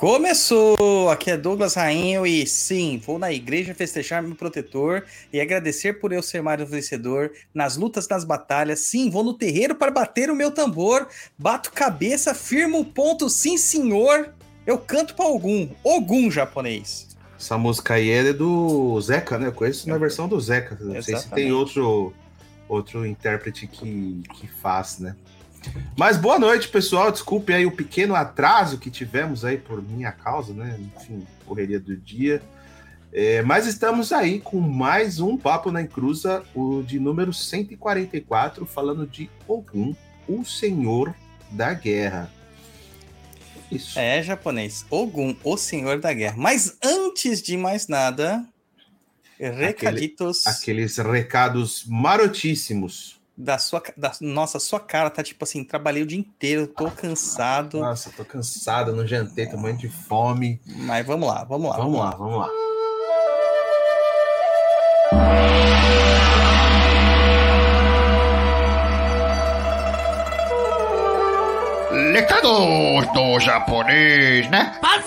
Começou! Aqui é Douglas Rainho e sim, vou na igreja festejar meu protetor e agradecer por eu ser mais um vencedor nas lutas, nas batalhas. Sim, vou no terreiro para bater o meu tambor, bato cabeça, firmo o ponto, sim senhor. Eu canto para Ogum, Ogum japonês. Essa música aí é do Zeca, né? Eu conheço na versão do Zeca. Não sei se tem Exatamente. outro, outro intérprete que, que faz, né? Mas boa noite, pessoal. Desculpe aí o pequeno atraso que tivemos aí por minha causa, né? Enfim, correria do dia. É, mas estamos aí com mais um Papo na Encruza, o de número 144, falando de Ogum, o Senhor da Guerra. Isso. É, japonês. Ogum, o senhor da guerra. Mas antes de mais nada, recaditos Aqueles recados marotíssimos. Da sua, da nossa, sua cara tá tipo assim, trabalhei o dia inteiro, tô cansado, Nossa, tô cansado, não jantei, tô morrendo de fome. mas vamos lá, vamos lá. Vamos lá, vamos lá. Recados do japonês, né? I'm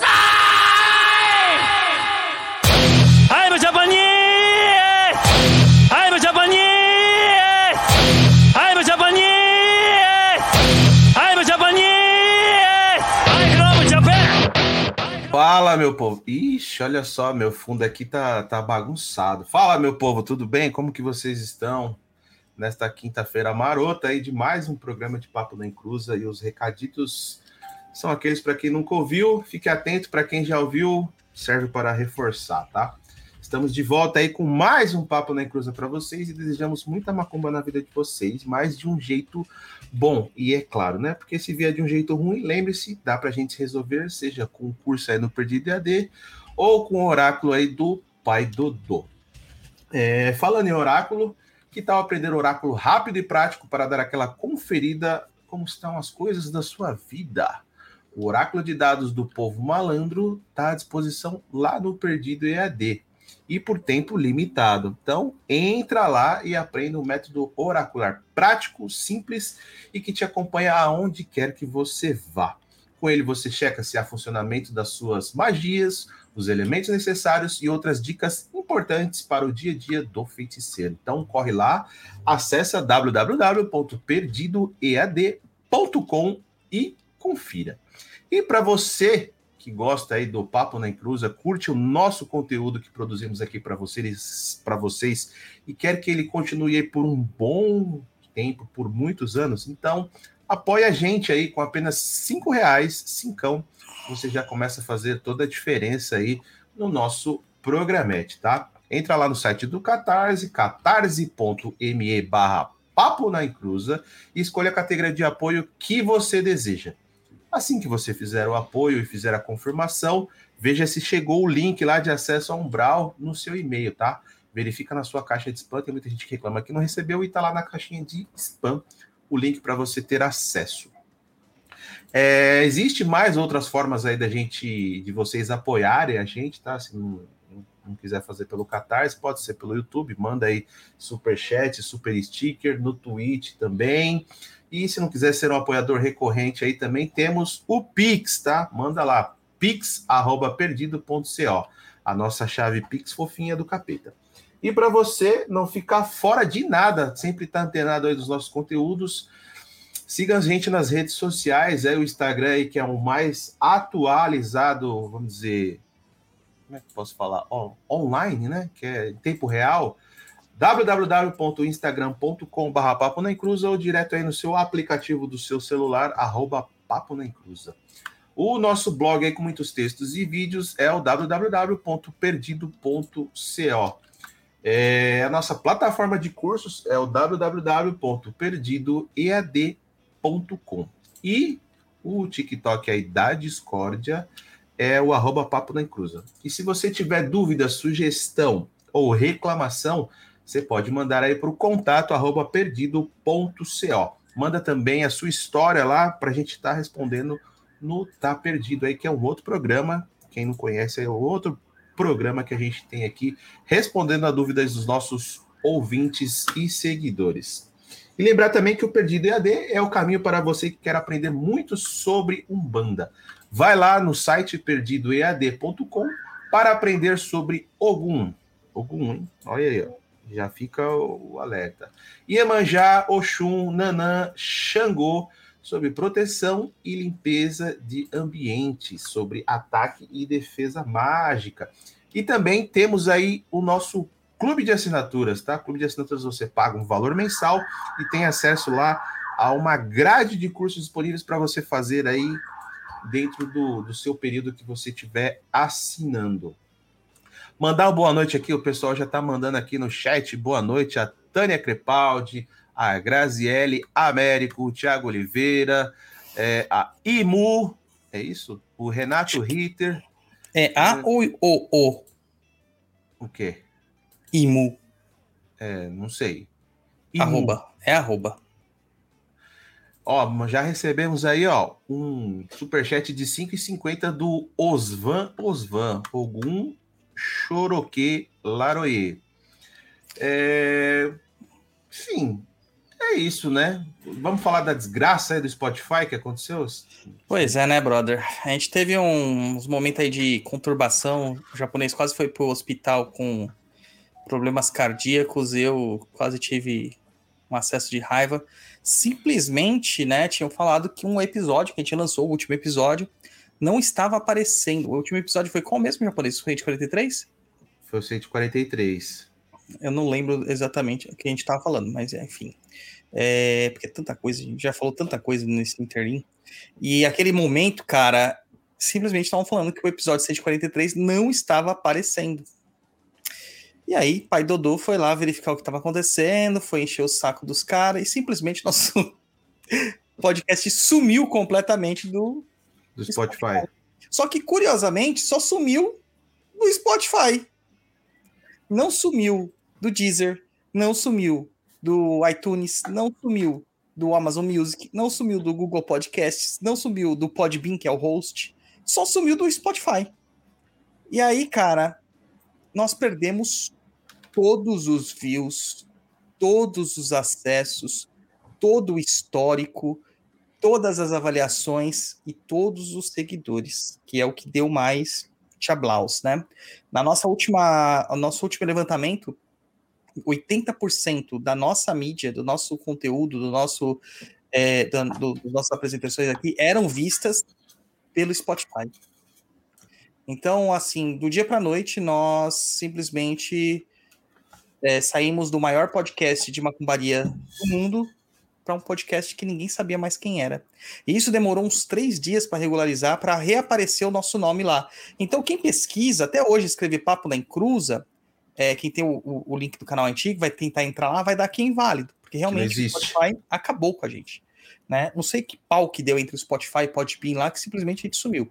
Fala, meu povo. Ixi, olha só, meu fundo aqui tá, tá bagunçado. Fala, meu povo, tudo bem? Como que vocês estão? Nesta quinta-feira marota aí de mais um programa de Papo na Encruza e os recaditos são aqueles para quem nunca ouviu. Fique atento para quem já ouviu, serve para reforçar, tá? Estamos de volta aí com mais um Papo na Encruza para vocês e desejamos muita macumba na vida de vocês, mas de um jeito bom. E é claro, né? Porque se vier de um jeito ruim, lembre-se, dá pra gente resolver, seja com o curso aí no Perdido EAD ou com o oráculo aí do Pai Dodô. É, falando em oráculo, que tal aprender oráculo rápido e prático para dar aquela conferida como estão as coisas da sua vida? O oráculo de dados do povo malandro está à disposição lá no Perdido EAD e por tempo limitado. Então, entra lá e aprenda um método oracular prático, simples e que te acompanha aonde quer que você vá. Com ele você checa se há funcionamento das suas magias, os elementos necessários e outras dicas importantes para o dia a dia do feiticeiro. Então corre lá, acessa www.perdidoead.com e confira. E para você que gosta aí do Papo na Encruza, curte o nosso conteúdo que produzimos aqui para vocês, para vocês e quer que ele continue aí por um bom tempo, por muitos anos, então apoia a gente aí com apenas cinco reais, cincão, você já começa a fazer toda a diferença aí no nosso programete, tá? Entra lá no site do Catarse, catarse.me barra Papo na Encruza e escolha a categoria de apoio que você deseja. Assim que você fizer o apoio e fizer a confirmação, veja se chegou o link lá de acesso a Umbral no seu e-mail, tá? Verifica na sua caixa de spam, tem muita gente que reclama que não recebeu e tá lá na caixinha de spam o link para você ter acesso. É, existe mais outras formas aí da gente, de vocês apoiarem a gente, tá? Se não, não- quiser fazer pelo Catarse, pode ser pelo YouTube, manda aí super chat, super sticker, no Twitch também. E se não quiser ser um apoiador recorrente aí também, temos o Pix, tá? Manda lá, pix@perdido.co. A nossa chave Pix fofinha do capeta. E para você não ficar fora de nada, sempre estar antenado aí dos nossos conteúdos, siga a gente nas redes sociais, é o Instagram aí que é o mais atualizado, vamos dizer, como é que posso falar? On- online, né? Que é em tempo real www.instagram.com.br ou direto aí no seu aplicativo do seu celular, arroba papo na. O nosso blog aí com muitos textos e vídeos é o www.perdido.co. É, a nossa plataforma de cursos é o www.perdidoead.com. E o TikTok aí da Discórdia é o arroba papo na. E se você tiver dúvida, sugestão ou reclamação, você pode mandar aí para o contato arroba perdido.co. Manda também a sua história lá para a gente estar respondendo no Tá Perdido aí, que é um outro programa. Quem não conhece, é outro programa que a gente tem aqui, respondendo a dúvidas dos nossos ouvintes e seguidores. E lembrar também que o Perdido EAD é o caminho para você que quer aprender muito sobre Umbanda. Vai lá no site perdidoead.com para aprender sobre Ogum. Ogum, hein? Olha aí, ó. Já fica o alerta. Iemanjá, Oxum, Nanã, Xangô, sobre proteção e limpeza de ambiente, sobre ataque e defesa mágica. E também temos aí o nosso clube de assinaturas, tá? Clube de assinaturas você paga um valor mensal e tem acesso lá a uma grade de cursos disponíveis para você fazer aí dentro do, do seu período que você estiver assinando. Mandar uma boa noite aqui, o pessoal já está mandando aqui no chat. Boa noite a Tânia Crepaldi, a Graziele Américo, o Thiago Oliveira, é, a Imu, é isso? O Renato Ritter. É A ou O? O? O quê? Imu. É, não sei. Imu. Arroba. É arroba. Ó, já recebemos aí, ó, um superchat de 5,50 do Osvan Osvan, Ogum Choroque Laroye. É... Enfim, é isso, né? Vamos falar da desgraça aí do Spotify que aconteceu? Pois é, né, brother? A gente teve um- uns momentos aí de conturbação. O japonês quase foi pro hospital com problemas cardíacos. Eu quase tive um acesso de raiva. Simplesmente, né, tinham falado que um episódio que a gente lançou, o último episódio, não estava aparecendo. O último episódio foi qual mesmo, japonês? Foi de 43? Foi o 143. Eu não lembro exatamente o que a gente estava falando, mas enfim. É, porque é tanta coisa, a gente já falou tanta coisa nesse interim. E aquele momento, cara, simplesmente estavam falando que o episódio 143 não estava aparecendo. E aí, pai Dodô foi lá verificar o que estava acontecendo, foi encher o saco dos caras e simplesmente nosso podcast sumiu completamente do. Do Spotify. Só que, curiosamente, só sumiu do Spotify. Não sumiu do Deezer, não sumiu do iTunes, não sumiu do Amazon Music, não sumiu do Google Podcasts, não sumiu do Podbean, que é o host, só sumiu do Spotify. E aí, cara, nós perdemos todos os views, todos os acessos, todo o histórico, todas as avaliações e todos os seguidores, que é o que deu mais chablaus, né? Na nossa última, o nosso último levantamento, 80% da nossa mídia, do nosso conteúdo, do nosso, é, da- do- das nossas apresentações aqui eram vistas pelo Spotify. Então, assim, do dia para noite, nós simplesmente é, saímos do maior podcast de macumbaria do mundo para um podcast que ninguém sabia mais quem era. E isso demorou uns três dias para regularizar, para reaparecer o nosso nome lá. Então, quem pesquisa, até hoje, escrever Papo na Encruza, é, quem tem o, o- o link do canal antigo, vai tentar entrar lá, vai dar aqui inválido, porque realmente o. Spotify acabou com a gente. Né? Não sei que pau que deu entre o Spotify e Podbean lá, que simplesmente a gente sumiu.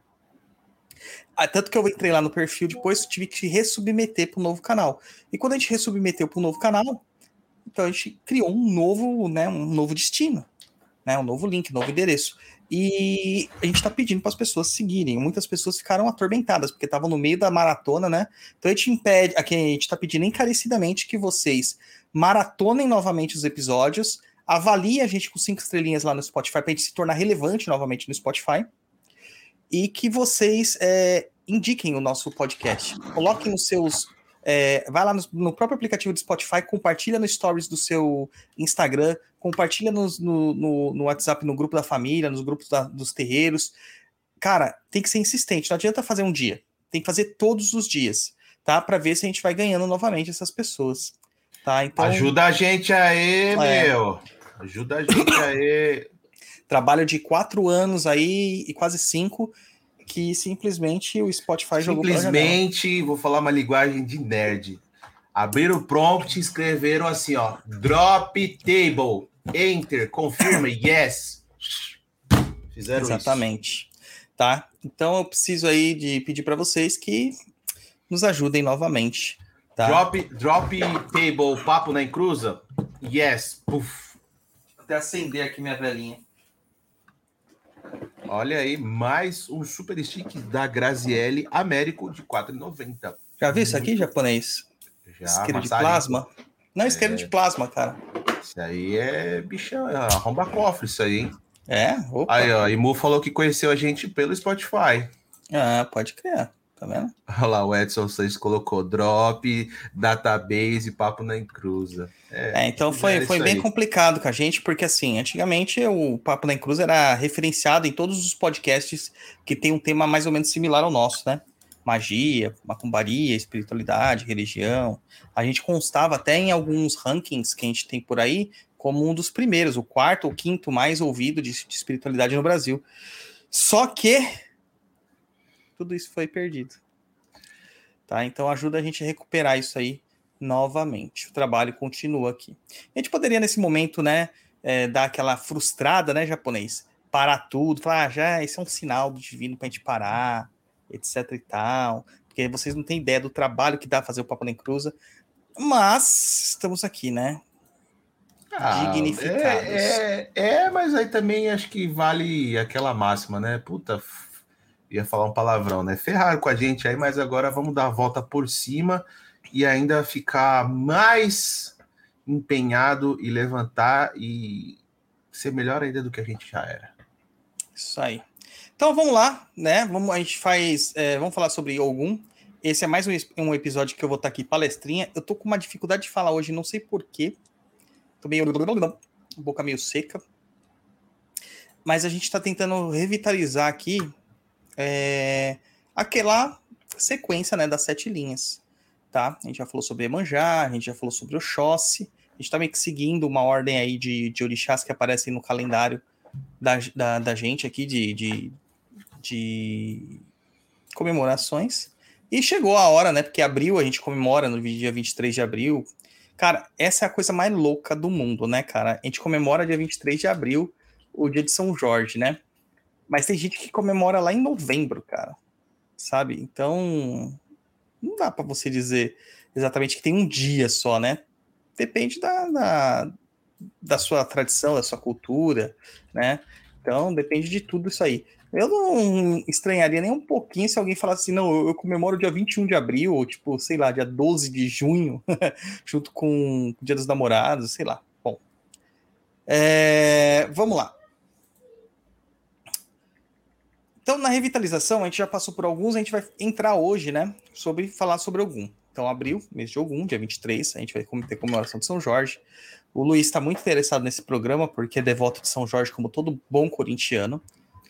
Ah, tanto que eu entrei lá no perfil depois, tive que ressubmeter para o novo canal. E quando a gente ressubmeteu para o novo canal, então a gente criou um novo, né, um novo destino, né, um novo link, um novo endereço. E a gente está pedindo para as pessoas seguirem. Muitas pessoas ficaram atormentadas, porque estavam no meio da maratona, né? Então a gente impede, aqui a gente está pedindo encarecidamente que vocês maratonem novamente os episódios, avaliem a gente com cinco estrelinhas lá no Spotify, para a gente se tornar relevante novamente no Spotify e que vocês é, indiquem o nosso podcast. Coloquem nos seus. É, vai lá no, no próprio aplicativo do Spotify, compartilha no stories do seu Instagram, compartilha nos- no, no, no WhatsApp, no grupo da família, nos grupos da- dos terreiros. Cara, tem que ser insistente, não adianta fazer um dia, tem que fazer todos os dias, tá? Para ver se a gente vai ganhando novamente essas pessoas, tá? Então, Ajuda a gente aí, É. meu. Ajuda a gente aí. trabalho de quatro anos aí e quase cinco que simplesmente o Spotify. Simplesmente, vou falar uma linguagem de nerd. Abriram o prompt e escreveram assim, ó. Drop table. Enter. Confirma. Yes. Fizeram Exatamente. Tá? Então eu preciso aí de pedir para vocês que nos ajudem novamente. isso. Tá? Drop, drop table. Papo na encruza. Yes. Puf. Vou até acender aqui minha velinha. Olha aí, mais um super stick da Graziele Américo de 4,90. Já viu isso aqui, japonês? Já, isqueiro de plasma? Não, isqueiro É. de plasma, cara. Isso aí é bichão, é arromba cofre, isso aí, hein? É? Opa. Aí, ó, Imu falou que conheceu a gente pelo Spotify. Ah, pode crer. Tá vendo? Olha lá, o Edson Santos colocou drop, database, papo na encruza. É, então já foi, foi bem aí. complicado com a gente, porque assim, antigamente o Papo na Cruz era referenciado em todos os podcasts que tem um tema mais ou menos similar ao nosso, né? Magia, macumbaria, espiritualidade, religião. A gente constava até em alguns rankings que a gente tem por aí como um dos primeiros, o quarto ou quinto mais ouvido de, de espiritualidade no Brasil. Só que tudo isso foi perdido. Tá? Então ajuda a gente a recuperar isso aí novamente. O trabalho continua aqui. A gente poderia, nesse momento, né, é, dar aquela frustrada, né, japonês? Parar tudo, falar, ah, já, isso é um sinal do divino pra gente parar, etc e tal. Porque vocês não têm ideia do trabalho que dá fazer o Papo Nem Cruza. Mas estamos aqui, né? dignificados. É, é, é, mas aí também acho que vale aquela máxima, né? Puta, ia falar um palavrão, né? Ferraram com a gente aí, mas agora vamos dar a volta por cima e ainda ficar mais empenhado e levantar e ser melhor ainda do que a gente já era. Isso aí. Então vamos lá, né? Vamos, a gente faz. é, vamos falar sobre Ogum. Esse é mais um, um episódio que eu vou estar aqui palestrinha. Eu tô com uma dificuldade de falar hoje, não sei porquê. Tô meio. boca meio seca. Mas a gente tá tentando revitalizar aqui é, aquela sequência né, das sete linhas. Tá? A gente já falou sobre Emanjá, a gente já falou sobre Oxóssi. A gente tá meio que seguindo uma ordem aí de, de orixás que aparecem no calendário da, da, da gente aqui de, de, de comemorações. E chegou a hora, né? Porque abril a gente comemora no dia 23 de abril. Cara, essa é a coisa mais louca do mundo, né, cara? A gente comemora dia 23 de abril, o dia de São Jorge, né? Mas tem gente que comemora lá em novembro, cara. Sabe? Então, não dá pra você dizer exatamente que tem um dia só, né? Depende da, da, da sua tradição, da sua cultura, né? Então, depende de tudo isso aí. Eu não estranharia nem um pouquinho se alguém falasse assim, não, eu comemoro dia 21 de abril, ou tipo, sei lá, dia 12 de junho, junto com o Dia dos Namorados, sei lá. Bom, é, vamos lá. Então, na revitalização, a gente já passou por alguns, a gente vai entrar hoje, né, sobre falar sobre algum. Então, abril, mês de algum, dia 23, a gente vai ter comemoração de São Jorge. O Luiz está muito interessado nesse programa, porque é devoto de São Jorge, como todo bom corintiano.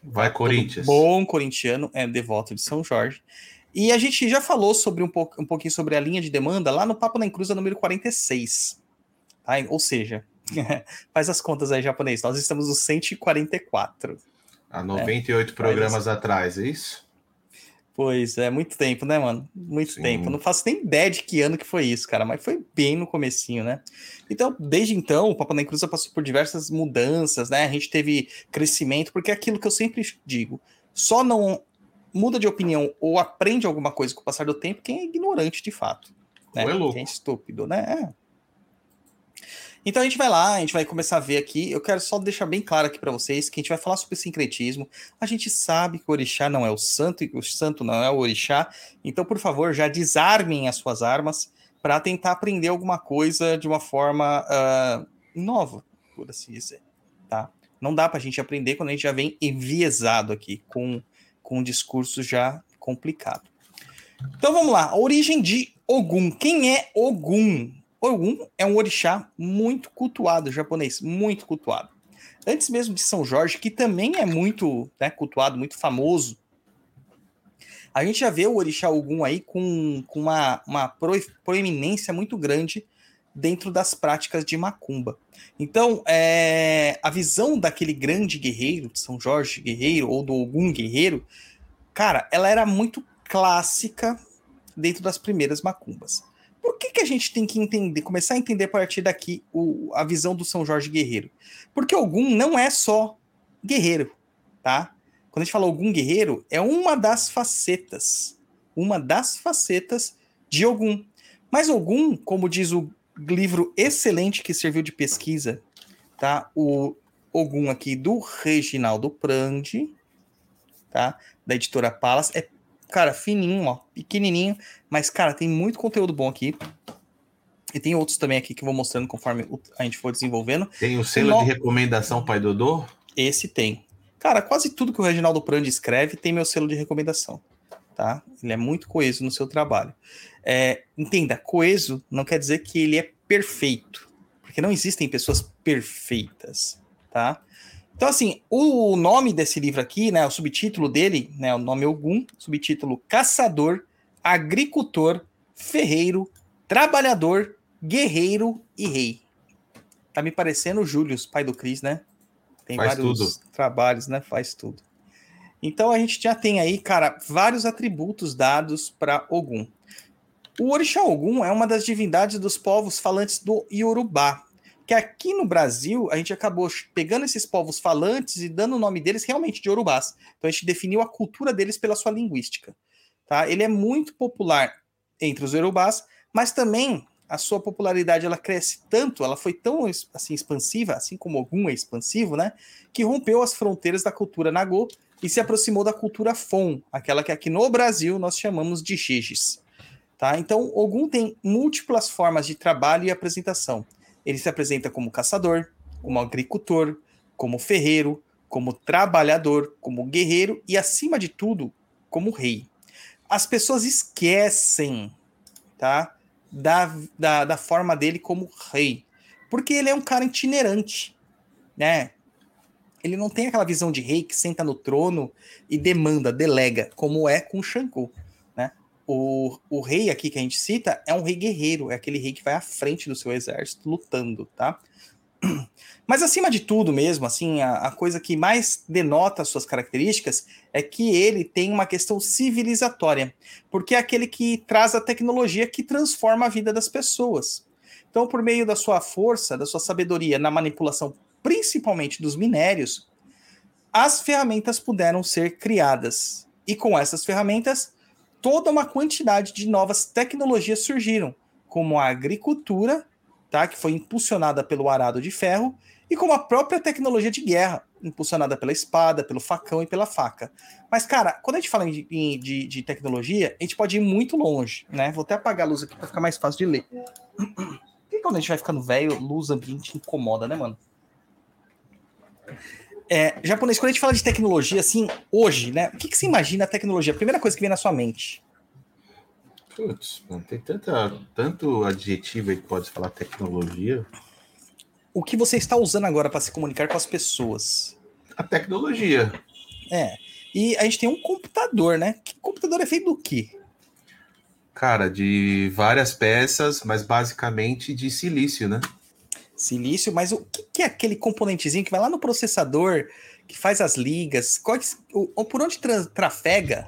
Vai, Todo Corinthians. Bom corintiano é devoto de São Jorge. E a gente já falou sobre um, pouco, um pouquinho sobre a linha de demanda lá no Papo na Encruza número 46. Tá? Ou seja, faz as contas aí, japonês. Nós estamos no 144. Há 98 programas atrás, é isso? Pois é, muito tempo, né, mano? Muito Sim. tempo. Não faço nem ideia de que ano que foi isso, cara, mas foi bem no comecinho, né? Então, desde então, o Papo na Encruza passou por diversas mudanças, né? A gente teve crescimento, porque é aquilo que eu sempre digo, só não muda de opinião ou aprende alguma coisa com o passar do tempo quem é ignorante de fato. Né? Ou é louco. Quem é estúpido, né? É. Então a gente vai lá, a gente vai começar a ver aqui. Eu quero só deixar bem claro aqui para vocês que a gente vai falar sobre sincretismo. A gente sabe que o orixá não é o santo e que o santo não é o orixá. Então, por favor, já desarmem as suas armas para tentar aprender alguma coisa de uma forma ah, nova, por assim dizer. Tá? Não dá para a gente aprender quando a gente já vem enviesado aqui, com, com um discurso já complicado. Então vamos lá, a origem de Ogum. Quem é Ogum? Ogum é um orixá muito cultuado, japonês, muito cultuado. Antes mesmo de São Jorge, que também é muito né, cultuado, muito famoso, a gente já vê o orixá Ogum aí com, com uma, uma pro- proeminência muito grande dentro das práticas de macumba. Então, é, a visão daquele grande guerreiro, de São Jorge guerreiro, ou do Ogum guerreiro, cara, ela era muito clássica dentro das primeiras macumbas. Por que, que a gente tem que entender, começar a entender a partir daqui o- a visão do São Jorge guerreiro? Porque Ogum não é só guerreiro, tá? Quando a gente fala Ogum guerreiro, é uma das facetas, uma das facetas de Ogum. Mas Ogum, como diz o livro excelente que serviu de pesquisa, tá? O Ogum aqui do Reginaldo Prandi, tá? Da editora Palas. É, cara, fininho, ó, pequenininho, mas, cara, tem muito conteúdo bom aqui. E tem outros também aqui que eu vou mostrando conforme a gente for desenvolvendo. Tem o selo No- de recomendação, pai Dodô? Esse tem. Cara, quase tudo que o Reginaldo Prandi escreve tem meu selo de recomendação, tá? Ele é muito coeso no seu trabalho. É, entenda, coeso não quer dizer que ele é perfeito, porque não existem pessoas perfeitas, tá? Então, assim, o nome desse livro aqui, né, o subtítulo dele, né, o nome é Ogum, subtítulo Caçador, Agricultor, Ferreiro, Trabalhador, Guerreiro e Rei. Tá me parecendo o Július, pai do Cris, né? Tem Faz vários tudo. trabalhos, né? Faz tudo. Então a gente já tem aí, cara, vários atributos dados para Ogum. O Orixá Ogum é uma das divindades dos povos falantes do Yorubá, que aqui no Brasil a gente acabou pegando esses povos falantes e dando o nome deles realmente de Yorubás. Então a gente definiu a cultura deles pela sua linguística. Tá? Ele é muito popular entre os Yorubás, mas também a sua popularidade ela cresce tanto, ela foi tão assim expansiva, assim como Ogum é expansivo, né, que rompeu as fronteiras da cultura Nagô e se aproximou da cultura Fon, aquela que aqui no Brasil nós chamamos de Xeges. Tá? Então, Ogum tem múltiplas formas de trabalho e apresentação. Ele se apresenta como caçador, como agricultor, como ferreiro, como trabalhador, como guerreiro e, acima de tudo, como rei. As pessoas esquecem tá, da, da, da forma dele como rei, porque ele é um cara itinerante, né? Ele não tem aquela visão de rei que senta no trono e demanda, delega, como é com Xangô. Né? O, o rei aqui que a gente cita é um rei guerreiro, é aquele rei que vai à frente do seu exército lutando, tá? Mas acima de tudo mesmo, assim, a, a coisa que mais denota as suas características é que ele tem uma questão civilizatória, porque é aquele que traz a tecnologia que transforma a vida das pessoas. Então, por meio da sua força, da sua sabedoria na manipulação, principalmente dos minérios, as ferramentas puderam ser criadas. E com essas ferramentas, toda uma quantidade de novas tecnologias surgiram, como a agricultura, tá, que foi impulsionada pelo arado de ferro, e como a própria tecnologia de guerra, impulsionada pela espada, pelo facão e pela faca. Mas, cara, quando a gente fala de, de, de tecnologia, a gente pode ir muito longe, né? Vou até apagar a luz aqui para ficar mais fácil de ler. Por que quando a gente vai ficando velho, luz ambiente incomoda, né, mano? É, japonês, quando a gente fala de tecnologia, assim, hoje, né? O que, que você imagina a tecnologia? A primeira coisa que vem na sua mente. Putz, mano, tem tanta, tanto adjetivo aí que pode falar tecnologia. O que você está usando agora para se comunicar com as pessoas? A tecnologia. É. E a gente tem um computador, né? Que computador é feito do quê? Cara, de várias peças, mas basicamente de silício, né? Silício, mas o que, é aquele componentezinho que vai lá no processador, que faz as ligas? Que- o- por onde tra- trafega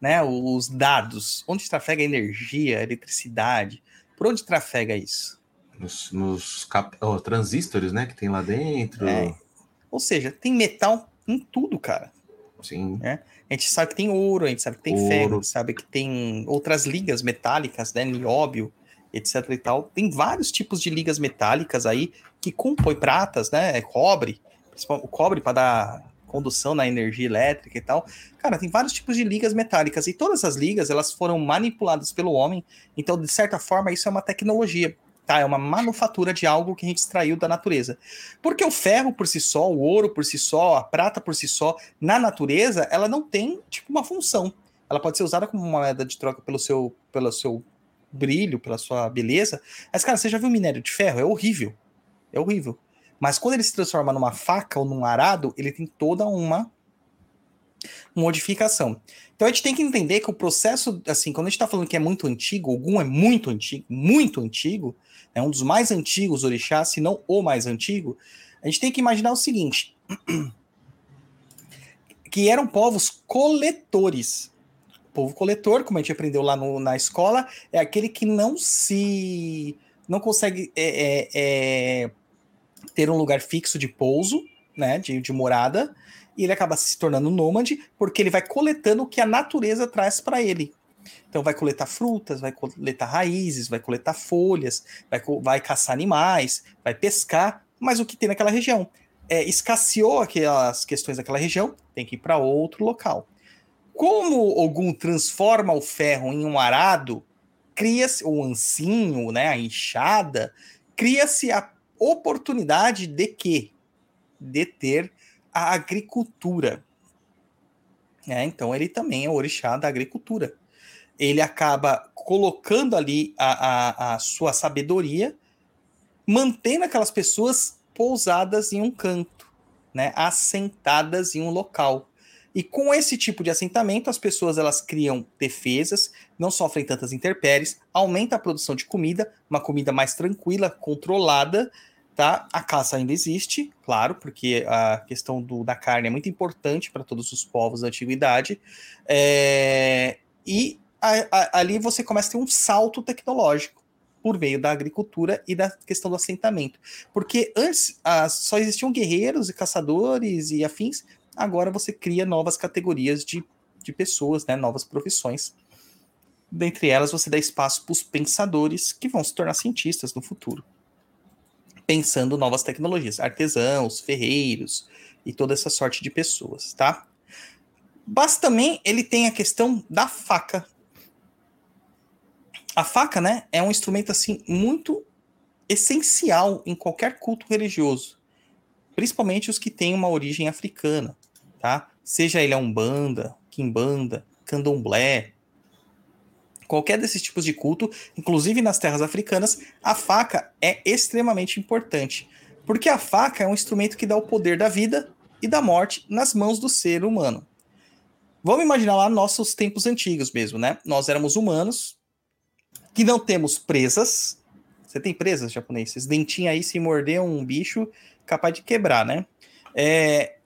né, os dados? Onde trafega energia, a eletricidade? Por onde trafega isso? Nos, nos cap- ó, transistores, né? Que tem lá dentro. É. Ou seja, tem metal em tudo, cara. Sim. A gente sabe que tem ouro, a gente sabe que tem Ouro. ferro, a gente sabe que tem outras ligas metálicas, né? Nióbio, etc e tal. Tem vários tipos de ligas metálicas aí que compõem pratas, né? Cobre, principal- o cobre para dar condução na energia elétrica e tal. Cara, tem vários tipos de ligas metálicas e todas essas ligas elas foram manipuladas pelo homem. Então, de certa forma, isso é uma tecnologia. Tá, é uma manufatura de algo que a gente extraiu da natureza. Porque o ferro por si só, o ouro por si só, a prata por si só, na natureza, ela não tem, tipo, uma função. Ela pode ser usada como moeda de troca pelo seu, pelo seu brilho, pela sua beleza. Mas, cara, você já viu minério de ferro? É horrível. É horrível. Mas quando ele se transforma numa faca ou num arado, ele tem toda uma modificação. Então a gente tem que entender que o processo, assim, quando a gente está falando que é muito antigo, Ogum é muito antigo, muito antigo, é um dos mais antigos orixás, se não o mais antigo, a gente tem que imaginar o seguinte: que eram povos coletores. Povo coletor, como a gente aprendeu lá no- na escola, é aquele que não se. não consegue é, é, é, ter um lugar fixo de pouso, né? De, de morada, e ele acaba se tornando nômade, porque ele vai coletando o que a natureza traz para ele. Então vai coletar frutas, vai coletar raízes, vai coletar folhas, vai, vai caçar animais, vai pescar, mas o que tem naquela região. é, escasseou aquelas questões daquela região, tem que ir para outro local. Como Ogum transforma o ferro em um arado, cria-se o ancinho, né, a enxada, cria-se a oportunidade de que de ter a agricultura. É, então ele também é orixá da agricultura. Ele acaba colocando ali a, a, a sua sabedoria, mantendo aquelas pessoas pousadas em um canto, né, assentadas em um local. E com esse tipo de assentamento, as pessoas elas criam defesas, não sofrem tantas intempéries, aumenta a produção de comida, uma comida mais tranquila, controlada, tá? A caça ainda existe, claro, porque a questão do, da carne é muito importante para todos os povos da antiguidade. É, e a, a, ali você começa a ter um salto tecnológico por meio da agricultura e da questão do assentamento. Porque antes ah, só existiam guerreiros e caçadores e afins, agora você cria novas categorias de, de pessoas, né, novas profissões. Dentre elas, você dá espaço para os pensadores que vão se tornar cientistas no futuro, pensando novas tecnologias, artesãos, ferreiros e toda essa sorte de pessoas, tá? Mas também ele tem a questão da faca, a faca, né, é um instrumento assim muito essencial em qualquer culto religioso, principalmente os que têm uma origem africana, tá? Seja ele a umbanda, quimbanda, candomblé, qualquer desses tipos de culto, inclusive nas terras africanas, a faca é extremamente importante, porque a faca é um instrumento que dá o poder da vida e da morte nas mãos do ser humano. Vamos imaginar lá nossos tempos antigos mesmo, né? Nós éramos humanos, que não temos presas. Você tem presas japoneses? Dentinho aí, se morder um bicho, capaz de quebrar, né? É,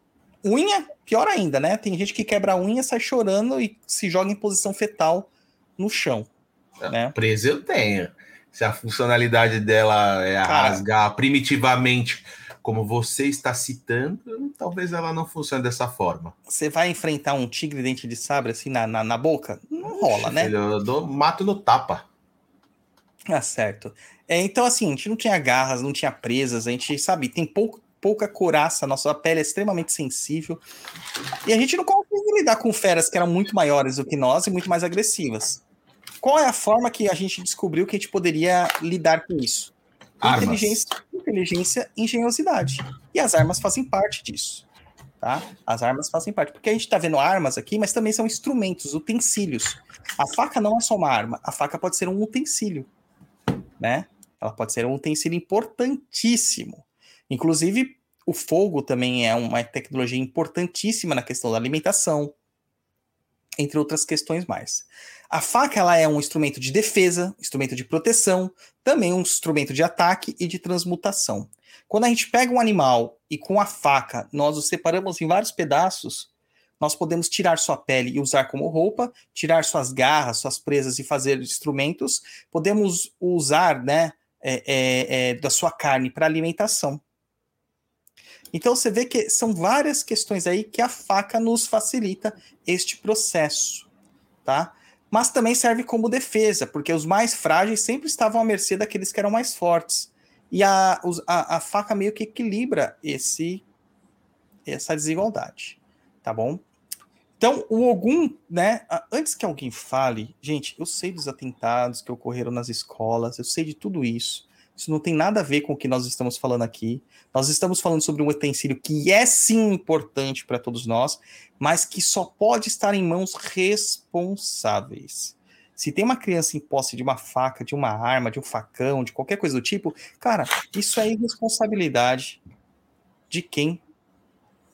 unha, pior ainda, né? Tem gente que quebra a unha, sai chorando e se joga em posição fetal no chão. Né? Presa eu tenho. Se a funcionalidade dela é Cara, rasgar primitivamente, como você está citando, talvez ela não funcione dessa forma. Você vai enfrentar um tigre dente de sabre assim na, na, na boca? Não rola, né? Filho, eu dou- mato no tapa. Ah, certo. É, então, assim, a gente não tinha garras, não tinha presas, a gente, sabe, tem pouco, pouca coraça, nossa pele é extremamente sensível. E a gente não consegue lidar com feras que eram muito maiores do que nós e muito mais agressivas. Qual é a forma que a gente descobriu que a gente poderia lidar com isso? Armas. Inteligência, inteligência e engenhosidade. E as armas fazem parte disso. Tá? As armas fazem parte. Porque a gente está vendo armas aqui, mas também são instrumentos, utensílios. A faca não é só uma arma, a faca pode ser um utensílio. Né? Ela pode ser um utensílio importantíssimo. Inclusive, o fogo também é uma tecnologia importantíssima na questão da alimentação, entre outras questões mais. A faca ela é um instrumento de defesa, instrumento de proteção, também um instrumento de ataque e de transmutação. Quando a gente pega um animal e com a faca nós o separamos em vários pedaços, nós podemos tirar sua pele e usar como roupa, tirar suas garras, suas presas e fazer instrumentos. Podemos usar, né, é, é, é, da sua carne para alimentação. Então você vê que são várias questões aí que a faca nos facilita este processo, tá? Mas também serve como defesa, porque os mais frágeis sempre estavam à mercê daqueles que eram mais fortes. E a, a, a faca meio que equilibra esse essa desigualdade, tá bom? Então, o Ogum, né? Antes que alguém fale, gente, eu sei dos atentados que ocorreram nas escolas, eu sei de tudo isso. Isso não tem nada a ver com o que nós estamos falando aqui. Nós estamos falando sobre um utensílio que é sim importante para todos nós, mas que só pode estar em mãos responsáveis. Se tem uma criança em posse de uma faca, de uma arma, de um facão, de qualquer coisa do tipo, cara, isso é irresponsabilidade de quem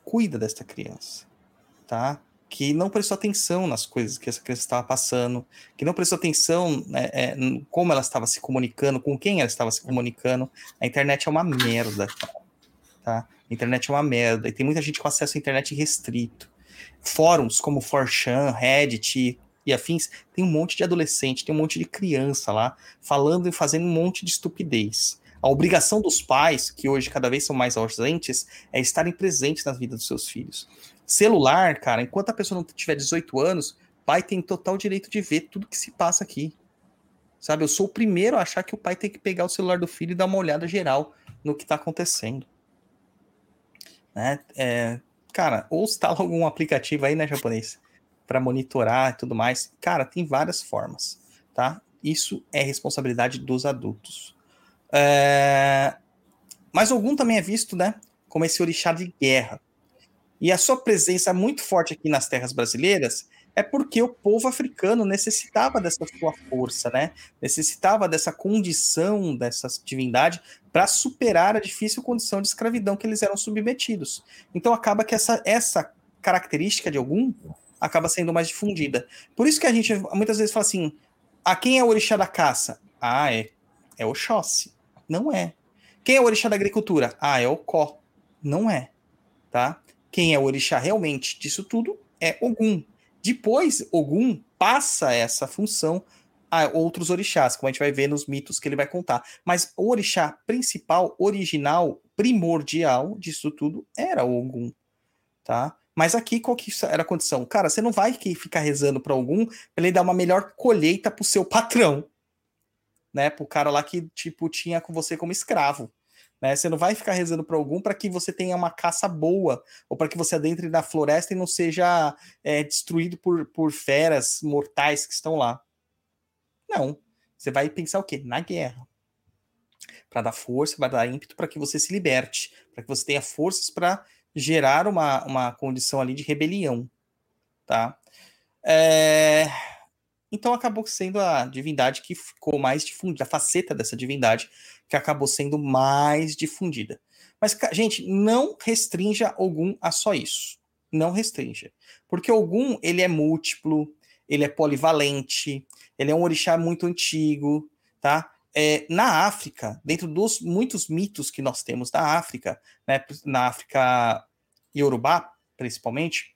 cuida desta criança, tá? Que não prestou atenção nas coisas que essa criança estava passando, que não prestou atenção né, é, como ela estava se comunicando, com quem ela estava se comunicando. A internet é uma merda, tá? A internet é uma merda e tem muita gente com acesso à internet restrito. Fóruns como 4chan, Reddit e afins, tem um monte de adolescente, tem um monte de criança lá falando e fazendo um monte de estupidez. A obrigação dos pais, que hoje cada vez são mais ausentes, é estarem presentes na vida dos seus filhos. Celular, cara, enquanto a pessoa não tiver 18 anos, pai tem total direito de ver tudo que se passa aqui. Sabe, eu sou o primeiro a achar que o pai tem que pegar o celular do filho e dar uma olhada geral no que está acontecendo. né? É, cara, ou instala algum aplicativo aí, né, japonês, para monitorar e tudo mais. Cara, tem várias formas, tá? Isso é responsabilidade dos adultos. É... Mas Ogum também é visto, né, como esse orixá de guerra. E a sua presença muito forte aqui nas terras brasileiras é porque o povo africano necessitava dessa sua força, né? Necessitava dessa condição, dessa divindade, para superar a difícil condição de escravidão que eles eram submetidos. Então acaba que essa, essa característica de algum acaba sendo mais difundida. Por isso que a gente muitas vezes fala assim: a quem é o orixá da caça? Ah, é, é Oxóssi. Não é. Quem é o orixá da agricultura? Ah, é o Có. Não é. Tá? Quem é o orixá realmente disso tudo é Ogum. Depois, Ogum passa essa função a outros orixás, como a gente vai ver nos mitos que ele vai contar. Mas o orixá principal, original, primordial disso tudo era Ogum, tá? Mas aqui, qual que era a condição? Cara, você não vai ficar rezando para algum para ele dar uma melhor colheita pro seu patrão, né? Pro cara lá que, tipo, tinha com você como escravo. Né? Você não vai ficar rezando para algum para que você tenha uma caça boa, ou para que você adentre na floresta e não seja é, destruído por, por feras mortais que estão lá. Não. Você vai pensar o quê? Na guerra. Para dar força, para dar ímpeto para que você se liberte, para que você tenha forças para gerar uma, uma condição ali de rebelião. Tá? É... Então acabou sendo a divindade que ficou mais difundida, a faceta dessa divindade que acabou sendo mais difundida. Mas, gente, não restrinja algum a só isso. Não restrinja. Porque algum ele é múltiplo, ele é polivalente, ele é um orixá muito antigo, tá? É, na África, dentro dos muitos mitos que nós temos da África, né, na África Yorubá, principalmente,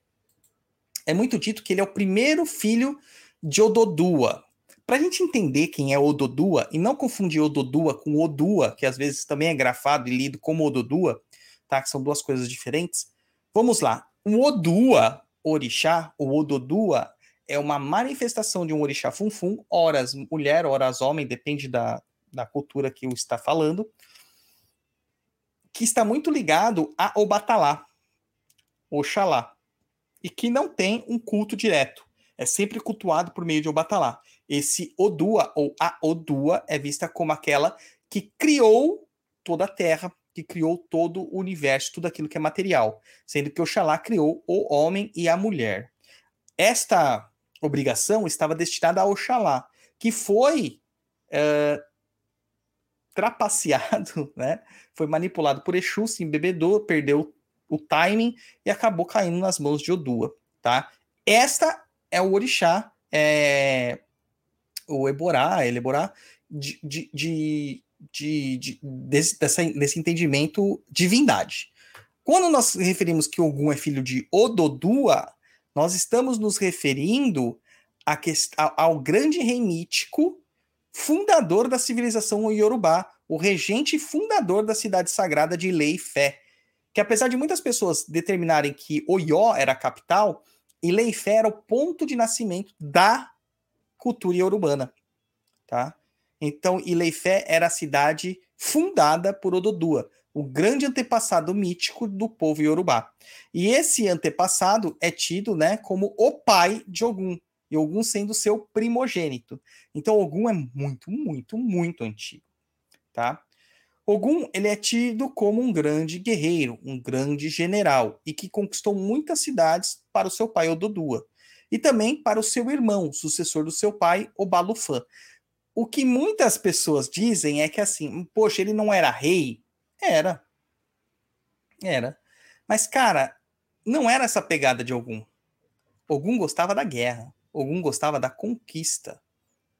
é muito dito que ele é o primeiro filho de Ododua. Para a gente entender quem é Ododua e não confundir Ododua com Odua, que às vezes também é grafado e lido como Ododua, tá? Que são duas coisas diferentes. Vamos lá. O Odua, orixá, o Ododua, é uma manifestação de um orixá funfun, horas mulher, horas homem, depende da, da cultura que o está falando, que está muito ligado a Obatalá, Oxalá, e que não tem um culto direto é sempre cultuado por meio de Obatalá. Esse Odua, ou a Odua, é vista como aquela que criou toda a Terra, que criou todo o universo, tudo aquilo que é material, sendo que Oxalá criou o homem e a mulher. Esta obrigação estava destinada a Oxalá, que foi uh, trapaceado, né? foi manipulado por Exu, se embebedou, perdeu o timing e acabou caindo nas mãos de Odua. Tá? Esta é o orixá, é, o Eborá, ele Eborá, de, de, de, de, desse, dessa, desse entendimento divindade. Quando nós referimos que Ogum é filho de Ododua, nós estamos nos referindo a ao grande rei mítico, fundador da civilização Yorubá, o regente fundador da cidade sagrada de Lei Fé. Que apesar de muitas pessoas determinarem que Oió era a capital, Ileifé era o ponto de nascimento da cultura urbana, tá? Então, Ileifé era a cidade fundada por Ododua, o grande antepassado mítico do povo iorubá. E esse antepassado é tido, né, como o pai de Ogum, e Ogum sendo seu primogênito. Então, Ogum é muito, muito, muito antigo, tá? Ogum ele é tido como um grande guerreiro, um grande general e que conquistou muitas cidades para o seu pai Ododua e também para o seu irmão, sucessor do seu pai, Obalufã. O que muitas pessoas dizem é que assim, poxa, ele não era rei? Era. Era. Mas cara, não era essa pegada de Ogum. Ogum gostava da guerra. Ogum gostava da conquista,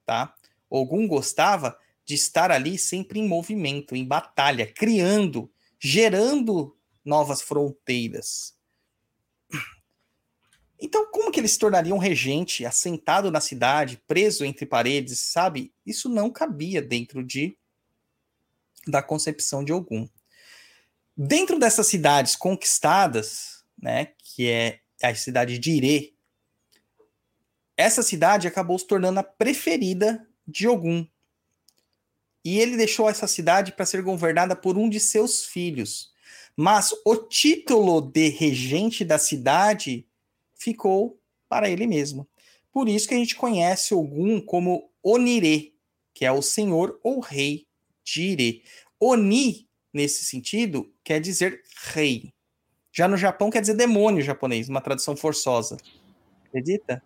tá? Ogum gostava de estar ali sempre em movimento, em batalha, criando, gerando novas fronteiras. Então, como que ele se tornaria um regente assentado na cidade, preso entre paredes, sabe? Isso não cabia dentro de da concepção de algum. Dentro dessas cidades conquistadas, né, que é a cidade de Irê, essa cidade acabou se tornando a preferida de Ogum, e ele deixou essa cidade para ser governada por um de seus filhos. Mas o título de regente da cidade ficou para ele mesmo. Por isso que a gente conhece Ogum como Onire, que é o senhor ou rei de. Oni, nesse sentido, quer dizer rei. Já no Japão quer dizer demônio japonês, uma tradução forçosa. Acredita?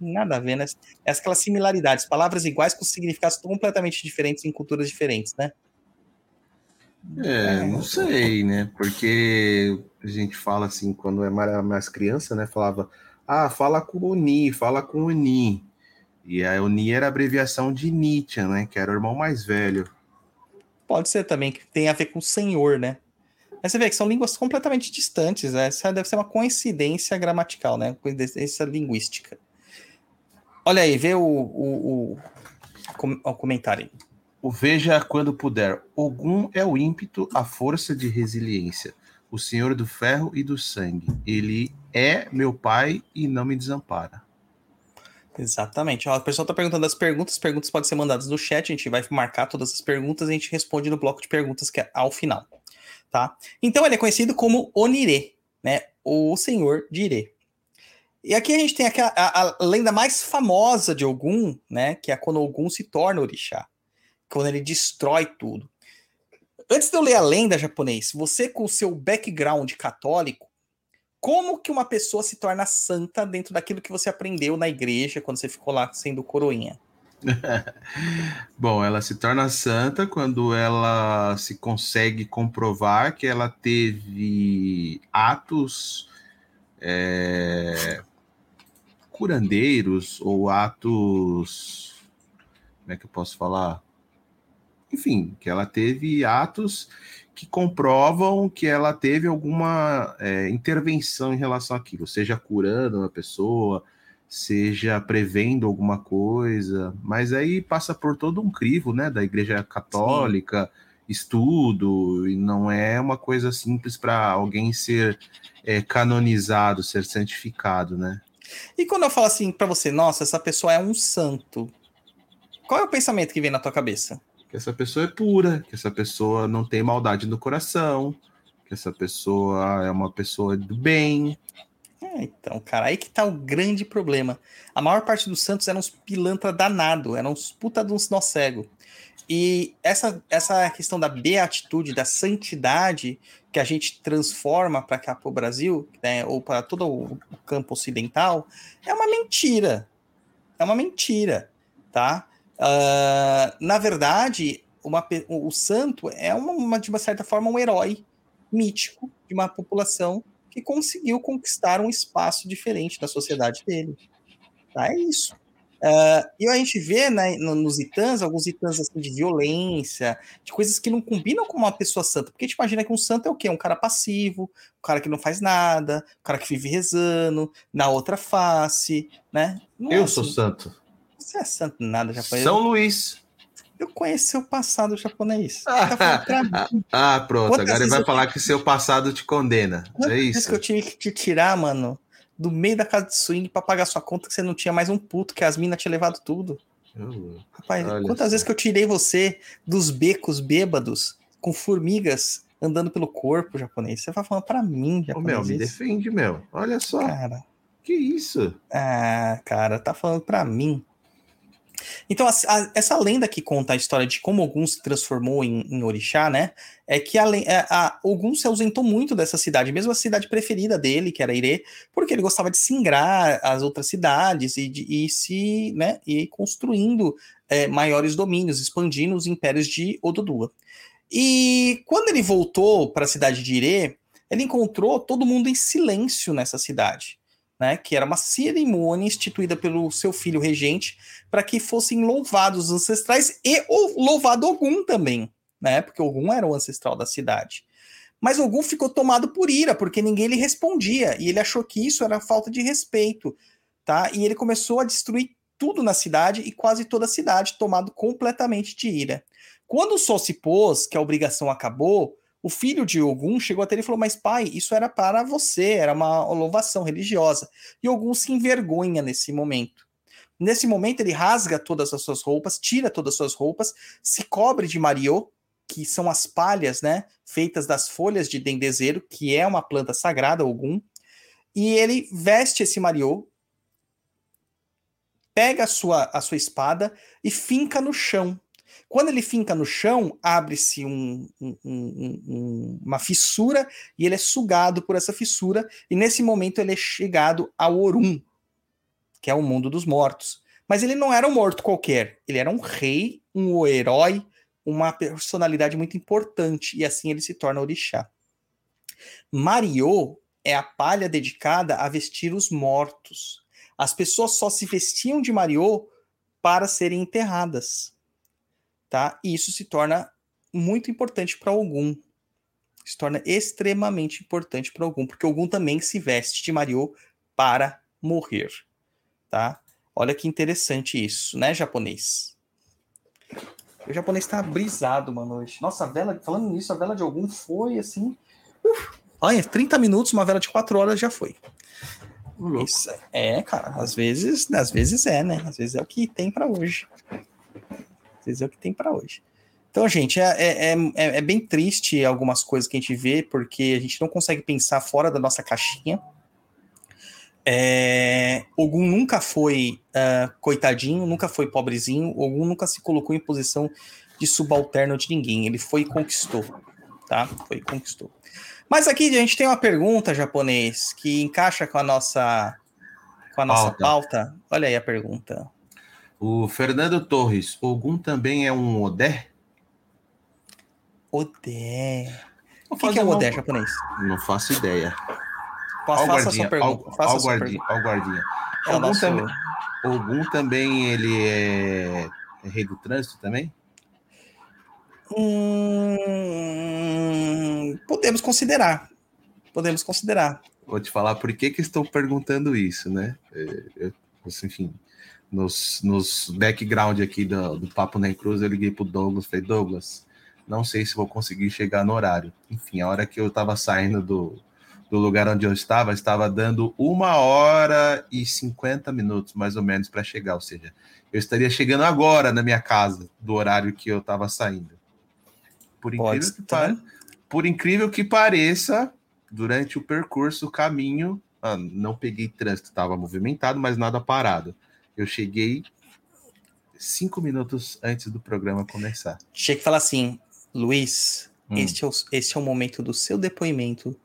Nada a ver, né? É aquelas similaridades, palavras iguais com significados completamente diferentes em culturas diferentes, né? É, não sei, né? Porque a gente fala assim, quando é mais, criança, né? Falava, ah, fala com o Oni, fala com o Oni. E a Oni era a abreviação de Nietzsche, né? Que era o irmão mais velho. Pode ser também, que tem a ver com senhor, né? Mas você vê que são línguas completamente distantes, né? Essa deve ser uma coincidência gramatical, né? Coincidência linguística. Olha aí, vê o, o, o, o comentário aí. O veja quando puder. Ogum é o ímpeto, a força de resiliência, o senhor do ferro e do sangue. Ele é meu pai e não me desampara. Exatamente. Ó, o pessoal está perguntando as perguntas. As perguntas podem ser mandadas no chat. A gente vai marcar todas as perguntas e a gente responde no bloco de perguntas que é ao final. Tá? Então ele é conhecido como Onire, né? O senhor de Ire. E aqui a gente tem a, a, a, lenda mais famosa de Ogum, né? Que é quando Ogum se torna orixá. Quando ele destrói tudo. Antes de eu ler a lenda japonês, você com o seu background católico, como que uma pessoa se torna santa dentro daquilo que você aprendeu na igreja quando você ficou lá sendo coroinha? Bom, ela se torna santa quando ela se consegue comprovar que ela teve atos é, curandeiros ou atos. Como é que eu posso falar? Enfim, que ela teve atos que comprovam que ela teve alguma é, intervenção em relação àquilo, seja curando uma pessoa, seja prevendo alguma coisa, mas aí passa por todo um crivo, né, da Igreja Católica, Sim. estudo, e não é uma coisa simples para alguém ser é, canonizado, ser santificado, né? E quando eu falo assim para você, nossa, essa pessoa é um santo, qual é o pensamento que vem na tua cabeça? Que essa pessoa é pura, que essa pessoa não tem maldade no coração, que essa pessoa é uma pessoa do bem. É, então, cara, aí que tá o grande problema. A maior parte dos santos eram uns pilantra danado, eram uns puta de uns nó cego. E essa, essa questão da beatitude, da santidade que a gente transforma para cá para o Brasil, né, ou para todo o campo ocidental, é uma mentira. É uma mentira, tá? Uh, na verdade, uma, o santo é uma, uma, de uma certa forma um herói mítico de uma população que conseguiu conquistar um espaço diferente da sociedade dele. Tá? É isso. Uh, e a gente vê né, nos itãs, alguns itãs assim, de violência, de coisas que não combinam com uma pessoa santa. Porque a gente imagina que um santo é o quê? Um cara passivo, um cara que não faz nada, um cara que vive rezando, na outra face, né? Não Eu é sou assim. santo. Você é santo nada, japonês. São Luís. Eu conheço seu passado japonês. ah, pronto. Quantas Agora ele vai falar que seu passado te condena. Quantas é isso. que eu tive que te tirar, mano, do meio da casa de swing para pagar sua conta que você não tinha mais um puto, que as minas tinham levado tudo. Rapaz, quantas vezes que eu tirei você dos becos bêbados com formigas andando pelo corpo japonês? Você vai falando para mim, japonês. Ô, meu, me defende, meu. Olha só. Cara. Que isso? Ah, cara, tá falando para mim. Então, a, a, essa lenda que conta a história de como Ogum se transformou em, em orixá, né? É que a, é, a, Ogum se ausentou muito dessa cidade, mesmo a cidade preferida dele, que era Ire, porque ele gostava de singrar as outras cidades e, de, e se, né, e construindo é, maiores domínios, expandindo os impérios de Odudua. E quando ele voltou para a cidade de Ire, ele encontrou todo mundo em silêncio nessa cidade né, que era uma cerimônia instituída pelo seu filho regente para que fossem louvados os ancestrais e o louvado Ogum também, né, porque Ogum era o ancestral da cidade. Mas Ogum ficou tomado por ira, porque ninguém lhe respondia, e ele achou que isso era falta de respeito, tá? E ele começou a destruir tudo na cidade e quase toda a cidade, tomado completamente de ira. Quando o sol se pôs, que a obrigação acabou, o filho de Ogum chegou até ele e falou: Mas pai, isso era para você, era uma louvação religiosa. E Ogum se envergonha nesse momento. Nesse momento, ele rasga todas as suas roupas, tira todas as suas roupas, se cobre de Mario, que são as palhas, né, feitas das folhas de dendezeiro, que é uma planta sagrada, Ogum, e ele veste esse Mariô, pega a sua, a sua espada e finca no chão. Quando ele finca no chão, abre-se um, um, um, uma fissura e ele é sugado por essa fissura, e nesse momento ele é chegado ao Orum, que é o mundo dos mortos. Mas ele não era um morto qualquer, ele era um rei, um herói, uma personalidade muito importante, e assim ele se torna orixá. Mariô é a palha dedicada a vestir os mortos. As pessoas só se vestiam de Mariô para serem enterradas. Tá? E isso se torna muito importante para algum. Se torna extremamente importante para algum, porque algum também se veste de Mariô para morrer. Tá? Olha que interessante isso, né, japonês? O japonês tá brisado, mano, hoje. Nossa, a vela, falando nisso, a vela de algum foi assim. Uf, olha, 30 minutos, uma vela de 4 horas já foi. Isso, é, cara, às vezes, às vezes é, né? Às vezes é o que tem para hoje. Vezes é o que tem para hoje. Então, gente, é, é, é, é, bem triste algumas coisas que a gente vê, porque a gente não consegue pensar fora da nossa caixinha. É, Ogum nunca foi uh, coitadinho, nunca foi pobrezinho, Ogum nunca se colocou em posição de subalterno de ninguém, ele foi e conquistou, tá? Foi e conquistou. Mas aqui a gente tem uma pergunta japonês que encaixa com a nossa com a nossa pauta. pauta. Olha aí a pergunta. O Fernando Torres, Ogum também é um Odé? Odé. O que, que é um Odé japonês? Não faço ideia. Faça, faça a sua pergunta. Faça ao, guardinha, ao guardinha. É Ogum, nosso... também, Ogum também ele é, é rei do trânsito também? Hum, podemos considerar. Podemos considerar. Vou te falar por que, que estou perguntando isso, né? É, eu, enfim, nos, nos background aqui do, do Papo Nem Cruz, eu liguei pro Douglas, falei, Douglas, não sei se vou conseguir chegar no horário. Enfim, a hora que eu estava saindo do, do lugar onde eu estava, estava dando uma hora e 50 minutos, mais ou menos, para chegar. Ou seja, eu estaria chegando agora na minha casa, do horário que eu estava saindo. Por incrível, que pare... Por incrível que pareça, durante o percurso, o caminho, ah, não peguei trânsito, estava movimentado, mas nada parado. Eu cheguei cinco minutos antes do programa começar. Tinha que falar assim, Luiz, hum. este, é o, este é o momento do seu depoimento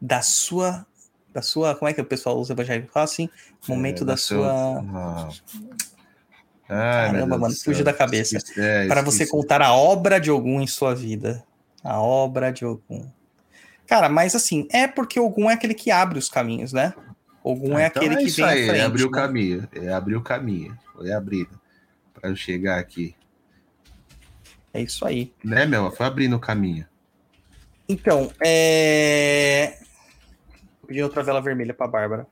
da sua da sua, como é que o pessoal usa evangélico fala assim? Momento é, da, da, sua ah. Ai, Caramba, mano, fugiu da cabeça. É, para você contar a obra de algum em sua vida. A obra de algum. Cara, mas assim, é porque algum é aquele que abre os caminhos, né? Algum ah, é então aquele é que vem aí, à frente. É abrir né? o caminho, é abrir o caminho, foi abrido para eu chegar aqui. É isso aí. Né, meu? Foi abrindo o caminho. Então, é. Pedi outra vela vermelha para Bárbara.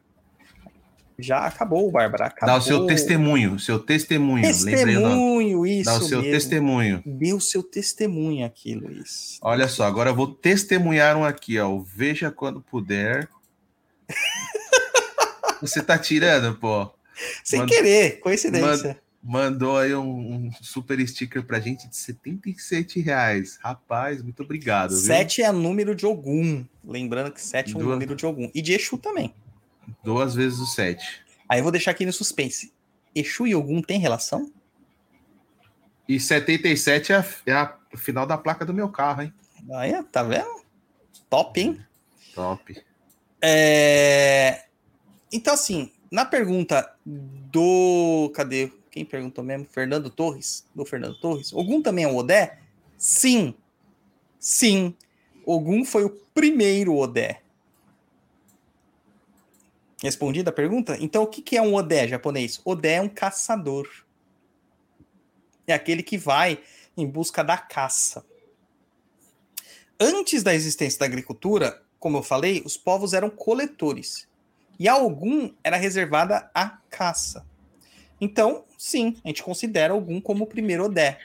Já acabou, Bárbara. Acabou. Dá o seu testemunho, seu testemunho. Testemunho, isso. Dá o seu mesmo. testemunho. Dê o seu testemunho aqui, Luiz. Olha só, agora eu vou testemunhar um aqui, ó. Veja quando puder. Você tá tirando, pô. Sem querer, coincidência. Mand... Mandou aí um, um, super sticker pra gente de 77 reais. Rapaz, muito obrigado. 7 é número de Ogum. Lembrando que 7 é um Duas... número de Ogum. E de Exu também. Duas vezes o 7. Aí eu vou deixar aqui no suspense. Exu e Ogum tem relação? E 77 é a, é a final da placa do meu carro, hein? Aí, tá vendo? Top, hein? Top. É... Então, assim, na pergunta do. Cadê? Quem perguntou mesmo? Fernando Torres? Do Fernando Torres. Ogum também é um Odé? Sim. Sim. Ogum foi o primeiro Odé. Respondida a pergunta? Então, o que é um Odé japonês? Odé é um caçador. É aquele que vai em busca da caça. Antes da existência da agricultura, como eu falei, os povos eram coletores. E algum era reservada à caça. Então, sim, a gente considera algum como o primeiro Odé.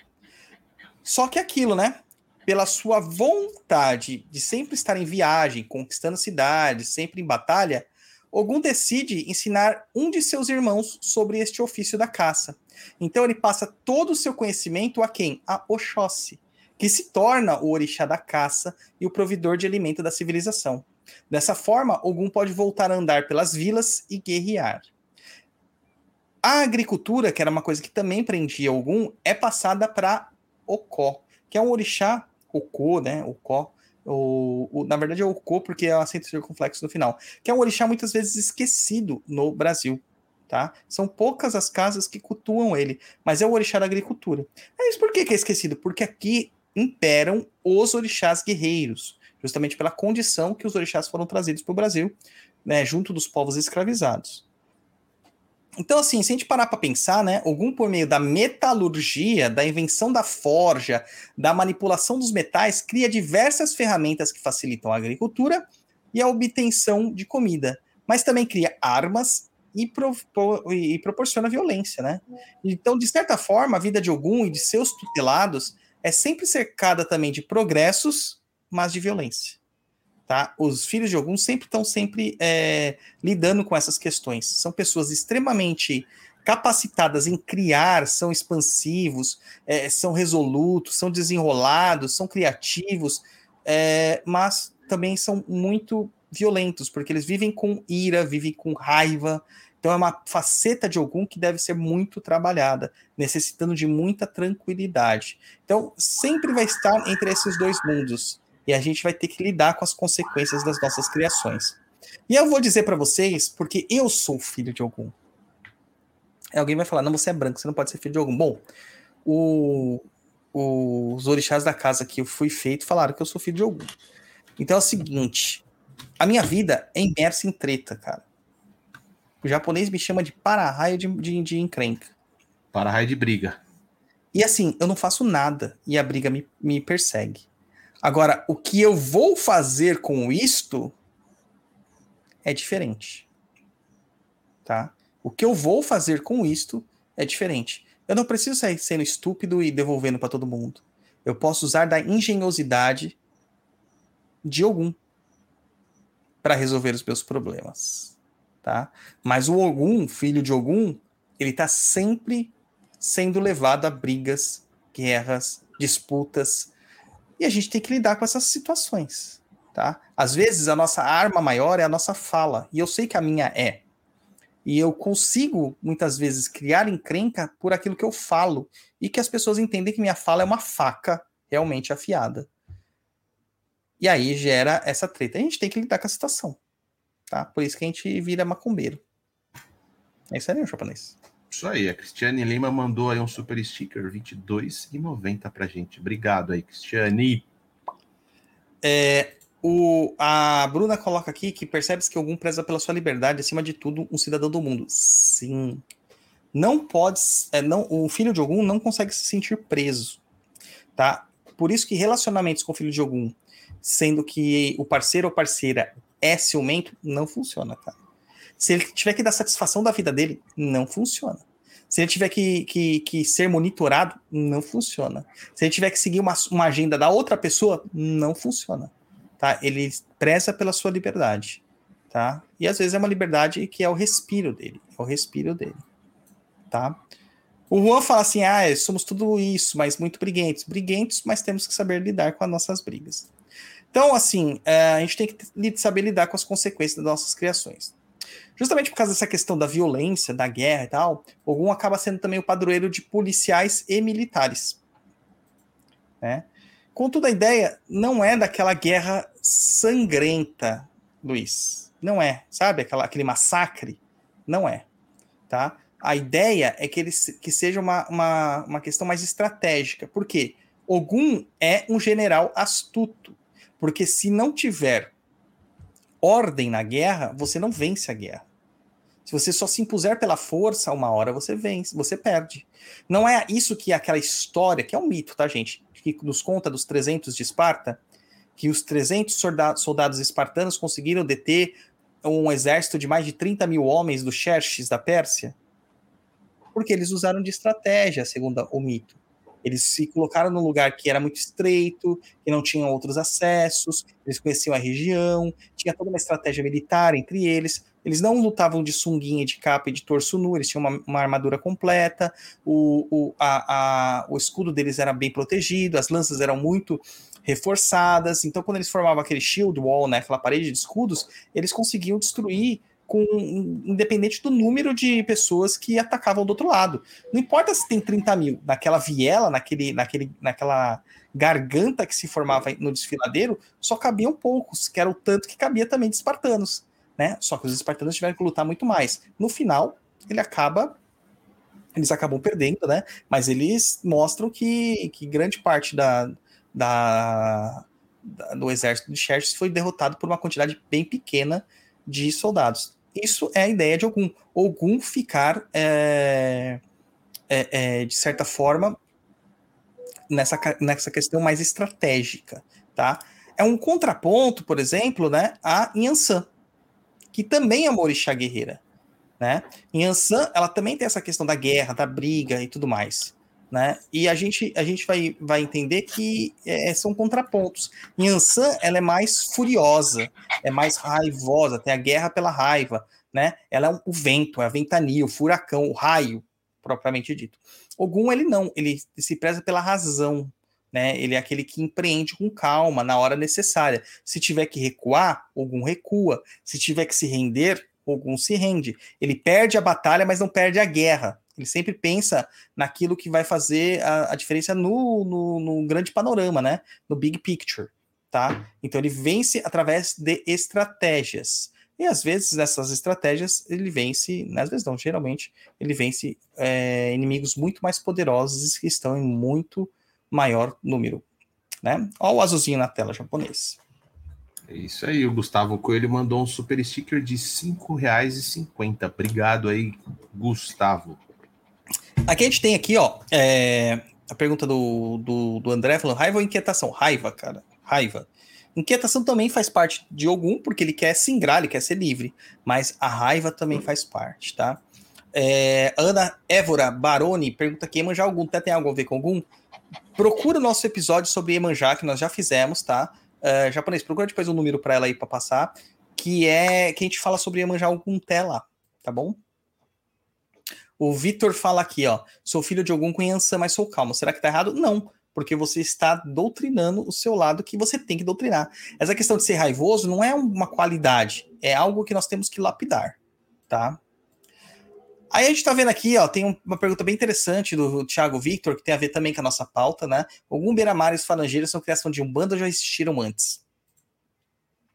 Só que aquilo, né? Pela sua vontade de sempre estar em viagem, conquistando cidades, sempre em batalha, Ogum decide ensinar um de seus irmãos sobre este ofício da caça. Então ele passa todo o seu conhecimento a quem? A Oxóssi, que se torna o orixá da caça e o provedor de alimento da civilização. Dessa forma, Ogum pode voltar a andar pelas vilas e guerrear. A agricultura, que era uma coisa que também prendia Ogum, é passada para Okó, que é um orixá, Okô, né? Okó, o, o, na verdade é Okô, porque é o acento circunflexo no final, que é um orixá muitas vezes esquecido no Brasil. Tá? São poucas as casas que cultuam ele, mas é o orixá da agricultura. Isso por que, que é esquecido? Porque aqui imperam os orixás guerreiros, justamente pela condição que os orixás foram trazidos para o Brasil, né, junto dos povos escravizados. Então, assim, se a gente parar para pensar, né, Ogum por meio da metalurgia, da invenção da forja, da manipulação dos metais, cria diversas ferramentas que facilitam a agricultura e a obtenção de comida, mas também cria armas e, e proporciona violência, né? Então, de certa forma, a vida de Ogum e de seus tutelados é sempre cercada também de progressos, mas de violência. Tá? Os filhos de Ogum sempre estão sempre é, lidando com essas questões. São pessoas extremamente capacitadas em criar, são expansivos, é, são resolutos, são desenrolados, são criativos, é, mas também são muito violentos, porque eles vivem com ira, vivem com raiva, então é uma faceta de algum que deve ser muito trabalhada, necessitando de muita tranquilidade. Então sempre vai estar entre esses dois mundos e a gente vai ter que lidar com as consequências das nossas criações. E eu vou dizer para vocês, porque eu sou filho de algum. Alguém vai falar, não, você é branco, você não pode ser filho de algum. Bom, o, o, os orixás da casa que eu fui feito falaram que eu sou filho de algum. Então é o seguinte, a minha vida é imersa em treta, cara. O japonês me chama de para-raio de, de, de encrenca. Para-raio de briga. E assim, eu não faço nada e a briga me, me persegue. Agora, o que eu vou fazer com isto é diferente. Tá? O que eu vou fazer com isto é diferente. Eu não preciso sair sendo estúpido e devolvendo para todo mundo. Eu posso usar da engenhosidade de algum para resolver os meus problemas tá? Mas o Ogum, filho de Ogum, ele está sempre sendo levado a brigas, guerras, disputas, e a gente tem que lidar com essas situações, tá? Às vezes a nossa arma maior é a nossa fala, e eu sei que a minha é. E eu consigo muitas vezes criar encrenca por aquilo que eu falo e que as pessoas entendem que minha fala é uma faca realmente afiada. E aí gera essa treta. A gente tem que lidar com a situação. Tá? Por isso que a gente vira macumbeiro. É isso aí, japonês. Isso aí, a Cristiane Lima mandou aí um super sticker, R$22,90 pra gente. Obrigado aí, Cristiane. É, o, a Bruna coloca aqui que percebe-se que algum preza pela sua liberdade, acima de tudo, um cidadão do mundo. Sim. Não pode. É, não, o filho de algum não consegue se sentir preso. Tá? Por isso que relacionamentos com o filho de algum, sendo que o parceiro ou parceira é ciumento, não funciona, cara. Se ele tiver que dar satisfação da vida dele, não funciona. Se ele tiver que, que, que ser monitorado, não funciona. Se ele tiver que seguir uma, uma agenda da outra pessoa, não funciona. Tá? Ele preza pela sua liberdade. Tá? E às vezes é uma liberdade que é o respiro dele. É o respiro dele. Tá? O Juan fala assim: ah, somos tudo isso, mas muito briguentos. Briguentos, mas temos que saber lidar com as nossas brigas. Então, assim, é, a gente tem que saber lidar com as consequências das nossas criações. Justamente por causa dessa questão da violência, da guerra e tal, Ogum acaba sendo também o padroeiro de policiais e militares. Né? Contudo, a ideia não é daquela guerra sangrenta, Luiz. Não é, sabe? Aquela, aquele massacre. Não é. Tá? A ideia é que, ele, que seja uma, uma, uma questão mais estratégica. Por quê? Ogum é um general astuto. Porque se não tiver ordem na guerra, você não vence a guerra. Se você só se impuser pela força, uma hora você vence, você perde. Não é isso que é aquela história, que é um mito, tá, gente? Que nos conta dos 300 de Esparta, que os 300 soldados, soldados espartanos conseguiram deter um exército de mais de 30 mil homens do Xerxes da Pérsia? Porque eles usaram de estratégia, segundo o mito. Eles se colocaram num lugar que era muito estreito, que não tinham outros acessos, eles conheciam a região, tinha toda uma estratégia militar entre eles, Eles não lutavam de sunguinha, de capa e de torso nu, eles tinham uma, uma armadura completa, o, o, a, a, o escudo deles era bem protegido, as lanças eram muito reforçadas. Então, quando eles formavam aquele shield wall, né, aquela parede de escudos, eles conseguiam destruir com independente do número de pessoas que atacavam do outro lado. Não importa se tem 30 mil, naquela viela, naquele, naquele, naquela garganta que se formava no desfiladeiro, só cabiam poucos, que era o tanto que cabia também de espartanos. Né? Só que os espartanos tiveram que lutar muito mais. No final, ele acaba. Eles acabam perdendo, né? Mas eles mostram que, que grande parte da, da, da do exército de Xerxes foi derrotado por uma quantidade bem pequena de soldados. Isso é a ideia de algum. Algum ficar, é, é, é, de certa forma, nessa, nessa questão mais estratégica, tá? É um contraponto, por exemplo, né, a Yansan, que também é uma orixá guerreira, né? Yansan, ela também tem essa questão da guerra, da briga e tudo mais, né? E a gente, a gente vai, vai entender que é, são contrapontos. Yansan, ela é mais furiosa, é mais raivosa, tem a guerra pela raiva, né? Ela é o vento, é a ventania, o furacão, o raio, propriamente dito. Ogum, ele não, ele se preza pela razão, né? Ele é aquele que empreende com calma na hora necessária. Se tiver que recuar, Ogum recua. Se tiver que se render, Ogum se rende. Ele perde a batalha, mas não perde a guerra. Ele sempre pensa naquilo que vai fazer a, a diferença no, no, no, grande panorama, né? No big picture, tá? Então ele vence através de estratégias. E às vezes nessas estratégias ele vence, às vezes não, geralmente ele vence é, inimigos muito mais poderosos que estão em muito maior número. Né? Olha o azulzinho na tela japonês. É isso aí, o Gustavo Coelho mandou um super sticker de R$ 5,50. Obrigado aí, Gustavo. Aqui a gente tem aqui, ó, é, a pergunta do, do, do André falando raiva ou inquietação? Raiva, cara, raiva. Inquietação também faz parte de algum, porque ele quer singrar, ele quer ser livre. Mas a raiva também faz parte, tá? É, Ana Évora Baroni pergunta aqui: Emanjá algum tem algo a ver com algum? Procura o nosso episódio sobre Emanjá, que nós já fizemos, tá? Uh, japonês, procura depois um número para ela aí para passar, que é que a gente fala sobre Emanjá algum lá, tá bom? O Vitor fala aqui, ó. Sou filho de algum conheça, mas sou calmo. Será que tá errado? Não porque você está doutrinando o seu lado que você tem que doutrinar. Essa questão de ser raivoso não é uma qualidade, é algo que nós temos que lapidar, tá? Aí a gente tá vendo aqui, ó, tem uma pergunta bem interessante do Thiago Victor, que tem a ver também com a nossa pauta, né? Algum beira-mar e os falangeiros são criação de um bando já existiram antes?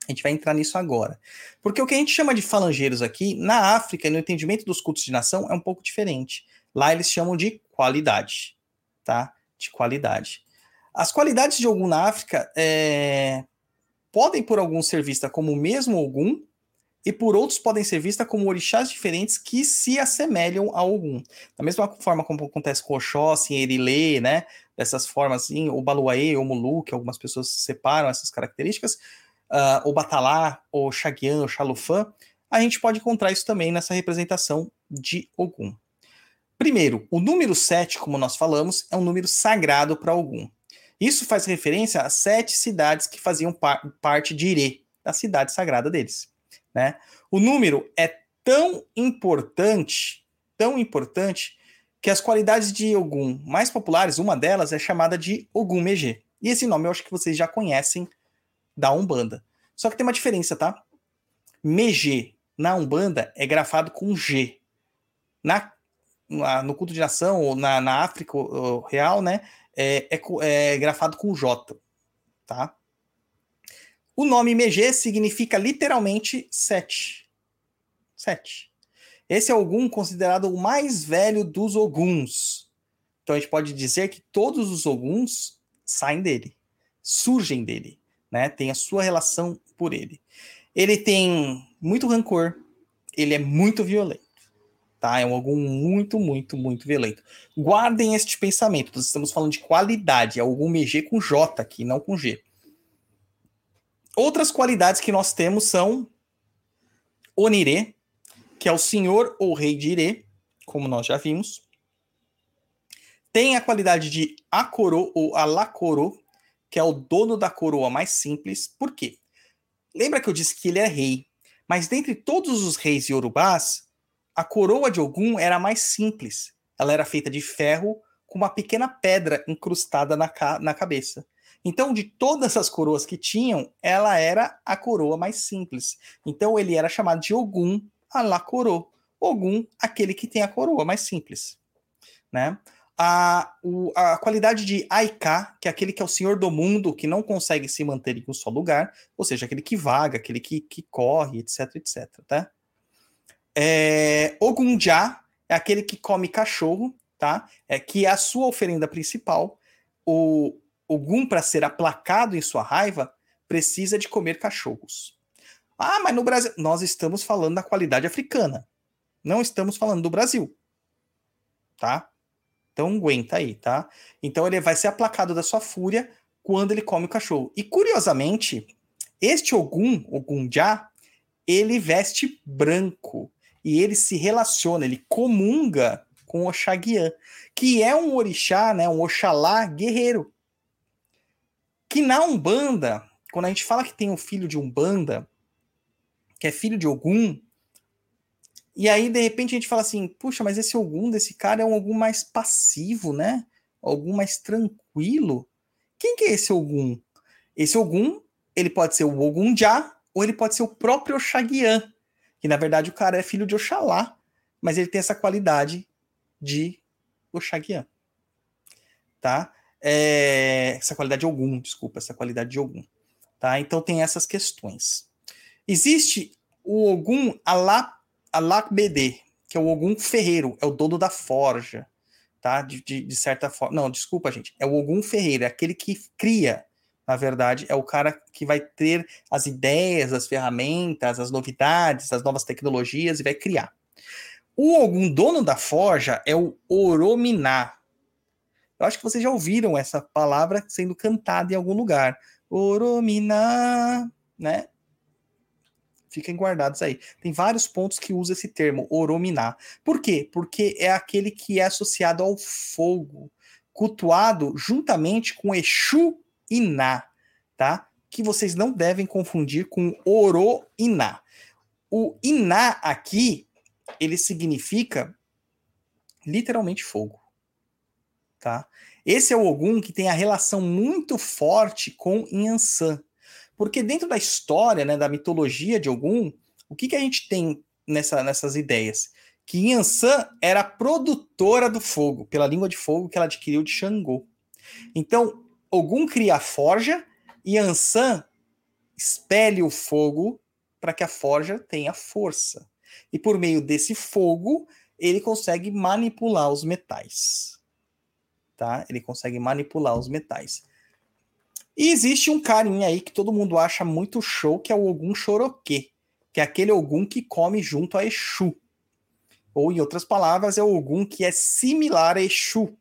A gente vai entrar nisso agora. Porque o que a gente chama de falangeiros aqui, na África, no entendimento dos cultos de nação, é um pouco diferente. Lá eles chamam de qualidade, tá? de qualidade. As qualidades de Ogum na África é, podem, por alguns, ser vistas como o mesmo Ogum, e por outros podem ser vistas como orixás diferentes que se assemelham a Ogum. Da mesma forma como acontece com Oxóssi, Erilê, né? Dessas formas, assim, o Baluaê, o Mulu, que algumas pessoas separam essas características, uh, o Batalá, o Xaguian, o Xalufã, a gente pode encontrar isso também nessa representação de Ogum. Primeiro, o número 7, como nós falamos, é um número sagrado para algum. Isso faz referência às sete cidades que faziam par parte de Irê, da cidade sagrada deles. Né? O número é tão importante, tão importante, que as qualidades de Ogum mais populares, uma delas é chamada de Ogum Megê. E esse nome eu acho que vocês já conhecem da Umbanda. Só que tem uma diferença, tá? Megê na Umbanda é grafado com G. Na no culto de nação, ou na, na África real, né, é, é, é, grafado com J, tá? O nome Megê significa literalmente sete. Sete. Esse é Ogum considerado o mais velho dos Oguns. Então a gente pode dizer que todos os Oguns saem dele, surgem dele, né? Tem a sua relação por ele. Ele tem muito rancor, ele é muito violento tá? É um algum muito, muito, muito violento. Guardem este pensamento, nós estamos falando de qualidade, é algum MG com J aqui, não com G. Outras qualidades que nós temos são Onire, que é o senhor ou rei de Ire, como nós já vimos. Tem a qualidade de Akoro ou Alakoro, que é o dono da coroa mais simples. Por quê? Lembra que eu disse que ele é rei, Mas dentre todos os reis iorubás, a coroa de Ogum era mais simples. Ela era feita de ferro com uma pequena pedra incrustada na, ca na cabeça. Então, de todas as coroas que tinham, ela era a coroa mais simples. Então, ele era chamado de Ogum a la coroa. Ogum, aquele que tem a coroa mais simples. Né? A, o, a qualidade de Aika, que é aquele que é o senhor do mundo, que não consegue se manter em um só lugar, ou seja, aquele que vaga, aquele que, que corre, etc, etc, tá? É, Ogunja é aquele que come cachorro, tá? É que é a sua oferenda principal. O Ogum, para ser aplacado em sua raiva, precisa de comer cachorros. Ah, mas no Brasil. Nós estamos falando da qualidade africana. Não estamos falando do Brasil. Tá? Então aguenta aí, tá? Então ele vai ser aplacado da sua fúria quando ele come o cachorro. E curiosamente, este Ogum, Ogunja, ele veste branco e ele se relaciona, ele comunga com Oxaguian, que é um orixá, né, um Oxalá guerreiro. Que na Umbanda, quando a gente fala que tem um filho de Umbanda, que é filho de Ogum, e aí de repente a gente fala assim, puxa, mas esse Ogum desse cara é um Ogum mais passivo, né? Ogum mais tranquilo. Quem que é esse Ogum? Esse Ogum, ele pode ser o Ogum Já, ou ele pode ser o próprio Oxaguian, que na verdade o cara é filho de Oxalá, mas ele tem essa qualidade de Oxaguian. Tá? É, essa qualidade de desculpa, essa qualidade de Ogum. Tá? Então tem essas questões. Existe o Ogum Alakbede, que é o Ogum Ferreiro, é o dono da forja, tá? De, de, de, certa forma. Não, desculpa, gente. É o Ogum Ferreiro, é aquele que cria. Na verdade, é o cara que vai ter as ideias, as ferramentas, as novidades, as novas tecnologias e vai criar. O Ogum dono da forja é o Orominá. Eu acho que vocês já ouviram essa palavra sendo cantada em algum lugar. Orominá, né? Fiquem guardados aí. Tem vários pontos que usa esse termo, orominá. Por quê? Porque é aquele que é associado ao fogo, cultuado juntamente com Exu Iná, tá? Que vocês não devem confundir com Oro Iná. O Iná aqui, ele significa literalmente fogo, tá? Esse é o Ogum que tem a relação muito forte com Inhansã. Porque dentro da história, né, da mitologia de Ogum, o que, que a gente tem nessa, nessas ideias? Que Inhansã era produtora do fogo, pela língua de fogo que ela adquiriu de Xangô. Então, Ogum cria a forja e Ansan espelhe o fogo para que a forja tenha força. E por meio desse fogo, ele consegue manipular os metais. Tá? Ele consegue manipular os metais. E existe um carinha aí que todo mundo acha muito show, que é o Ogum Choroque, que é aquele Ogum que come junto a Exu. Ou, em outras palavras, é o Ogum que é similar a Exu.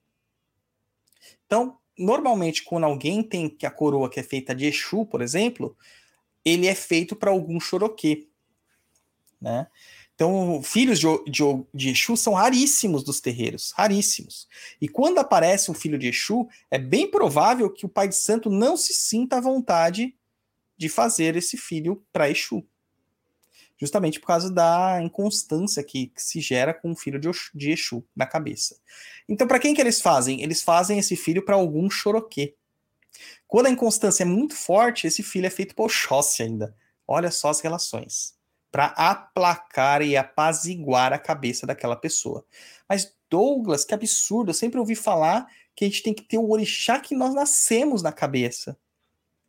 Então, normalmente, quando alguém tem que a coroa que é feita de Exu, por exemplo, ele é feito para algum Choroque. Né? Então, filhos de, de, de, Exu são raríssimos dos terreiros, raríssimos. E quando aparece um filho de Exu, é bem provável que o pai de santo não se sinta à vontade de fazer esse filho para Exu. Justamente por causa da inconstância que, que se gera com um filho de, de Exu na cabeça. Então, para quem que eles fazem? Eles fazem esse filho para algum choroquê. Quando a inconstância é muito forte, esse filho é feito para Oxóssi ainda. Olha só as relações para aplacar e apaziguar a cabeça daquela pessoa. Mas Douglas, que absurdo, eu sempre ouvi falar que a gente tem que ter o orixá que nós nascemos na cabeça.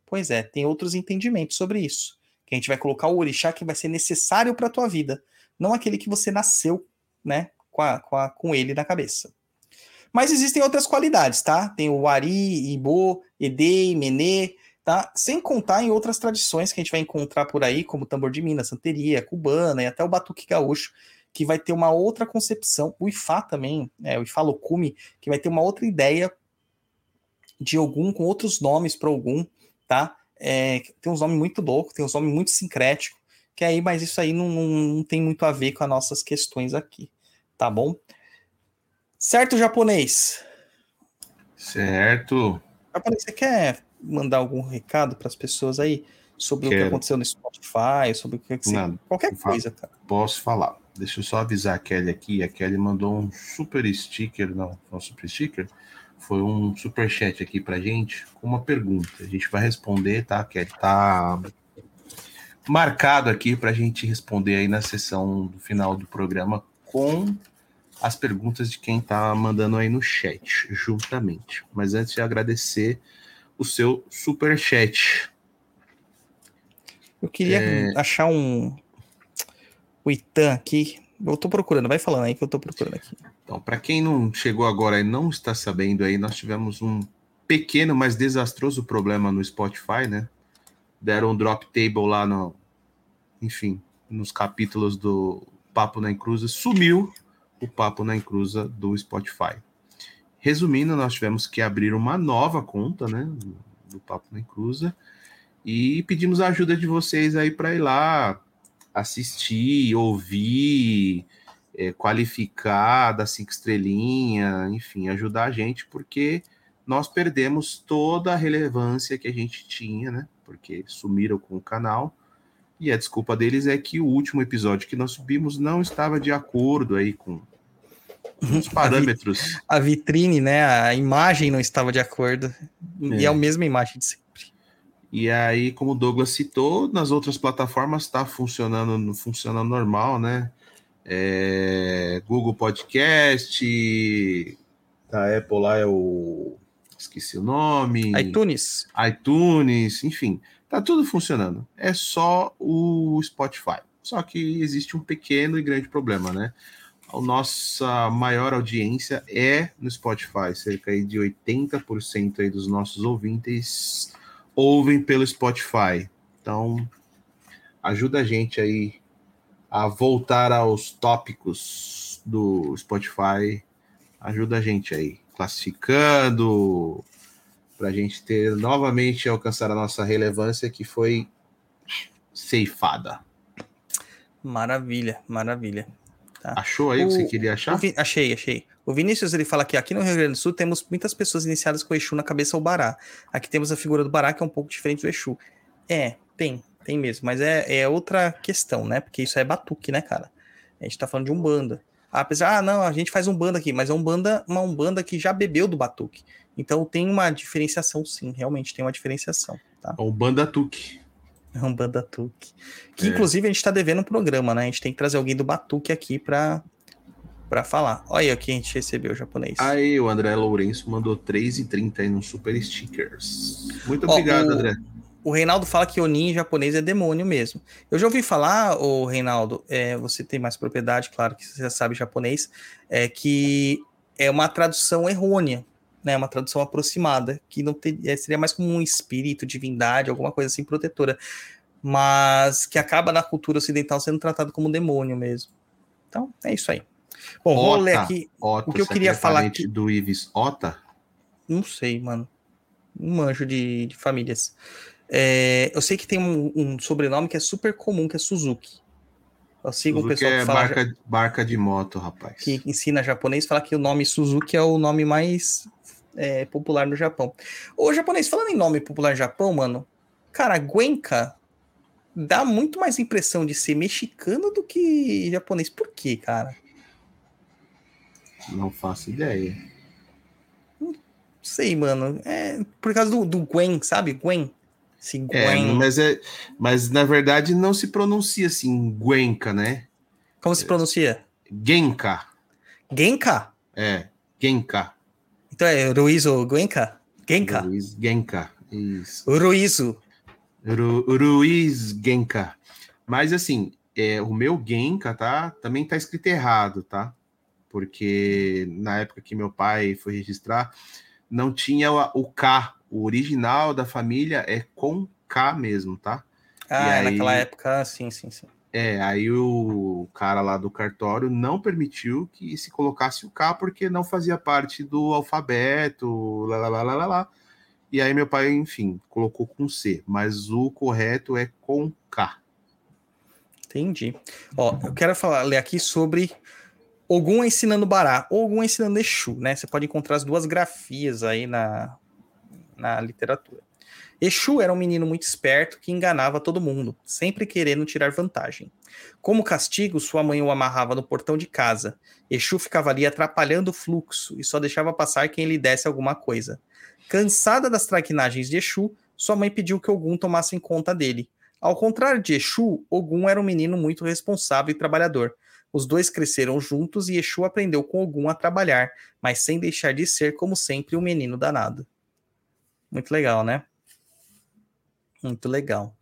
Pois é, tem outros entendimentos sobre isso. Que a gente vai colocar o orixá que vai ser necessário para a tua vida, não aquele que você nasceu, né, com, a, com, a, com ele na cabeça. Mas existem outras qualidades, tá? Tem o Ari, Ibo, Edei, Menê, tá? Sem contar em outras tradições que a gente vai encontrar por aí, como o tambor de Minas, santeria, cubana e até o batuque gaúcho, que vai ter uma outra concepção. O Ifá também, é, o Ifá Lokumi, que vai ter uma outra ideia de algum com outros nomes para algum, tá? É, tem uns nomes muito loucos, tem uns nomes muito sincréticos, que aí, mas isso aí não, não, não tem muito a ver com as nossas questões aqui, tá bom? Certo, japonês? Certo. Japonês, você quer mandar algum recado para as pessoas aí? sobre o que Quero. aconteceu no Spotify, sobre o que, que você- Nada. qualquer coisa, cara. Posso falar. Deixa eu só avisar a Kelly aqui. A Kelly mandou um super sticker, não, um super sticker. Foi um super chat aqui pra gente com uma pergunta. A gente vai responder, tá, Kelly? Tá marcado aqui pra gente responder aí na sessão do final do programa com as perguntas de quem tá mandando aí no chat, juntamente. Mas antes de agradecer o seu super chat. Eu queria É. achar um. O Itan aqui. Eu tô procurando, vai falando aí que eu tô procurando aqui. Então, para quem não chegou agora e não está sabendo aí, nós tivemos um pequeno, mas desastroso problema no Spotify, né? Deram um drop table lá no, enfim, nos capítulos do Papo na Encruza, sumiu o Papo na Encruza do Spotify. Resumindo, nós tivemos que abrir uma nova conta, né, do Papo na Encruza, e pedimos a ajuda de vocês aí para ir lá assistir, ouvir, é, qualificar, dar cinco estrelinhas, enfim, ajudar a gente, porque nós perdemos toda a relevância que a gente tinha, né? Porque sumiram com o canal. E a desculpa deles é que o último episódio que nós subimos não estava de acordo aí com os parâmetros. A vitrine, né? A imagem não estava de acordo. E é É. a mesma imagem de sempre. E aí, como o Douglas citou, nas outras plataformas está funcionando, funcionando normal, né? É, Google Podcast, da Apple lá é o. Esqueci o nome. iTunes. iTunes, enfim, tá tudo funcionando. É só o Spotify. Só que existe um pequeno e grande problema, né? A nossa maior audiência é no Spotify, cerca aí de 80% aí dos nossos ouvintes ouvem pelo Spotify. Então, ajuda a gente aí a voltar aos tópicos do Spotify. Ajuda a gente aí, classificando, para a gente ter novamente alcançar a nossa relevância que foi ceifada. Maravilha, maravilha. Achou aí o que você queria achar? Vi- Achei, achei. O Vinícius ele fala que aqui no Rio Grande do Sul temos muitas pessoas iniciadas com o Exu na cabeça ou Bará. Aqui temos a figura do Bará que é um pouco diferente do Exu. É, tem, tem mesmo, mas é, é outra questão, né? Porque isso é batuque, né, cara? A gente tá falando de Umbanda. Apesar, ah, não, a gente faz Umbanda aqui, mas é Umbanda, uma Umbanda que já bebeu do batuque. Então tem uma diferenciação, sim, realmente tem uma diferenciação, tá? O Banda Tuque. É um Batuque. Que É. inclusive a gente tá devendo um programa, né? A gente tem que trazer alguém do Batuque aqui pra, pra falar. Olha o que a gente recebeu, japonês. Aí o André Lourenço mandou 3,30 aí no Super Stickers. Muito Ó, obrigado, o- André. O Reinaldo fala que Oni em japonês é demônio mesmo. Eu já ouvi falar, o Reinaldo, é, você tem mais propriedade, claro que você já sabe japonês, é que é uma tradução errônea, né? Uma tradução aproximada, que não ter- é, seria mais como um espírito, divindade, alguma coisa assim protetora, mas que acaba na cultura ocidental sendo tratado como demônio mesmo. Então, é isso aí. Bom, vou ler aqui. Ota, o que eu queria é falar aqui- do Ives Ota? Não sei, mano. Um manjo de, de famílias. É, eu sei que tem um, um sobrenome que é super comum, que é Suzuki. Eu sigo um Suzuki pessoal que, é fala, barca, barca de moto, rapaz. que ensina japonês, fala que o nome Suzuki é o nome mais é, popular no Japão. Ô, japonês, falando em nome popular no Japão, mano, cara, Guenka dá muito mais impressão de ser mexicano do que japonês. Por quê, cara? Não faço ideia. Não sei, mano. É por causa do, do Gwen, sabe? Gwen. Esse É, Gwen. mas, é, mas na verdade não se pronuncia assim, Guenca, né? Como se pronuncia? Genka. Genka? É, Genka. Então é Ruizo Genka? Genka. Luiz Genka. Isso. Ruizo. Ru, Ruiz Genka. Mas assim, é, o meu Genka, tá? Também tá escrito errado, tá? Porque na época que meu pai foi registrar, não tinha o, o K. O original da família é com K mesmo, tá? Ah, E aí- naquela época, sim, sim, sim. É, aí o cara lá do cartório não permitiu que se colocasse o K porque não fazia parte do alfabeto, lá, lá, lá, lá, lá. E aí meu pai, enfim, colocou com C, mas o correto é com K. Entendi. Ó, eu quero falar, ler aqui sobre Ogum ensinando Bará, Ogum ensinando Exu, né? Você pode encontrar as duas grafias aí na, na literatura. Exu era um menino muito esperto que enganava todo mundo, sempre querendo tirar vantagem. Como castigo, sua mãe o amarrava no portão de casa. Exu ficava ali atrapalhando o fluxo e só deixava passar quem lhe desse alguma coisa. Cansada das traquinagens de Exu, sua mãe pediu que Ogum tomasse em conta dele. Ao contrário de Exu, Ogum era um menino muito responsável e trabalhador. Os dois cresceram juntos e Exu aprendeu com Ogum a trabalhar, mas sem deixar de ser, como sempre, um menino danado. Muito legal, né? Muito legal.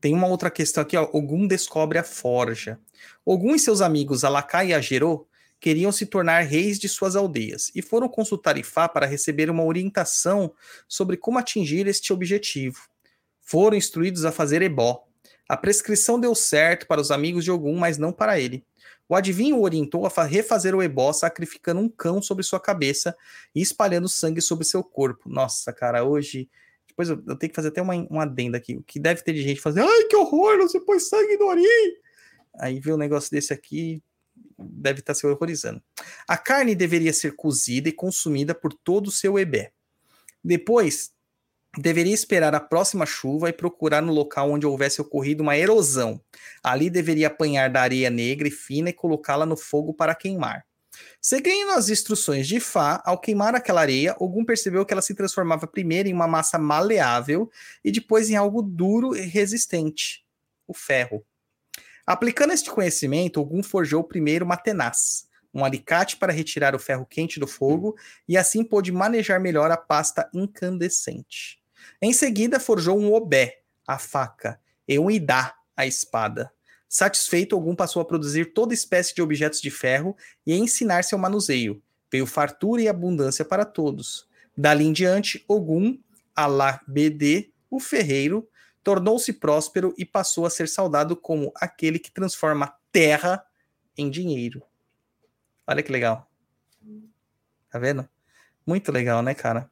Tem uma outra questão aqui, ó. Ogum descobre a forja. Ogum e seus amigos Alakai e Agerô queriam se tornar reis de suas aldeias e foram consultar Ifá para receber uma orientação sobre como atingir este objetivo. Foram instruídos a fazer ebó. A prescrição deu certo para os amigos de Ogum, mas não para ele. O adivinho o orientou a refazer o ebó, sacrificando um cão sobre sua cabeça e espalhando sangue sobre seu corpo. Nossa, cara, hoje depois eu, eu tenho que fazer até uma, uma adenda aqui. O que deve ter de gente fazendo, ai, que horror, você pôs sangue no Ori. Aí vê um negócio desse aqui, deve estar se horrorizando. A carne deveria ser cozida e consumida por todo o seu ebé. Depois, deveria esperar a próxima chuva e procurar no local onde houvesse ocorrido uma erosão. Ali deveria apanhar da areia negra e fina e colocá-la no fogo para queimar. Seguindo as instruções de Fá, ao queimar aquela areia, Ogum percebeu que ela se transformava primeiro em uma massa maleável e depois em algo duro e resistente, o ferro. Aplicando este conhecimento, Ogum forjou primeiro uma tenaz, um alicate para retirar o ferro quente do fogo e assim pôde manejar melhor a pasta incandescente. Em seguida, forjou um obé, a faca, e um idá, a espada. Satisfeito, Ogum passou a produzir toda espécie de objetos de ferro e a ensinar seu manuseio. Veio fartura e abundância para todos. Dali em diante, Ogum, Alá BD, o ferreiro, tornou-se próspero e passou a ser saudado como aquele que transforma terra em dinheiro. Olha que legal. Tá vendo? Muito legal, né, cara?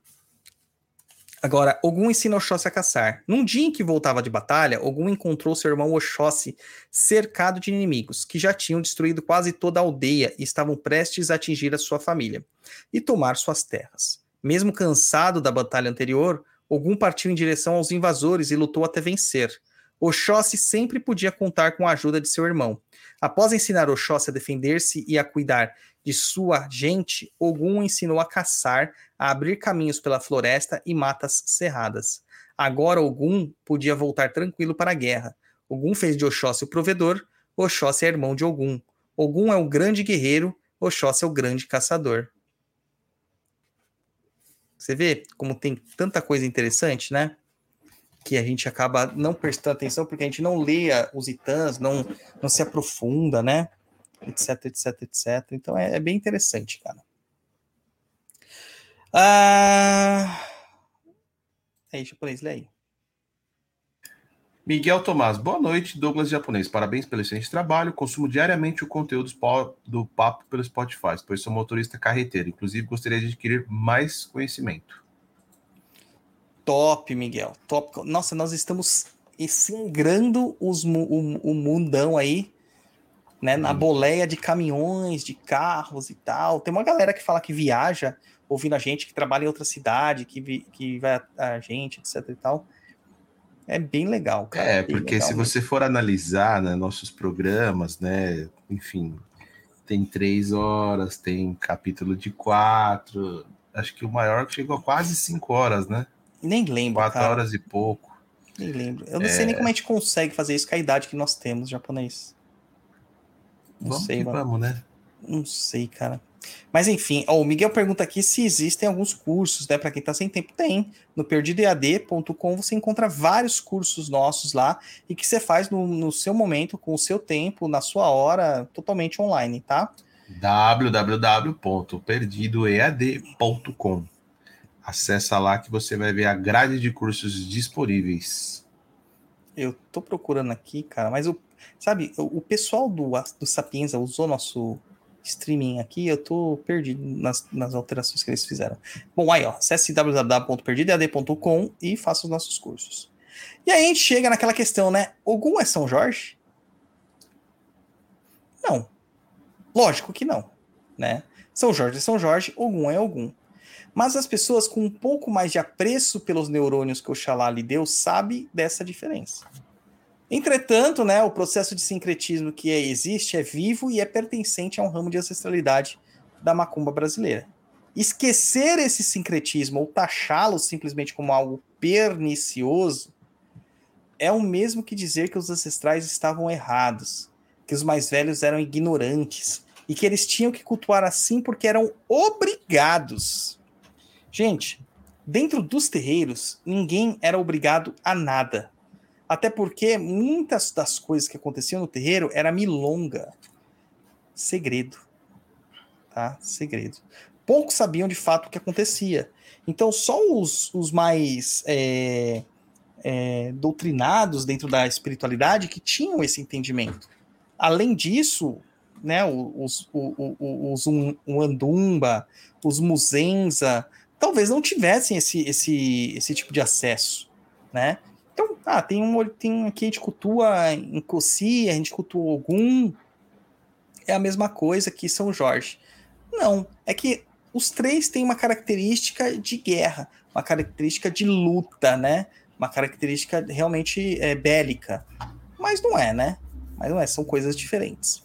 Agora, Ogum ensina Oxóssi a caçar. Num dia em que voltava de batalha, Ogum encontrou seu irmão Oxóssi cercado de inimigos, que já tinham destruído quase toda a aldeia e estavam prestes a atingir a sua família e tomar suas terras. Mesmo cansado da batalha anterior, Ogum partiu em direção aos invasores e lutou até vencer. Oxóssi sempre podia contar com a ajuda de seu irmão. Após ensinar Oxóssi a defender-se e a cuidar de sua gente, Ogum ensinou a caçar, a abrir caminhos pela floresta e matas cerradas. Agora Ogum podia voltar tranquilo para a guerra. Ogum fez de Oxóssi o provedor, Oxóssi é irmão de Ogum. Ogum é o grande guerreiro, Oxóssi é o grande caçador. Você vê como tem tanta coisa interessante, né? Que a gente acaba não prestando atenção porque a gente não lê os itãs, não, não se aprofunda, né? Etc, etc, etc. Então é, é bem interessante, cara. Ah... Aí, japonês, lê aí. Miguel Tomás, boa noite, Douglas Japonês. Parabéns pelo excelente trabalho. Consumo diariamente o conteúdo do Papo pelo Spotify, pois sou motorista carreteiro. Inclusive, gostaria de adquirir mais conhecimento. Top, Miguel. Top. Nossa, nós estamos singrando os, o, o mundão aí né, na boleia de caminhões, de carros e tal. Tem uma galera que fala que viaja ouvindo a gente, que trabalha em outra cidade, que, vi, que vai a, a gente, etc e tal. É bem legal, cara. É, porque se mesmo. você for analisar né, nossos programas, né, enfim, tem três horas, tem capítulo de quatro, acho que o maior chegou a quase cinco horas, né? Nem lembro. Quatro cara. horas e pouco. Nem lembro. Eu não é... sei nem como a gente consegue fazer isso com a idade que nós temos, japonês. Não vamos sei, vamos, né? Não sei, cara. Mas enfim, ó, o Miguel pergunta aqui se existem alguns cursos, né? Para quem tá sem tempo, tem. No perdidoead.com você encontra vários cursos nossos lá e que você faz no, no seu momento, com o seu tempo, na sua hora, totalmente online, tá? www.perdidoead.com Acessa lá que você vai ver a grade de cursos disponíveis. Eu tô procurando aqui, cara, mas o Sabe, o, o pessoal do, do Sapienza usou nosso streaming aqui, eu tô perdido nas, nas alterações que eles fizeram. Bom, aí, ó, acesse www.perdidoead.com e faça os nossos cursos. E aí a gente chega naquela questão, né? Ogum é São Jorge? Não. Lógico que não, né? São Jorge é São Jorge, Ogum é Ogum. Mas as pessoas com um pouco mais de apreço pelos neurônios que Oxalá lhe deu sabe dessa diferença. Entretanto, né, o processo de sincretismo que existe é vivo e é pertencente a um ramo de ancestralidade da macumba brasileira. Esquecer esse sincretismo ou taxá-lo simplesmente como algo pernicioso é o mesmo que dizer que os ancestrais estavam errados, que os mais velhos eram ignorantes e que eles tinham que cultuar assim porque eram obrigados. Gente, dentro dos terreiros, ninguém era obrigado a nada. Até porque muitas das coisas que aconteciam no terreiro era milonga. Segredo. Tá? Segredo. Poucos sabiam de fato o que acontecia. Então, só os, os mais é, é, doutrinados dentro da espiritualidade que tinham esse entendimento. Além disso, né, os, os, os, os Andumba, os Muzenza, talvez não tivessem esse, esse, esse tipo de acesso, né? Então, ah, tem um tem aqui a gente cultua em Coci, a gente cultua Ogum, é a mesma coisa que São Jorge. Não, é que os três têm uma característica de guerra, uma característica de luta, né? Uma característica realmente é, bélica. Mas não é, né? Mas não é, são coisas diferentes.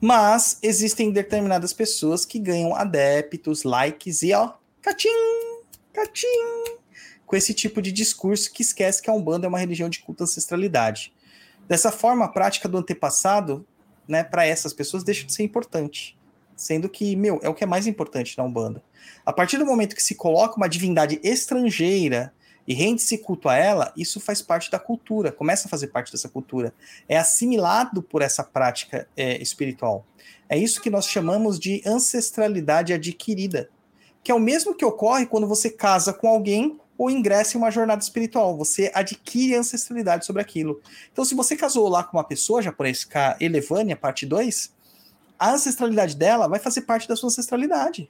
Mas existem determinadas pessoas que ganham adeptos, likes e ó, catim, catim, com esse tipo de discurso que esquece que a Umbanda é uma religião de culto ancestralidade. Dessa forma, a prática do antepassado, né, para essas pessoas deixa de ser importante, sendo que, meu, é o que é mais importante na Umbanda. A partir do momento que se coloca uma divindade estrangeira e rende-se culto a ela, isso faz parte da cultura, começa a fazer parte dessa cultura. É assimilado por essa prática é, espiritual. É isso que nós chamamos de ancestralidade adquirida, que é o mesmo que ocorre quando você casa com alguém ou ingressa em uma jornada espiritual. Você adquire ancestralidade sobre aquilo. Então, se você casou lá com uma pessoa japonesa, a Elevânia, parte 2, a ancestralidade dela vai fazer parte da sua ancestralidade.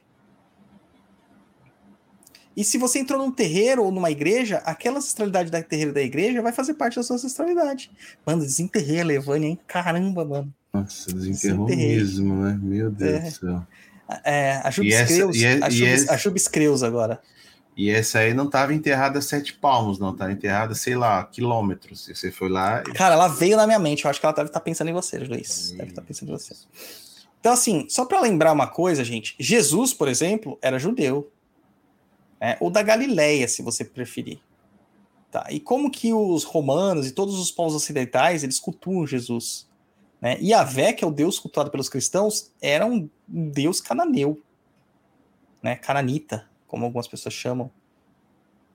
E se você entrou num terreiro ou numa igreja, aquela ancestralidade da terreiro da igreja vai fazer parte da sua ancestralidade. Mano, desenterrei a Levânia, hein? Caramba, mano. Nossa, desenterrou mesmo, né? Meu Deus é. do céu. É, a Jubes é, a Jubes Creus agora. E essa aí não estava enterrada a sete palmos, não. Estava enterrada, sei lá, quilômetros. Você foi lá. E... Cara, ela veio na minha mente. Eu acho que ela deve estar tá pensando em você, Luiz. Deve estar tá pensando em você. Então, assim, só para lembrar uma coisa, gente. Jesus, por exemplo, era judeu. Né? Ou da Galileia, se você preferir. Tá? E como que os romanos e todos os povos ocidentais, eles cultuam Jesus? Né? E Vé, que é o deus cultuado pelos cristãos, era um deus cananeu. Né? Cananita como algumas pessoas chamam.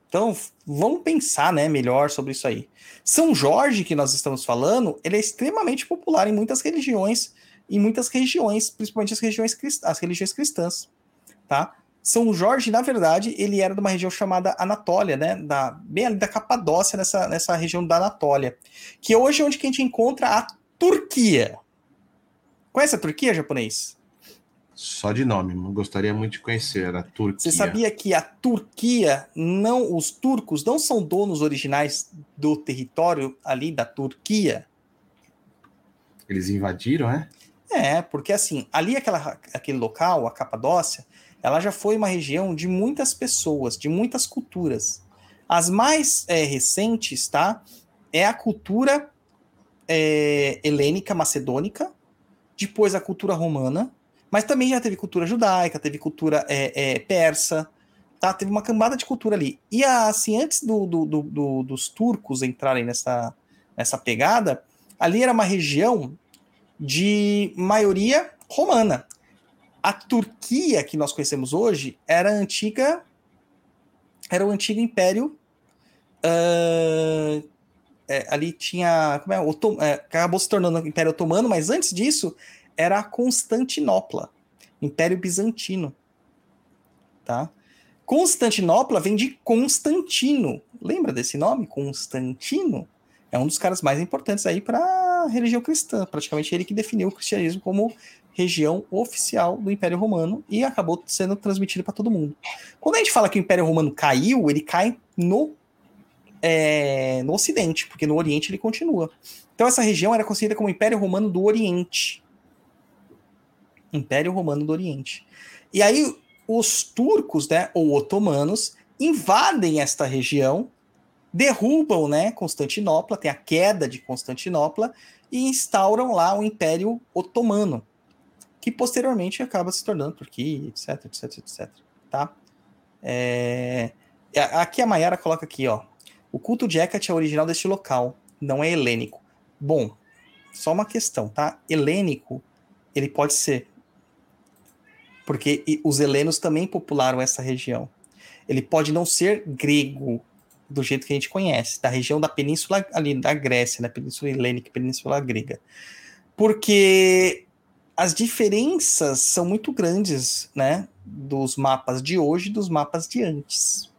Então, vamos pensar né, melhor sobre isso aí. São Jorge, que nós estamos falando, ele é extremamente popular em muitas religiões, em muitas regiões, principalmente as regiões, as religiões cristãs. Tá? São Jorge, na verdade, ele era de uma região chamada Anatólia, né? Da, bem ali da Capadócia, nessa, nessa região da Anatólia. Que é hoje é onde que a gente encontra a Turquia. Conhece a Turquia, japonês? Só de nome, gostaria muito de conhecer a Turquia. Você sabia que a Turquia, não, os turcos não são donos originais do território ali da Turquia? Eles invadiram, é? É, porque assim, ali aquela, aquele local, a Capadócia, ela já foi uma região de muitas pessoas, de muitas culturas. As mais é, recentes, tá? É a cultura é, helênica macedônica, depois a cultura romana, mas também já teve cultura judaica, teve cultura é, é, persa, tá? Teve uma cambada de cultura ali. E assim, antes do, do, do, dos turcos entrarem nessa, nessa pegada, ali era uma região de maioria romana. A Turquia que nós conhecemos hoje era antiga era o antigo império uh, é, ali tinha como é, Otom, é, acabou se tornando o Império Otomano, mas antes disso era a Constantinopla, Império Bizantino. Tá? Constantinopla vem de Constantino. Lembra desse nome? Constantino? É um dos caras mais importantes aí para a religião cristã. Praticamente ele que definiu o cristianismo como região oficial do Império Romano e acabou sendo transmitido para todo mundo. Quando a gente fala que o Império Romano caiu, ele cai no, é, no Ocidente, porque no Oriente ele continua. Então essa região era conhecida como Império Romano do Oriente. Império Romano do Oriente. E aí, os turcos, né, ou otomanos, invadem esta região, derrubam, né, Constantinopla, tem a queda de Constantinopla e instauram lá o Império Otomano, que posteriormente acaba se tornando Turquia, etc, etc, etc, tá? É... Aqui a Mayara coloca aqui, ó, o culto de Hecate é original deste local, não é helênico. Bom, só uma questão, tá? Helênico, ele pode ser, porque os helenos também popularam essa região. Ele pode não ser grego, do jeito que a gente conhece, da região da península ali da Grécia, da península helênica, península grega. Porque as diferenças são muito grandes, né, dos mapas de hoje e dos mapas de antes.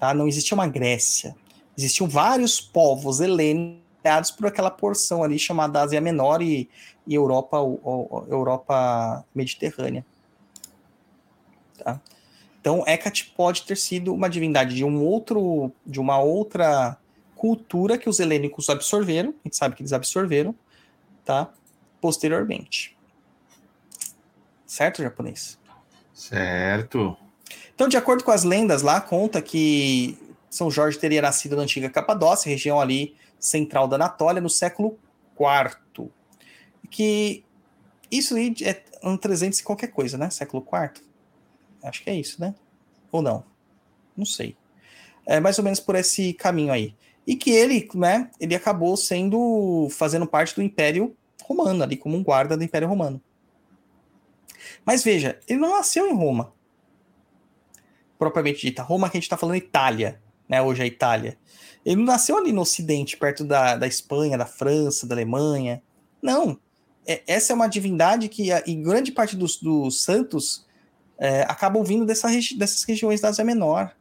Tá? Não existia uma Grécia. Existiam vários povos helênicos por aquela porção ali chamada Ásia Menor e, e Europa, o, o, Europa Mediterrânea. Tá? Então, Hecate pode ter sido uma divindade de um outro, de uma outra cultura que os helênicos absorveram, a gente sabe que eles absorveram, tá? Posteriormente. Certo, japonês? Certo. Então, de acordo com as lendas lá, conta que São Jorge teria nascido na antiga Capadócia, região ali central da Anatólia, no século IV. Que isso aí é um 300 e qualquer coisa, né? Século IV. Acho que é isso, né? Ou não? Não sei. É mais ou menos por esse caminho aí. E que ele, né, ele acabou sendo, fazendo parte do Império Romano, ali como um guarda do Império Romano. Mas veja, ele não nasceu em Roma. Propriamente dita. Roma que a gente está falando Itália, né? Hoje é Itália. Ele não nasceu ali no Ocidente, perto da, da Espanha, da França, da Alemanha. Não. É, essa é uma divindade que, em grande parte dos, dos santos, é, acabam vindo dessa regi dessas regiões da Ásia Menor.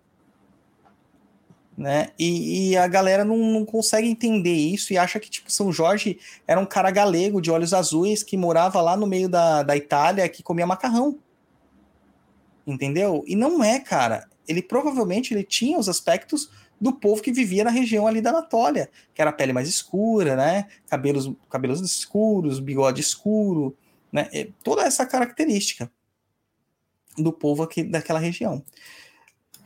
Né? E, e a galera não, não, consegue entender isso e acha que tipo São Jorge era um cara galego de olhos azuis que morava lá no meio da, da Itália que comia macarrão. Entendeu? E não é, cara. Ele provavelmente ele tinha os aspectos do povo que vivia na região ali da Anatólia, que era pele mais escura, né? Cabelos, cabelos escuros, bigode escuro, né? Toda essa característica do povo aqui daquela região.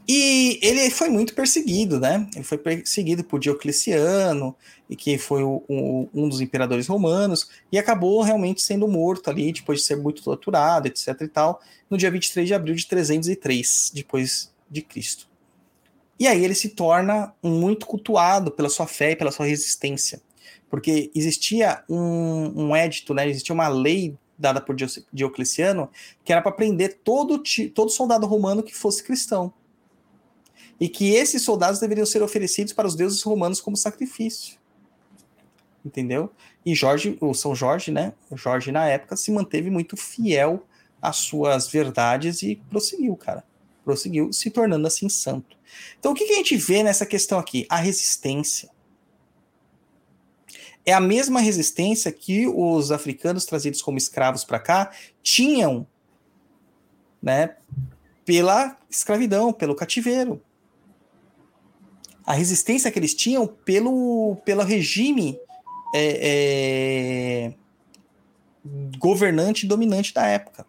E ele foi muito perseguido, né? Ele foi perseguido por Diocleciano, e que foi o, o, um dos imperadores romanos, e acabou realmente sendo morto ali, depois de ser muito torturado, etc e tal, no dia 23 de abril de 303 depois de Cristo. E aí ele se torna muito cultuado pela sua fé e pela sua resistência, porque existia um, um édito, né? Existia uma lei dada por Diocleciano, que era para prender todo, todo soldado romano que fosse cristão. E que esses soldados deveriam ser oferecidos para os deuses romanos como sacrifício. Entendeu? E Jorge, o São Jorge, né? Jorge, na época, se manteve muito fiel às suas verdades e prosseguiu, cara. Prosseguiu, se tornando assim santo. Então, o que, que a gente vê nessa questão aqui? A resistência é a mesma resistência que os africanos trazidos como escravos para cá tinham, né, pela escravidão, pelo cativeiro. A resistência que eles tinham pelo, pelo regime é, é, governante dominante da época.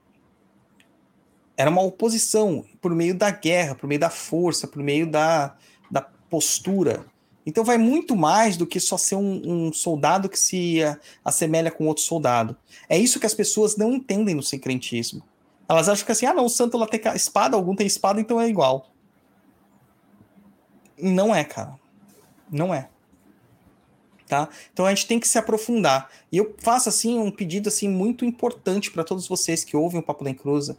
Era uma oposição por meio da guerra, por meio da força, por meio da, da postura. Então vai muito mais do que só ser um, um soldado que se assemelha com outro soldado. É isso que as pessoas não entendem no secretismo. Elas acham que assim, ah não, o santo lá tem espada, algum tem espada, então é igual. Não é, cara. Não é. Tá? Então a gente tem que se aprofundar. E eu faço assim um pedido assim muito importante para todos vocês que ouvem o Papo da Encruza,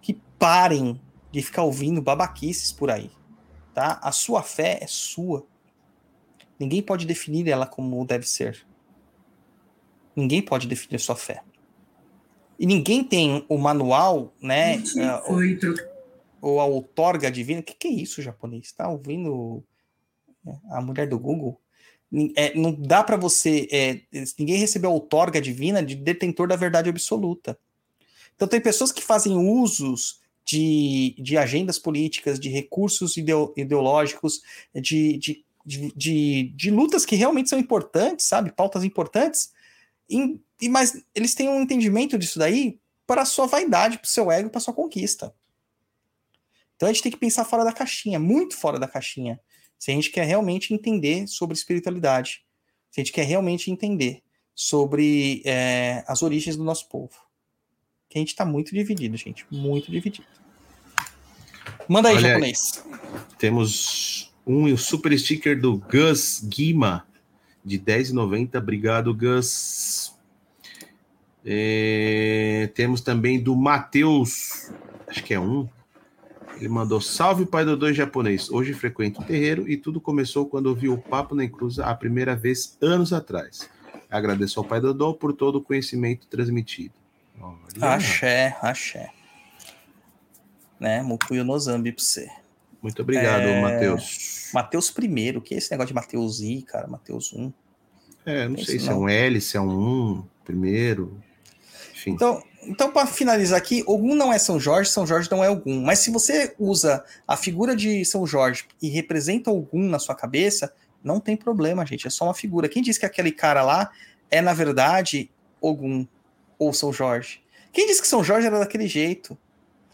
que parem de ficar ouvindo babaquices por aí, tá? A sua fé é sua. Ninguém pode definir ela como deve ser. Ninguém pode definir sua fé. E ninguém tem o manual, né? Foi, ou a outorga divina. O que, que é isso, japonês? Está ouvindo né, a mulher do Google? É, não dá para você. É, ninguém recebeu a outorga divina de detentor da verdade absoluta. Então, tem pessoas que fazem usos de, de agendas políticas, de recursos ideológicos, de, de de, de, de, lutas que realmente são importantes, sabe? Pautas importantes, e, e, mas eles têm um entendimento disso daí para a sua vaidade, para o seu ego, para sua conquista. Então a gente tem que pensar fora da caixinha, muito fora da caixinha. Se a gente quer realmente entender sobre espiritualidade, se a gente quer realmente entender sobre é, as origens do nosso povo. Que a gente está muito dividido, gente. Muito dividido. Manda aí, Olha aí. japonês. Temos um super sticker do Gus Guima, de R$10,90. Obrigado, Gus. É, temos também do Matheus, acho que é um. Ele mandou: Salve, pai do dois japonês. Hoje frequento o terreiro e tudo começou quando ouvi o Papo na Encruza a primeira vez, anos atrás. Agradeço ao pai Dodô por todo o conhecimento transmitido. Olha, Axé, axé. Né? Mukuyo no Zambi pra você. Muito obrigado, É, Matheus. Mateus primeiro, que é esse negócio de Mateus I, cara? Mateus 1. É, não Tem sei se é não. um L, se é um 1, primeiro. Enfim. Então, então para finalizar aqui, Ogum não é São Jorge, São Jorge não é Ogum. Mas se você usa a figura de São Jorge e representa Ogum na sua cabeça, não tem problema, gente. É só uma figura. Quem disse que aquele cara lá é, na verdade, Ogum ou São Jorge? Quem disse que São Jorge era daquele jeito?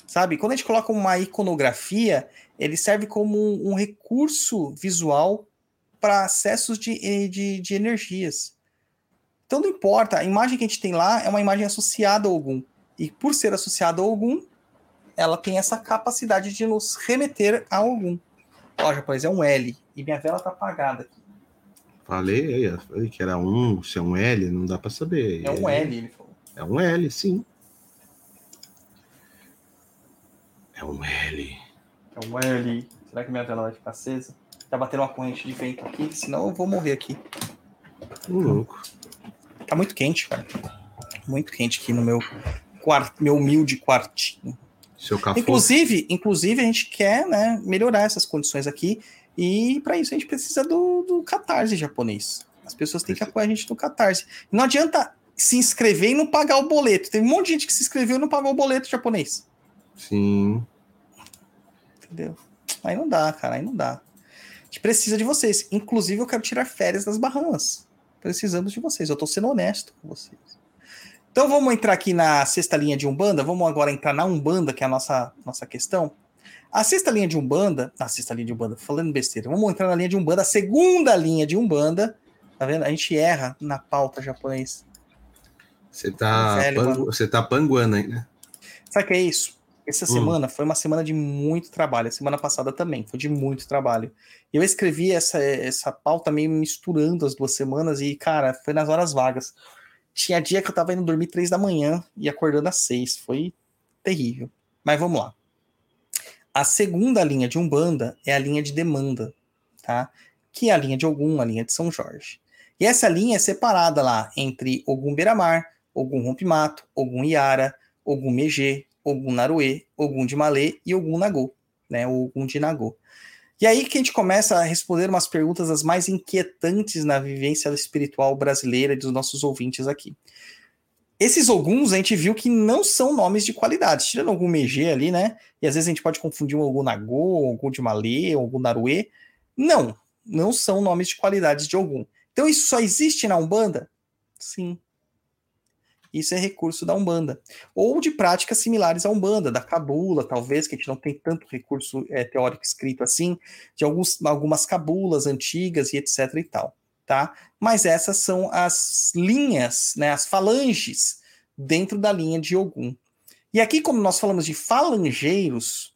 Sabe? Quando a gente coloca uma iconografia, ele serve como um, um recurso visual para acessos de, de, de energias. Então não importa, a imagem que a gente tem lá é uma imagem associada ao Ogum. E por ser associada ao Ogum, ela tem essa capacidade de nos remeter a Ogum. Ó, japonês, é um L. E minha vela tá apagada aqui. Falei falei que era um, se é um L, não dá para saber. É um L, ele falou. É um L, sim. É um L. É um L. Será que minha vela vai ficar acesa? Tá batendo uma corrente de vento aqui, senão eu vou morrer aqui. Um louco. Tá muito quente, cara. Muito quente aqui no meu, quarto, meu humilde quartinho. Seu. Inclusive, inclusive, a gente quer né, melhorar essas condições aqui. E para isso a gente precisa do, do Catarse japonês. As pessoas têm que apoiar a gente no Catarse. Não adianta se inscrever e não pagar o boleto. Tem um monte de gente que se inscreveu e não pagou o boleto japonês. Sim. Entendeu? Aí não dá, cara. Aí não dá. A gente precisa de vocês. Inclusive, eu quero tirar férias das Bahamas. Precisamos de vocês. Eu tô sendo honesto com vocês. Então vamos entrar aqui na sexta linha de Umbanda. Vamos agora entrar na Umbanda, que é a nossa, nossa questão. A sexta linha de Umbanda. A sexta linha de Umbanda, falando besteira. Vamos entrar na linha de Umbanda, a segunda linha de Umbanda. Tá vendo? A gente erra na pauta japonês. Você tá, Velho, pangu- você tá panguando aí, né? Sabe o que é isso? Essa Hum. semana foi uma semana de muito trabalho. A semana passada também foi de muito trabalho. Eu escrevi essa, essa pauta meio misturando as duas semanas e, cara, foi nas horas vagas. Tinha dia que eu tava indo dormir três da manhã e acordando às seis. Foi terrível. Mas vamos lá. A segunda linha de Umbanda é a linha de demanda, tá? Que é a linha de Ogum, a linha de São Jorge. E essa linha é separada lá entre Ogum Beramar, Ogum Rompimato, Ogum Iara, Ogum Megê, Ogum Naruê, Ogum de Malê e Ogum Nagô, né? O Ogum de Nagô. E aí que a gente começa a responder umas perguntas as mais inquietantes na vivência espiritual brasileira dos nossos ouvintes aqui. Esses Oguns a gente viu que não são nomes de qualidade, tirando algum Megê ali, né? E às vezes a gente pode confundir um Ogum Nagô, Ogum de Malê, Ogum Naruê. Não, não são nomes de qualidade de Ogum. Então isso só existe na Umbanda? Sim. Isso é recurso da Umbanda. Ou de práticas similares à Umbanda, da Cabula, talvez, que a gente não tem tanto recurso é, teórico escrito assim, de alguns, algumas cabulas antigas e etc e tal, tá? Mas essas são as linhas, né, as falanges dentro da linha de Ogum. E aqui, como nós falamos de falangeiros,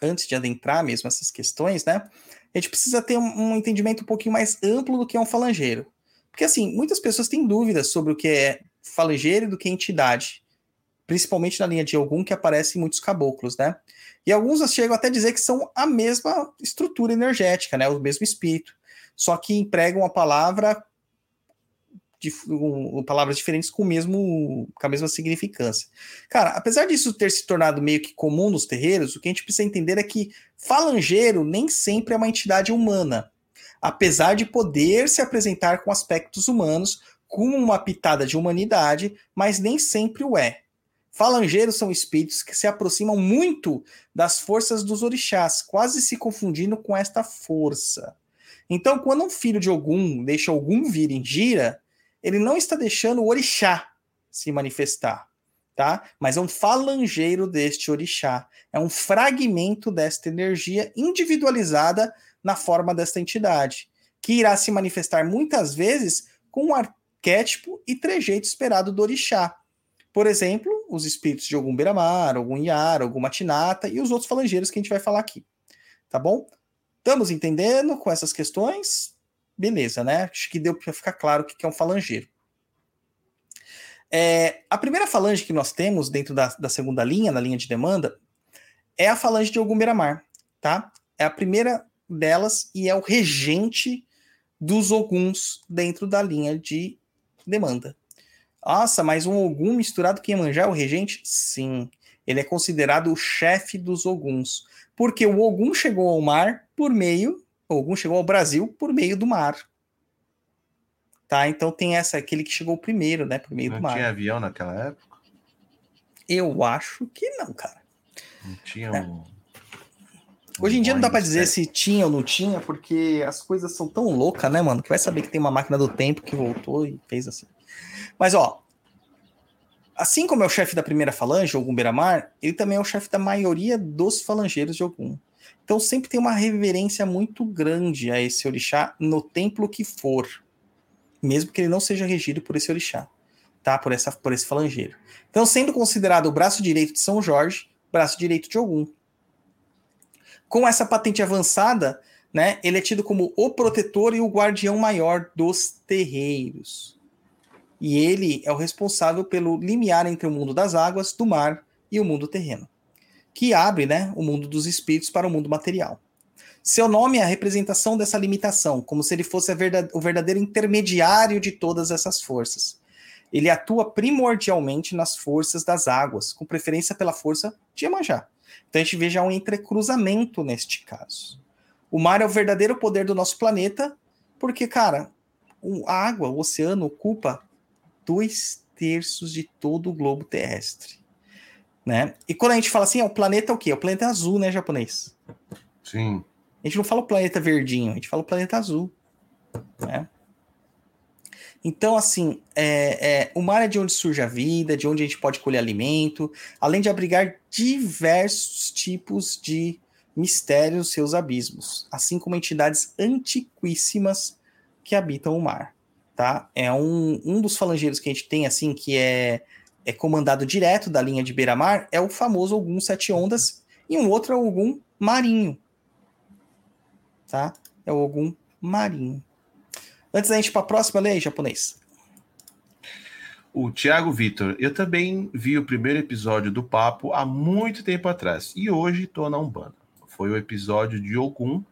antes de adentrar mesmo essas questões, né, a gente precisa ter um, um entendimento um pouquinho mais amplo do que é um falangeiro. Porque, assim, muitas pessoas têm dúvidas sobre o que é falangeiro e do que entidade. Principalmente na linha de Ogum, que aparece em muitos caboclos, né? E alguns chegam até a dizer que são a mesma estrutura energética, né? O mesmo espírito. Só que empregam a palavra de um, palavras diferentes com, mesmo, com a mesma significância. Cara, apesar disso ter se tornado meio que comum nos terreiros, o que a gente precisa entender é que falangeiro nem sempre é uma entidade humana apesar de poder se apresentar com aspectos humanos, com uma pitada de humanidade, mas nem sempre o é. Falangeiros são espíritos que se aproximam muito das forças dos orixás, quase se confundindo com esta força. Então, quando um filho de Ogum deixa Ogum vir em gira, ele não está deixando o orixá se manifestar. tá? Mas é um falangeiro deste orixá. É um fragmento desta energia individualizada na forma desta entidade, que irá se manifestar muitas vezes com um arquétipo e trejeito esperado do orixá. Por exemplo, os espíritos de algum Beiramar, algum Iara, alguma Tinata e os outros falangeiros que a gente vai falar aqui. Tá bom? Estamos entendendo com essas questões? Beleza, né? Acho que deu para ficar claro o que é um falangeiro. É, a primeira falange que nós temos dentro da, da, segunda linha, na linha de demanda, é a falange de Ogum Beiramar, tá? É a primeira delas e é o regente dos Oguns dentro da linha de demanda. Nossa, mas um Ogum misturado com Iemanjá é o regente? Sim. Ele é considerado o chefe dos Oguns. Porque o Ogum chegou ao mar por meio. O Ogum chegou ao Brasil por meio do mar. Tá? Então tem essa, aquele que chegou primeiro, né? Por meio Não do mar. tinha avião naquela época? Eu acho que não, cara. Não tinha É. Hoje em dia não dá pra dizer se tinha ou não tinha, porque as coisas são tão loucas, né, mano? Que vai saber que tem uma máquina do tempo que voltou e fez assim. Mas, ó, assim como é o chefe da primeira falange, Ogum Beiramar, ele também é o chefe da maioria dos falangeiros de Ogum. Então sempre tem uma reverência muito grande a esse orixá no templo que for, mesmo que ele não seja regido por esse orixá, tá? Por, essa, por esse falangeiro. Então, sendo considerado o braço direito de São Jorge, braço direito de Ogum. Com essa patente avançada, né, ele é tido como o protetor e o guardião maior dos terreiros. E ele é o responsável pelo limiar entre o mundo das águas, do mar e o mundo terreno, que abre né, o mundo dos espíritos para o mundo material. Seu nome é a representação dessa limitação, como se ele fosse a verda- o verdadeiro intermediário de todas essas forças. Ele atua primordialmente nas forças das águas, com preferência pela força de Iemanjá. Então a gente vê já um entrecruzamento neste caso. O mar é o verdadeiro poder do nosso planeta, porque, cara, a água, o oceano, ocupa dois terços de todo o globo terrestre. Né? E quando a gente fala assim, é o planeta é o quê? O planeta azul, né, japonês? Sim. A gente não fala o planeta verdinho, a gente fala o planeta azul. Né? Então, assim, é, é, o mar é de onde surge a vida, de onde a gente pode colher alimento, além de abrigar diversos tipos de mistérios seus abismos, assim como entidades antiquíssimas que habitam o mar. Tá? É um, um dos falangeiros que a gente tem, assim, que é, é comandado direto da linha de beira-mar, é o famoso Ogum Sete Ondas, e um outro é o Ogum Marinho, tá? É o Ogum marinho. Antes da gente ir para a próxima, lei japonês. O Thiago Vitor, eu também vi o primeiro episódio do Papo há muito tempo atrás e hoje tô na Umbanda. Foi o episódio de Ogum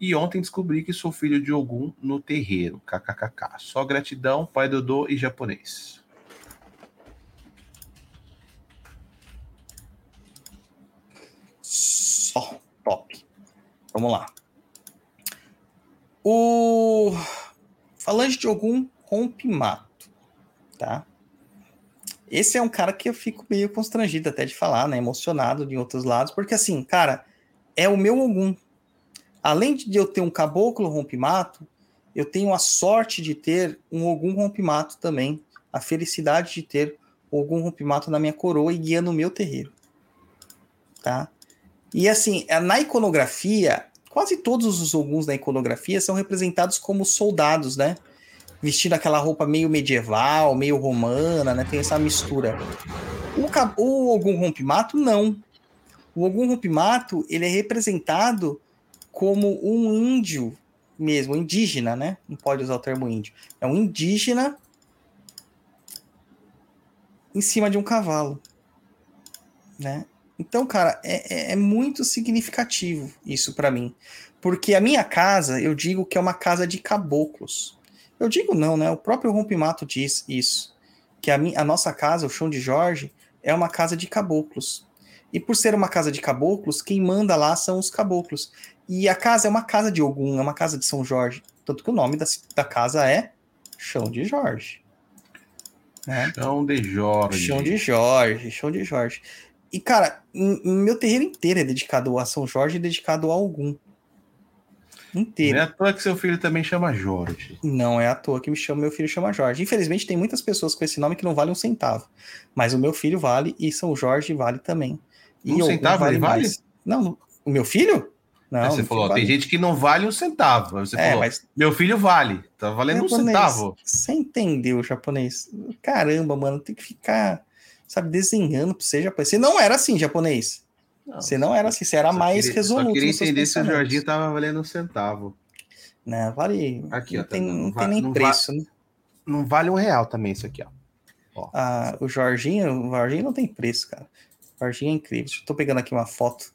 e ontem descobri que sou filho de Ogum no terreiro. KKKK. Só gratidão, pai Dodô e japonês. Só top. Vamos lá. O falante de Ogum rompe mato, tá? Esse é um cara que eu fico meio constrangido até de falar, né? Emocionado de outros lados, porque assim, cara, é o meu Ogum. Além de eu ter um caboclo rompe-mato, eu tenho a sorte de ter um Ogum rompe-mato também. A felicidade de ter o Ogum rompe-mato na minha coroa e guiando o meu terreiro. Tá? E assim, na iconografia, quase todos os Oguns da iconografia são representados como soldados, né? Vestindo aquela roupa meio medieval, meio romana, né? Tem essa mistura. O, o Ogum Rompimato, não. O Ogum Rompimato, ele é representado como um índio mesmo, indígena, né? Não pode usar o termo índio. É um indígena em cima de um cavalo, né? Então, cara, é, é- é muito significativo isso pra mim. Porque a minha casa, eu digo que é uma casa de caboclos. Eu digo não, né? O próprio Rompimato diz isso. Que a, mi- a nossa casa, o chão de Jorge, é uma casa de caboclos. E por ser uma casa de caboclos, quem manda lá são os caboclos. E a casa é uma casa de Ogum, é uma casa de São Jorge. Tanto que o nome da, da casa é Chão de Jorge. Né? Chão de Jorge. Chão de Jorge, chão de Jorge. E, cara, meu terreiro inteiro é dedicado a São Jorge e dedicado a. Não inteiro. é à toa que seu filho também chama Jorge. Não é à toa que me chama, meu filho chama Jorge. Infelizmente, tem muitas pessoas com esse nome que não valem um centavo. Mas o meu filho vale e São Jorge vale também. E Um centavo ele vale? Não, o meu filho? Não. Aí você falou, filho tem vale. gente que não vale um centavo. Aí você É, falou, mas meu filho vale. Tá valendo um japonês, centavo. Você entendeu, japonês? Caramba, mano, tem que ficar, sabe, desenhando pra você, japonês. Você não era assim, japonês. Você não era assim, você era mais queria- resoluto. Só queria entender se o. Jorginho tava valendo um centavo. Não, vale. Aqui, não ó, tá tem, dando. não Va- tem nem não preço, né? Não vale um real também isso aqui, ó. Ah, o Jorginho, o Jorginho não tem preço, cara. O Jorginho é incrível. Deixa eu tô pegando aqui uma foto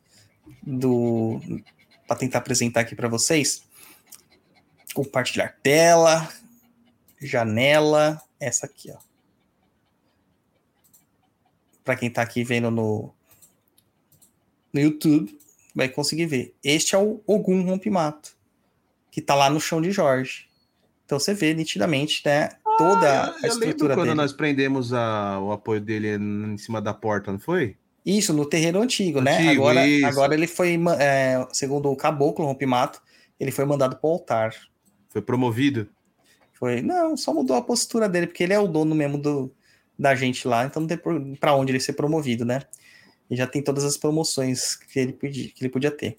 do para tentar apresentar aqui para vocês. Compartilhar tela, janela, essa aqui, ó. Para quem tá aqui vendo no no YouTube, vai conseguir ver. Este é o Ogum Rompimato, que tá lá no chão de Jorge. Então você vê nitidamente, né, toda Ah, a eu, eu lembro estrutura quando dele. nós prendemos a- o apoio dele em cima da porta, não foi? Isso, no terreiro antigo, né? Antigo, Agora, isso. agora ele foi, é, segundo o caboclo Rompimato, ele foi mandado para o altar. Foi promovido. Foi, não, só mudou a postura dele, porque ele é o dono mesmo do, da gente lá, então não tem para onde ele ser promovido, né? E já tem todas as promoções que ele podia, que ele podia ter.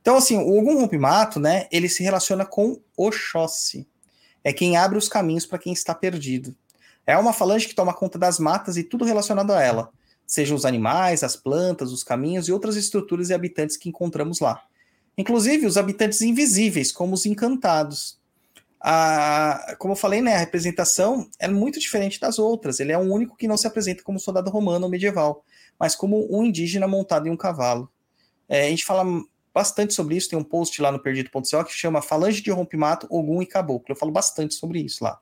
Então, assim, o Ogum Rompimato, né? Ele se relaciona com Oxóssi. É quem abre os caminhos para quem está perdido. É uma falange que toma conta das matas e tudo relacionado a ela. Sejam os animais, as plantas, os caminhos e outras estruturas e habitantes que encontramos lá. Inclusive os habitantes invisíveis, como os encantados. A, como eu falei, né, a representação é muito diferente das outras. Ele é o único que não se apresenta como soldado romano ou medieval, mas como um indígena montado em um cavalo. É, a gente fala bastante sobre isso, tem um post lá no perdido.co que chama Falange de Rompimato, Ogum e Caboclo. Eu falo bastante sobre isso lá.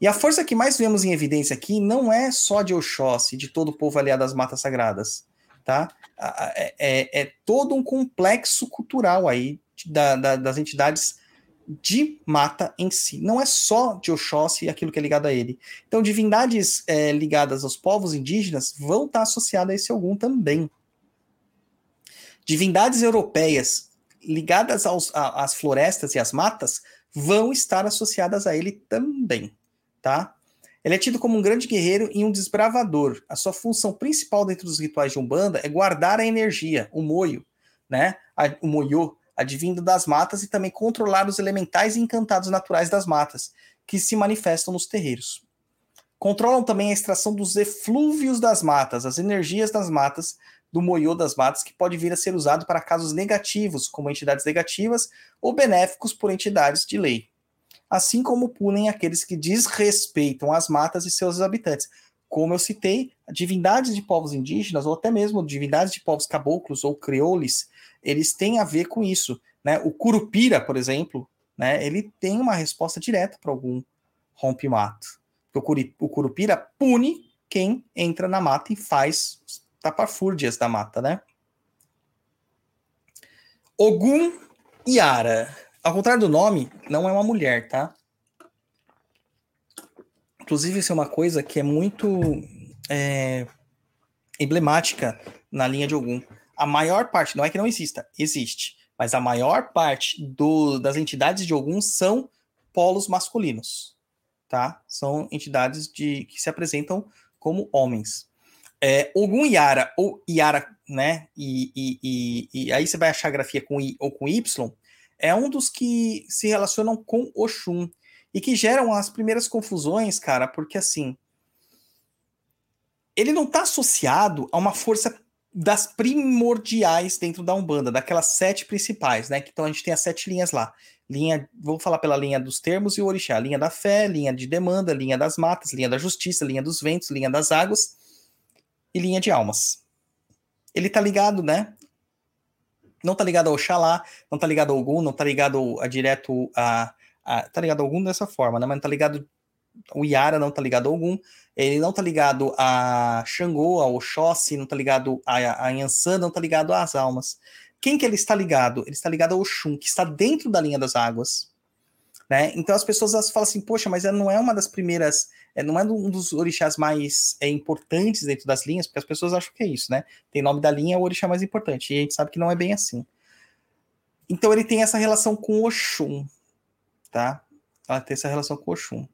E a força que mais vemos em evidência aqui não é só de Oxóssi, de todo o povo aliado às matas sagradas, tá? É, é- é todo um complexo cultural aí da- da- das entidades de mata em si. Não é só de Oxóssi e aquilo que é ligado a ele. Então, divindades é, ligadas aos povos indígenas vão estar associadas a esse Ogum também. Divindades europeias ligadas aos- a- às florestas e às matas vão estar associadas a ele também, tá? Ele é tido como um grande guerreiro e um desbravador. A sua função principal dentro dos rituais de Umbanda é guardar a energia, o moio, né? O moyo, advindo das matas e também controlar os elementais e encantados naturais das matas, que se manifestam nos terreiros. Controlam também a extração dos eflúvios das matas, as energias das matas, do moiô das matas, que pode vir a ser usado para casos negativos, como entidades negativas, ou benéficos por entidades de lei. Assim como punem aqueles que desrespeitam as matas e seus habitantes. Como eu citei, divindades de povos indígenas, ou até mesmo divindades de povos caboclos ou crioules, eles têm a ver com isso. Né? O Curupira, por exemplo, né, ele tem uma resposta direta para algum rompe-mato. O, o Curupira pune quem entra na mata e faz tapafúrdias da mata, né? Ogum Yara. Ao contrário do nome, não é uma mulher, tá? Inclusive, isso é uma coisa que é muito é, emblemática na linha de Ogum. A maior parte, não é que não exista, existe, mas a maior parte do- das entidades de Ogum são polos masculinos, tá? São entidades de, que se apresentam como homens. É, Ogum Yara, ou Yara, né? E, e, e, e aí você vai achar a grafia com I ou com Y, é um dos que se relacionam com Oxum e que geram as primeiras confusões, cara, porque assim, ele não está associado a uma força das primordiais dentro da Umbanda, daquelas sete principais, né? Então a gente tem as sete linhas lá. Linha, vou falar pela linha dos termos e o orixá, linha da fé, linha de demanda, linha das matas, linha da justiça, linha dos ventos, linha das águas e linha de almas. Ele tá ligado, né? Não tá ligado ao Oxalá, não tá ligado ao Ogum, não tá ligado a direto a, a tá ligado ao Ogum dessa forma, né? Mas não tá ligado o Yara não tá ligado ao Ogum, ele não tá ligado a Xangô, ao Oxóssi, não tá ligado a, a Yansan, não tá ligado às almas. Quem que ele está ligado? Ele está ligado ao Oxum, que está dentro da linha das águas. Né? Então as pessoas elas falam assim, poxa, mas ela não é uma das primeiras, é, não é um dos orixás mais é, importantes dentro das linhas, porque as pessoas acham que é isso, né? Tem nome da linha, é o orixá mais importante, e a gente sabe que não é bem assim. Então ele tem essa relação com Oxum, tá? Ela tem essa relação com Oxum.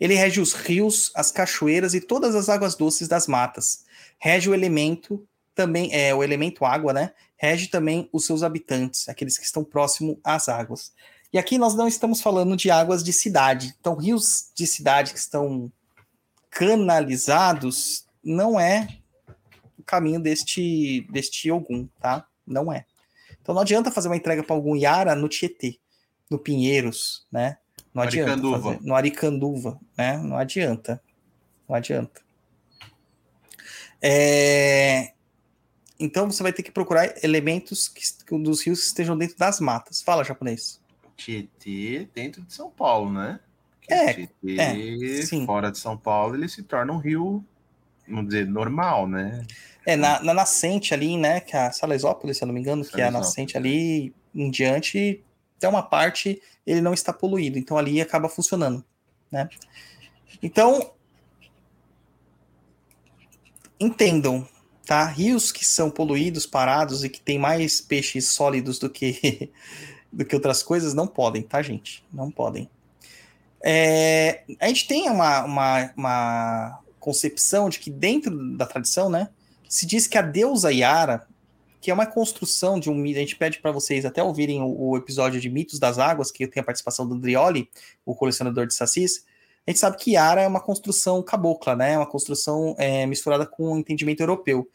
Ele rege os rios, as cachoeiras e todas as águas doces das matas. Rege o elemento também é o elemento água, né? Rege também os seus habitantes, aqueles que estão próximo às águas. E aqui nós não estamos falando de águas de cidade. Então, rios de cidade que estão canalizados não é o caminho deste deste Ogum, tá? Não é. Então não adianta fazer uma entrega para algum Yara no Tietê, no Pinheiros, né? Não adianta Aricanduva. fazer, no Aricanduva, né? Não adianta. Não adianta. É, Então você vai ter que procurar elementos que, dos rios que estejam dentro das matas. Fala, japonês. Tietê dentro de São Paulo, né? Porque É, Tietê, é, fora de São Paulo, ele se torna um rio, vamos dizer, normal, né? É, na, na nascente ali, né? Que é a Salesópolis, se eu não me engano, que é a nascente ali em diante, até uma parte ele não está poluído. Então ali acaba funcionando, né? Então, entendam, tá? Rios que são poluídos, parados e que tem mais peixes sólidos do que do que outras coisas não podem, tá, gente? Não podem. É, a gente tem uma, uma, uma concepção de que dentro da tradição, né, se diz que a deusa Yara, que é uma construção de um mito, a gente pede para vocês até ouvirem o, o episódio de Mitos das Águas, que tem a participação do Drioli, o colecionador de sacis, a gente sabe que Yara é uma construção cabocla, né, uma construção é, misturada com o entendimento europeu.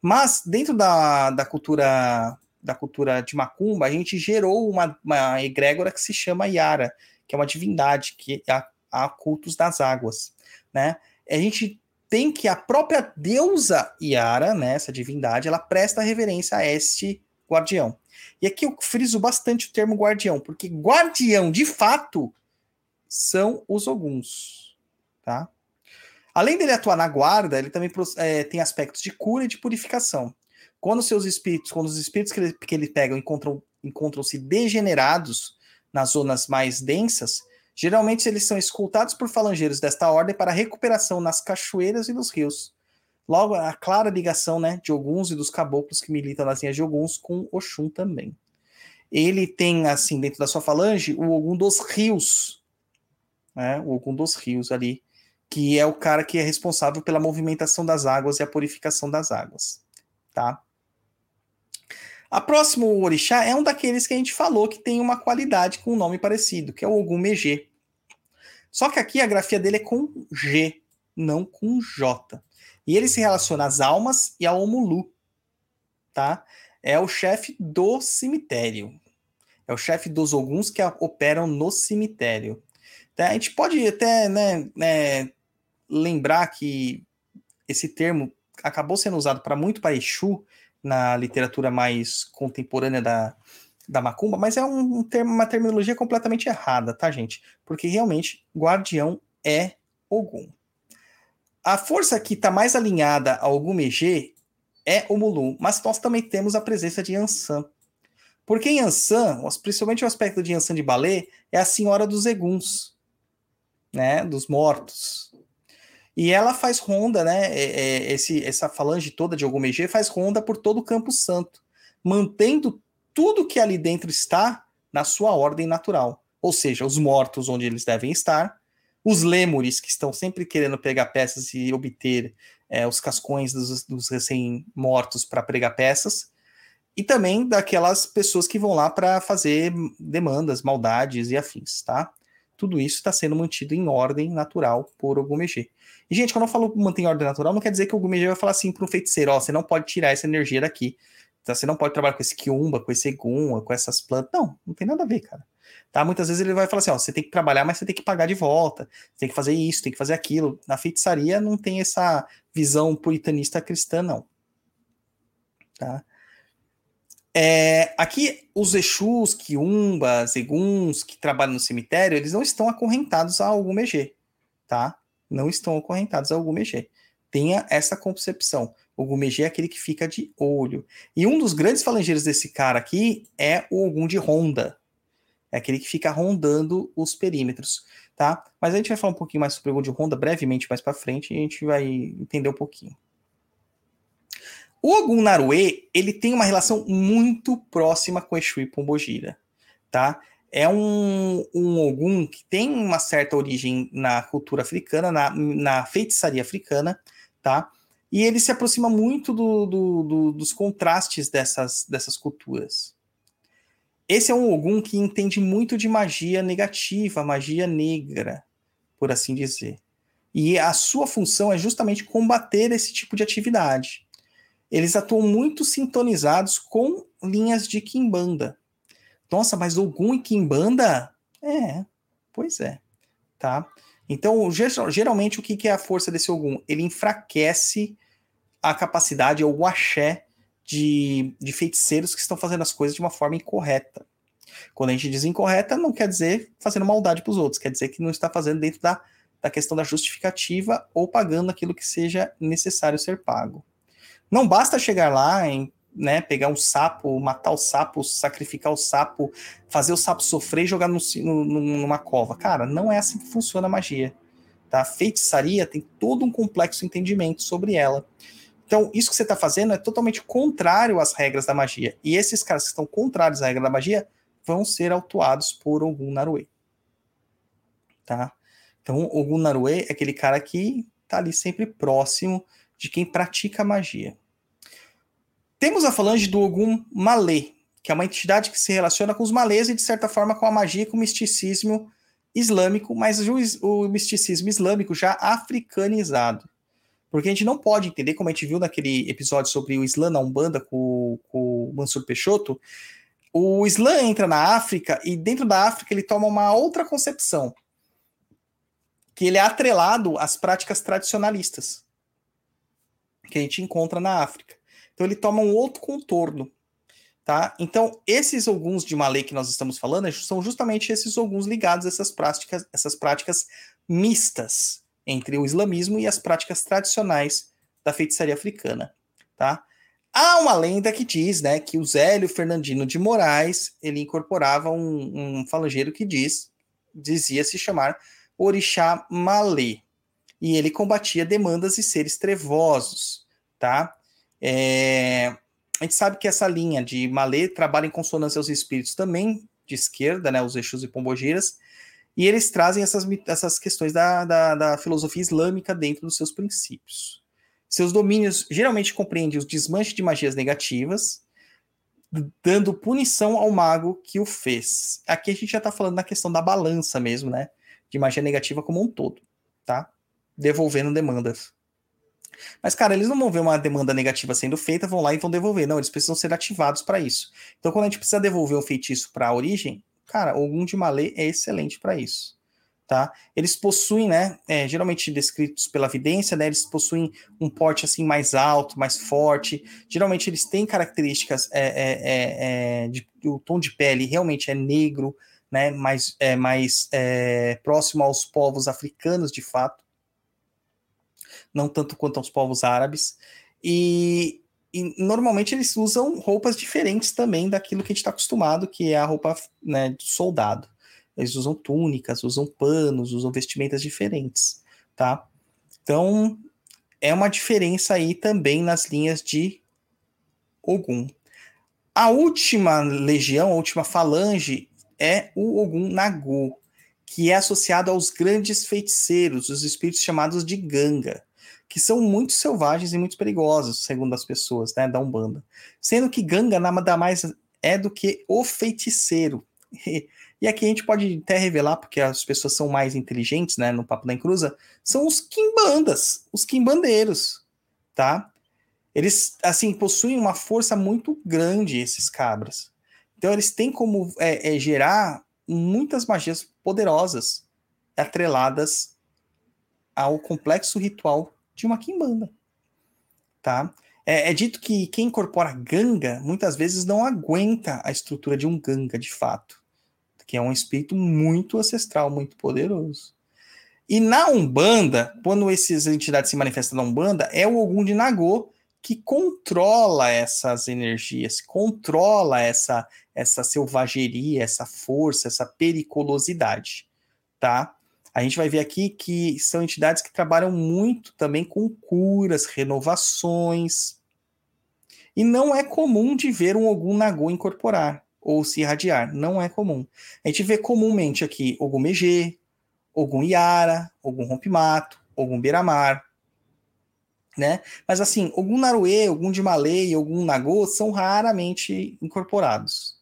Mas dentro da, da cultura da cultura de Macumba, a gente gerou uma, uma egrégora que se chama Yara, que é uma divindade que há, há cultos das águas, né? A gente tem que a própria deusa Yara, né, essa divindade, ela presta reverência a este guardião. E aqui eu friso bastante o termo guardião, porque guardião, de fato, são os oguns, tá? Além dele atuar na guarda, ele também é, tem aspectos de cura e de purificação. Quando seus espíritos, quando os espíritos que ele, que ele pega encontram, encontram-se degenerados nas zonas mais densas, geralmente eles são escoltados por falangeiros desta ordem para recuperação nas cachoeiras e nos rios. Logo, a clara ligação né, de Oguns e dos caboclos que militam nas linhas de Oguns com Oxum também. Ele tem, assim, dentro da sua falange, o Ogum dos rios. Né, o Ogum dos rios ali, que é o cara que é responsável pela movimentação das águas e a purificação das águas. Tá? A próximo orixá é um daqueles que a gente falou que tem uma qualidade com um nome parecido, que é o Ogum Megê. Só que aqui a grafia dele é com G, não com J. E ele se relaciona às almas e ao Omulu, tá? É o chefe do cemitério. É o chefe dos Oguns que operam no cemitério. Tá? A gente pode até né, né, lembrar que esse termo acabou sendo usado para muito para Exu, na literatura mais contemporânea da, da Macumba, mas é um, um termo, uma terminologia completamente errada, tá, gente? Porque realmente guardião é Ogum. A força que está mais alinhada ao Ogum Megê é o Mulu, mas nós também temos a presença de Yansan. Porque Yansan, principalmente o aspecto de Yansan de Balé, é a senhora dos Eguns, né, dos mortos. E ela faz ronda, né? Esse, essa falange toda de Ogumegê faz ronda por todo o Campo Santo, mantendo tudo que ali dentro está na sua ordem natural. Ou seja, os mortos onde eles devem estar, os lêmures que estão sempre querendo pegar peças e obter é, os cascões dos, dos recém-mortos para pregar peças, e também daquelas pessoas que vão lá para fazer demandas, maldades e afins, tá? Tudo isso está sendo mantido em ordem natural por Ogumegê. E, gente, quando eu falo em ordem natural, não quer dizer que o Ogumegê vai falar assim para o feiticeiro, ó, você não pode tirar essa energia daqui. Então, você não pode trabalhar com esse Kiumba, com esse Egum, com essas plantas. Não, não tem nada a ver, cara. Tá? Muitas vezes ele vai falar assim, ó, você tem que trabalhar, mas você tem que pagar de volta. Você tem que fazer isso, tem que fazer aquilo. Na feitiçaria não tem essa visão puritanista cristã, não. Tá? É, aqui, os Exus, Kiumbas, Eguns, que trabalham no cemitério, eles não estão acorrentados a algum Megê, tá? Não estão acorrentados a algum Megê. Tenha essa concepção. O Gumegê é aquele que fica de olho. E um dos grandes falangeiros desse cara aqui é o Ogum de Ronda. É aquele que fica rondando os perímetros, tá? Mas a gente vai falar um pouquinho mais sobre o Ogum de Ronda brevemente mais para frente e a gente vai entender um pouquinho. O Ogum Narue, ele tem uma relação muito próxima com Exu e Pombogira, tá? É um, um Ogum que tem uma certa origem na cultura africana, na, na feitiçaria africana, tá? E ele se aproxima muito do, do, do, dos contrastes dessas, dessas culturas. Esse é um Ogum que entende muito de magia negativa, magia negra, por assim dizer. E a sua função é justamente combater esse tipo de atividade eles atuam muito sintonizados com linhas de Kimbanda. Nossa, mas Ogum e Kimbanda? É, pois é, tá? Então, geralmente, o que é a força desse Ogum? Ele enfraquece a capacidade, ou o axé, de, de feiticeiros que estão fazendo as coisas de uma forma incorreta. Quando a gente diz incorreta, não quer dizer fazendo maldade para os outros, quer dizer que não está fazendo dentro da, da questão da justificativa ou pagando aquilo que seja necessário ser pago. Não basta chegar lá em né, pegar um sapo, matar o sapo, sacrificar o sapo, fazer o sapo sofrer e jogar no, no, numa cova. Cara, não é assim que funciona a magia. Tá? A feitiçaria tem todo um complexo entendimento sobre ela. Então, isso que você está fazendo é totalmente contrário às regras da magia. E esses caras que estão contrários à regra da magia vão ser autuados por Ogum Narue. Tá? Então, Ogum Narue é aquele cara que está ali sempre próximo de quem pratica magia. Temos a falange do Ogum Malê, que é uma entidade que se relaciona com os malês e, de certa forma, com a magia e com o misticismo islâmico, mas o, o misticismo islâmico já africanizado. Porque a gente não pode entender, como a gente viu naquele episódio sobre o Islã na Umbanda com, com o Mansur Peixoto, o Islã entra na África e dentro da África ele toma uma outra concepção, que ele é atrelado às práticas tradicionalistas que a gente encontra na África. Então ele toma um outro contorno. Tá? Então, esses alguns de Malay que nós estamos falando são justamente esses alguns ligados a essas práticas, essas práticas mistas entre o islamismo e as práticas tradicionais da feitiçaria africana. Tá? Há uma lenda que diz né, que o Zélio Fernandino de Moraes ele incorporava um, um falangeiro que diz, dizia se chamar Orixá Malê. E ele combatia demandas e seres trevosos. Tá? É, a gente sabe que essa linha de Malê trabalha em consonância aos espíritos também de esquerda, né, os Exus e Pombogiras, e eles trazem essas, essas questões da, da, da, filosofia islâmica dentro dos seus princípios. Seus domínios geralmente compreendem os desmanches de magias negativas, dando punição ao mago que o fez. Aqui a gente já está falando da questão da balança mesmo, né? De magia negativa como um todo, tá? Devolvendo demandas. Mas, cara, eles não vão ver uma demanda negativa sendo feita, vão lá e vão devolver. Não, eles precisam ser ativados para isso. Então, quando a gente precisa devolver um feitiço para a origem, cara, algum de Malê é excelente para isso. Tá? Eles possuem, né, é, geralmente descritos pela evidência, né, eles possuem um porte assim mais alto, mais forte. Geralmente eles têm características é, é, é, é de, o tom de pele realmente é negro, né, mais, é, mais próximo aos povos africanos de fato não tanto quanto aos povos árabes. E, e, normalmente eles usam roupas diferentes também daquilo que a gente está acostumado, que é a roupa né, de soldado. Eles usam túnicas, usam panos, usam vestimentas diferentes, tá? Então, é uma diferença aí também nas linhas de Ogum. A última legião, a última falange é o Ogum Nagu, que é associado aos grandes feiticeiros, os espíritos chamados de Ganga que são muito selvagens e muito perigosos, segundo as pessoas né, da Umbanda. Sendo que Ganga nada mais é do que o feiticeiro. E, aqui a gente pode até revelar, porque as pessoas são mais inteligentes, né, no Papo da Encruza, são os quimbandas, os quimbandeiros, tá? Eles, assim, possuem uma força muito grande, esses cabras. Então eles têm como é, é, gerar muitas magias poderosas atreladas ao complexo ritual de uma quimbanda, tá? É, é, dito que quem incorpora ganga muitas vezes não aguenta a estrutura de um ganga de fato, que é um espírito muito ancestral, muito poderoso. E na Umbanda, quando essas entidades se manifestam na Umbanda, é o Ogum de Nagô que controla essas energias, controla essa essa selvageria, essa força, essa periculosidade, tá? A gente vai ver aqui que são entidades que trabalham muito também com curas, renovações, E não é comum de ver um Ogum Nagô incorporar ou se irradiar. Não é comum. A gente vê comumente aqui Ogum Megê, Ogum Iara, Ogum Rompimato, Ogum Beiramar, né? Mas assim, Ogum Naruê, Ogum de Malê e Ogum Nagô são raramente incorporados.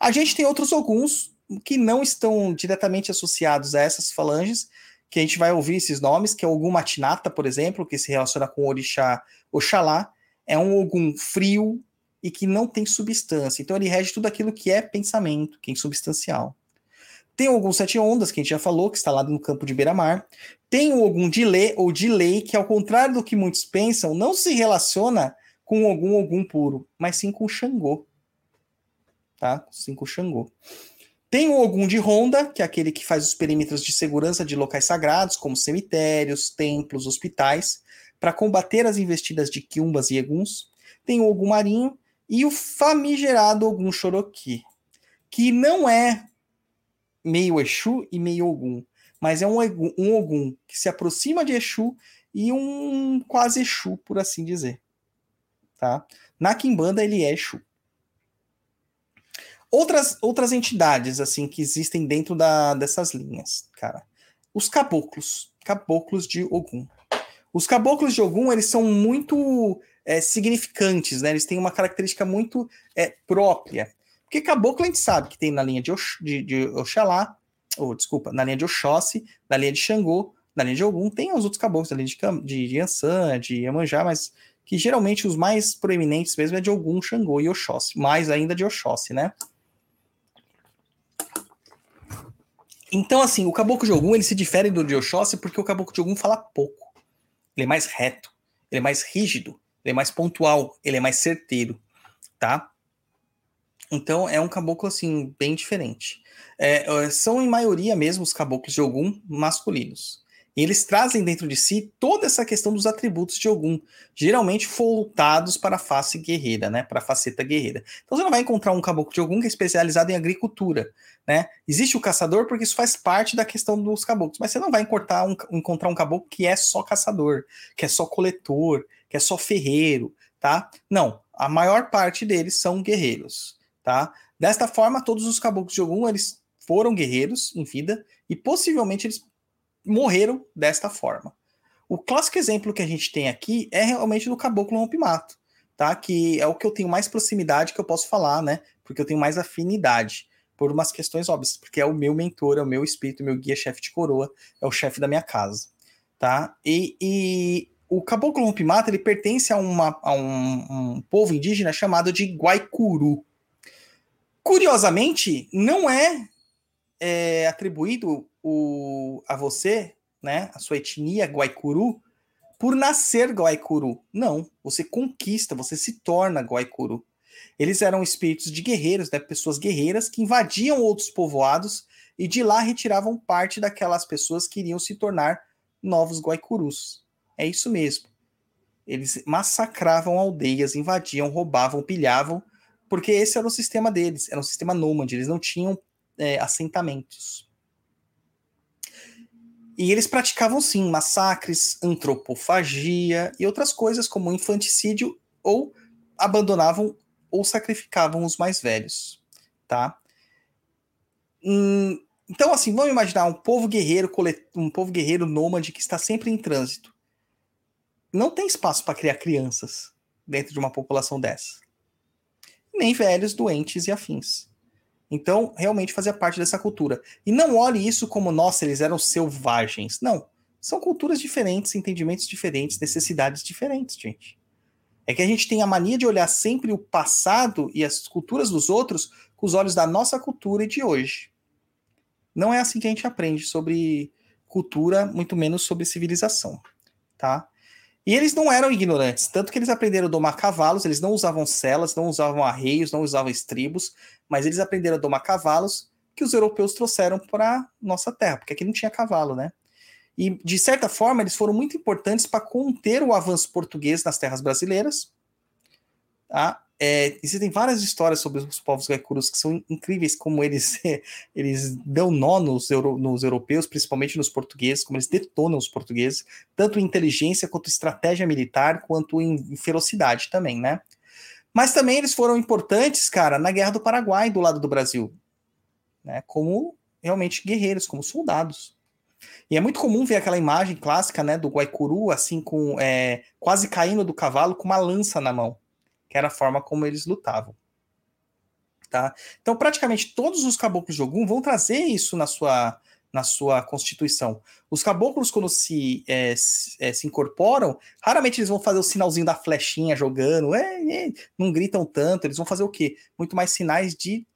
A gente tem outros Oguns que não estão diretamente associados a essas falanges, que a gente vai ouvir esses nomes, que é o Ogum Matinata, por exemplo, que se relaciona com o Orixá Oxalá, é um Ogum frio e que não tem substância. Então ele rege tudo aquilo que é pensamento, que é insubstancial. Tem alguns sete ondas, que a gente já falou, que está lá no campo de beira-mar. Tem o Ogum de Lê, ou de Lei, que ao contrário do que muitos pensam, não se relaciona com algum Ogum puro, mas sim com o Xangô. Tá? Sim com o Xangô. Tem o Ogum de Ronda, que é aquele que faz os perímetros de segurança de locais sagrados, como cemitérios, templos, hospitais, para combater as investidas de quiumbas e eguns. Tem o Ogum Marinho e o famigerado Ogum Choroqui, que não é meio Exu e meio Ogum, mas é um, um Ogum que se aproxima de Exu e um quase Exu, por assim dizer. Tá? Na Kimbanda ele é Exu. Outras, outras entidades assim que existem dentro da, dessas linhas, cara. Os caboclos, caboclos de Ogum. Os caboclos de Ogum, eles são muito é, significantes, né? Eles têm uma característica muito é, própria. Porque caboclo a gente sabe que tem na linha de, Ox, de, de Oxalá, ou desculpa, na linha de Oxóssi, na linha de Xangô, na linha de Ogum, tem os outros caboclos, na linha de, Cam- de, de de Iemanjá, mas que geralmente os mais proeminentes mesmo é de Ogum, Xangô e Oxóssi, mais ainda de Oxóssi, né? Então, assim, o caboclo de Ogum ele se difere do de Oxóssi porque o caboclo de Ogum fala pouco. Ele é mais reto, ele é mais rígido, ele é mais pontual, ele é mais certeiro, tá? Então é um caboclo assim bem diferente. É, é, são em maioria mesmo os caboclos de Ogum masculinos. E eles trazem dentro de si toda essa questão dos atributos de Ogum, geralmente voltados para a face guerreira, né? Para a faceta guerreira. Então você não vai encontrar um caboclo de Ogum que é especializado em agricultura, né? Existe o caçador porque isso faz parte da questão dos caboclos, mas você não vai encontrar um, encontrar um caboclo que é só caçador, que é só coletor, que é só ferreiro, tá? Não, a maior parte deles são guerreiros, tá? Desta forma, todos os caboclos de Ogum, eles foram guerreiros em vida e possivelmente eles morreram desta forma. O clássico exemplo que a gente tem aqui é realmente do caboclo rompimato, tá? Que é o que eu tenho mais proximidade que eu posso falar, né? Porque eu tenho mais afinidade por umas questões óbvias, porque é o meu mentor, é o meu espírito, meu guia chefe de coroa, é o chefe da minha casa, tá? E, e o caboclo rompimato, ele pertence a, uma, a um, um povo indígena chamado de Guaicuru. Curiosamente, não é, é atribuído o, a você, né, a sua etnia Guaicuru, por nascer Guaicuru. Não, você conquista, você se torna Guaicuru. Eles eram espíritos de guerreiros, né, pessoas guerreiras que invadiam outros povoados e de lá retiravam parte daquelas pessoas que iriam se tornar novos Guaicurus. É isso mesmo. Eles massacravam aldeias, invadiam, roubavam, pilhavam, porque esse era o sistema deles, era um sistema nômade, eles não tinham é, assentamentos. E eles praticavam sim massacres, antropofagia e outras coisas como infanticídio ou abandonavam ou sacrificavam os mais velhos, tá? Hum, então assim, vamos imaginar um povo guerreiro, um povo guerreiro nômade que está sempre em trânsito. Não tem espaço para criar crianças dentro de uma população dessa. Nem velhos, doentes e afins. Então, realmente fazia parte dessa cultura. E não olhe isso como, nossa, eles eram selvagens. Não. São culturas diferentes, entendimentos diferentes, necessidades diferentes, gente. É que a gente tem a mania de olhar sempre o passado e as culturas dos outros com os olhos da nossa cultura e de hoje. Não é assim que a gente aprende sobre cultura, muito menos sobre civilização, tá? E eles não eram ignorantes, tanto que eles aprenderam a domar cavalos, eles não usavam celas, não usavam arreios, não usavam estribos, mas eles aprenderam a domar cavalos que os europeus trouxeram para nossa terra, porque aqui não tinha cavalo, né? E, de certa forma, eles foram muito importantes para conter o avanço português nas terras brasileiras. Tá? É, existem várias histórias sobre os povos guaicurus que são incríveis, como eles, eles dão nó nos, euro, nos europeus, principalmente nos portugueses, como eles detonam os portugueses, tanto em inteligência quanto em estratégia militar, quanto em ferocidade também, né? Mas também eles foram importantes, cara, na Guerra do Paraguai, do lado do Brasil. Né? Como realmente guerreiros, como soldados. E é muito comum ver aquela imagem clássica, né, do Guaicuru, assim, com é, quase caindo do cavalo com uma lança na mão, que era a forma como eles lutavam. Tá? Então, praticamente todos os caboclos de Ogum vão trazer isso na sua, na sua constituição. Os caboclos, quando se, é, se, é, se, incorporam, raramente eles vão fazer o sinalzinho da flechinha jogando, é, é, não gritam tanto, eles vão fazer o quê? Muito mais sinais de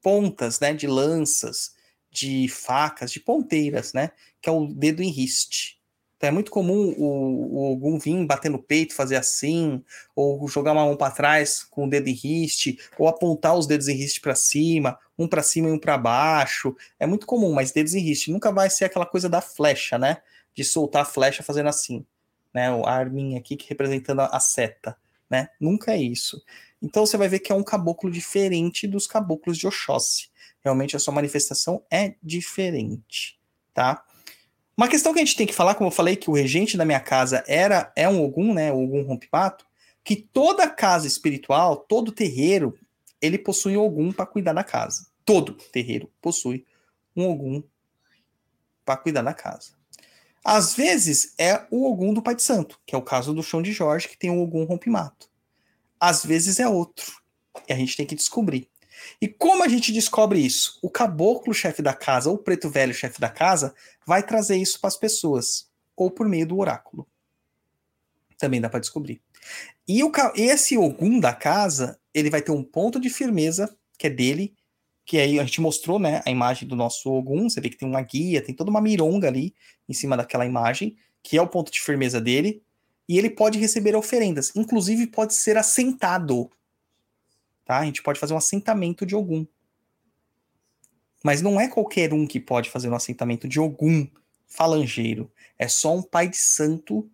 pontas, né, de lanças, de facas, de ponteiras, né, que é o dedo em riste. É muito comum o, o Ogum vir bater no peito, fazer assim, ou jogar uma mão para trás com o dedo em riste, ou apontar os dedos em riste para cima, um para cima e um para baixo. É muito comum, mas dedos em riste nunca vai ser aquela coisa da flecha, né? De soltar a flecha fazendo assim, né? A arminha aqui que representando a seta, né? Nunca é isso. Então você vai ver que é um caboclo diferente dos caboclos de Oxóssi. Realmente a sua manifestação é diferente, tá? Uma questão que a gente tem que falar, como eu falei, que o regente da minha casa era é um Ogum, né? O Ogum Rompipato, que toda casa espiritual, todo terreiro, ele possui um Ogum para cuidar da casa. Todo terreiro possui um Ogum para cuidar da casa. Às vezes é o Ogum do Pai de Santo, que é o caso do chão de Jorge, que tem o Ogum Rompimato. Às vezes é outro. E a gente tem que descobrir. E como a gente descobre isso? O caboclo chefe da casa, ou o preto velho chefe da casa, vai trazer isso para as pessoas, ou por meio do oráculo. Também dá para descobrir. E o, esse Ogum da casa, ele vai ter um ponto de firmeza, que é dele, que aí a gente mostrou, né, a imagem do nosso Ogum, você vê que tem uma guia, tem toda uma mironga ali em cima daquela imagem, que é o ponto de firmeza dele, e ele pode receber oferendas, inclusive pode ser assentado Tá? A gente pode fazer um assentamento de Ogum. Mas não é qualquer um que pode fazer um assentamento de Ogum falangeiro. É só um pai de santo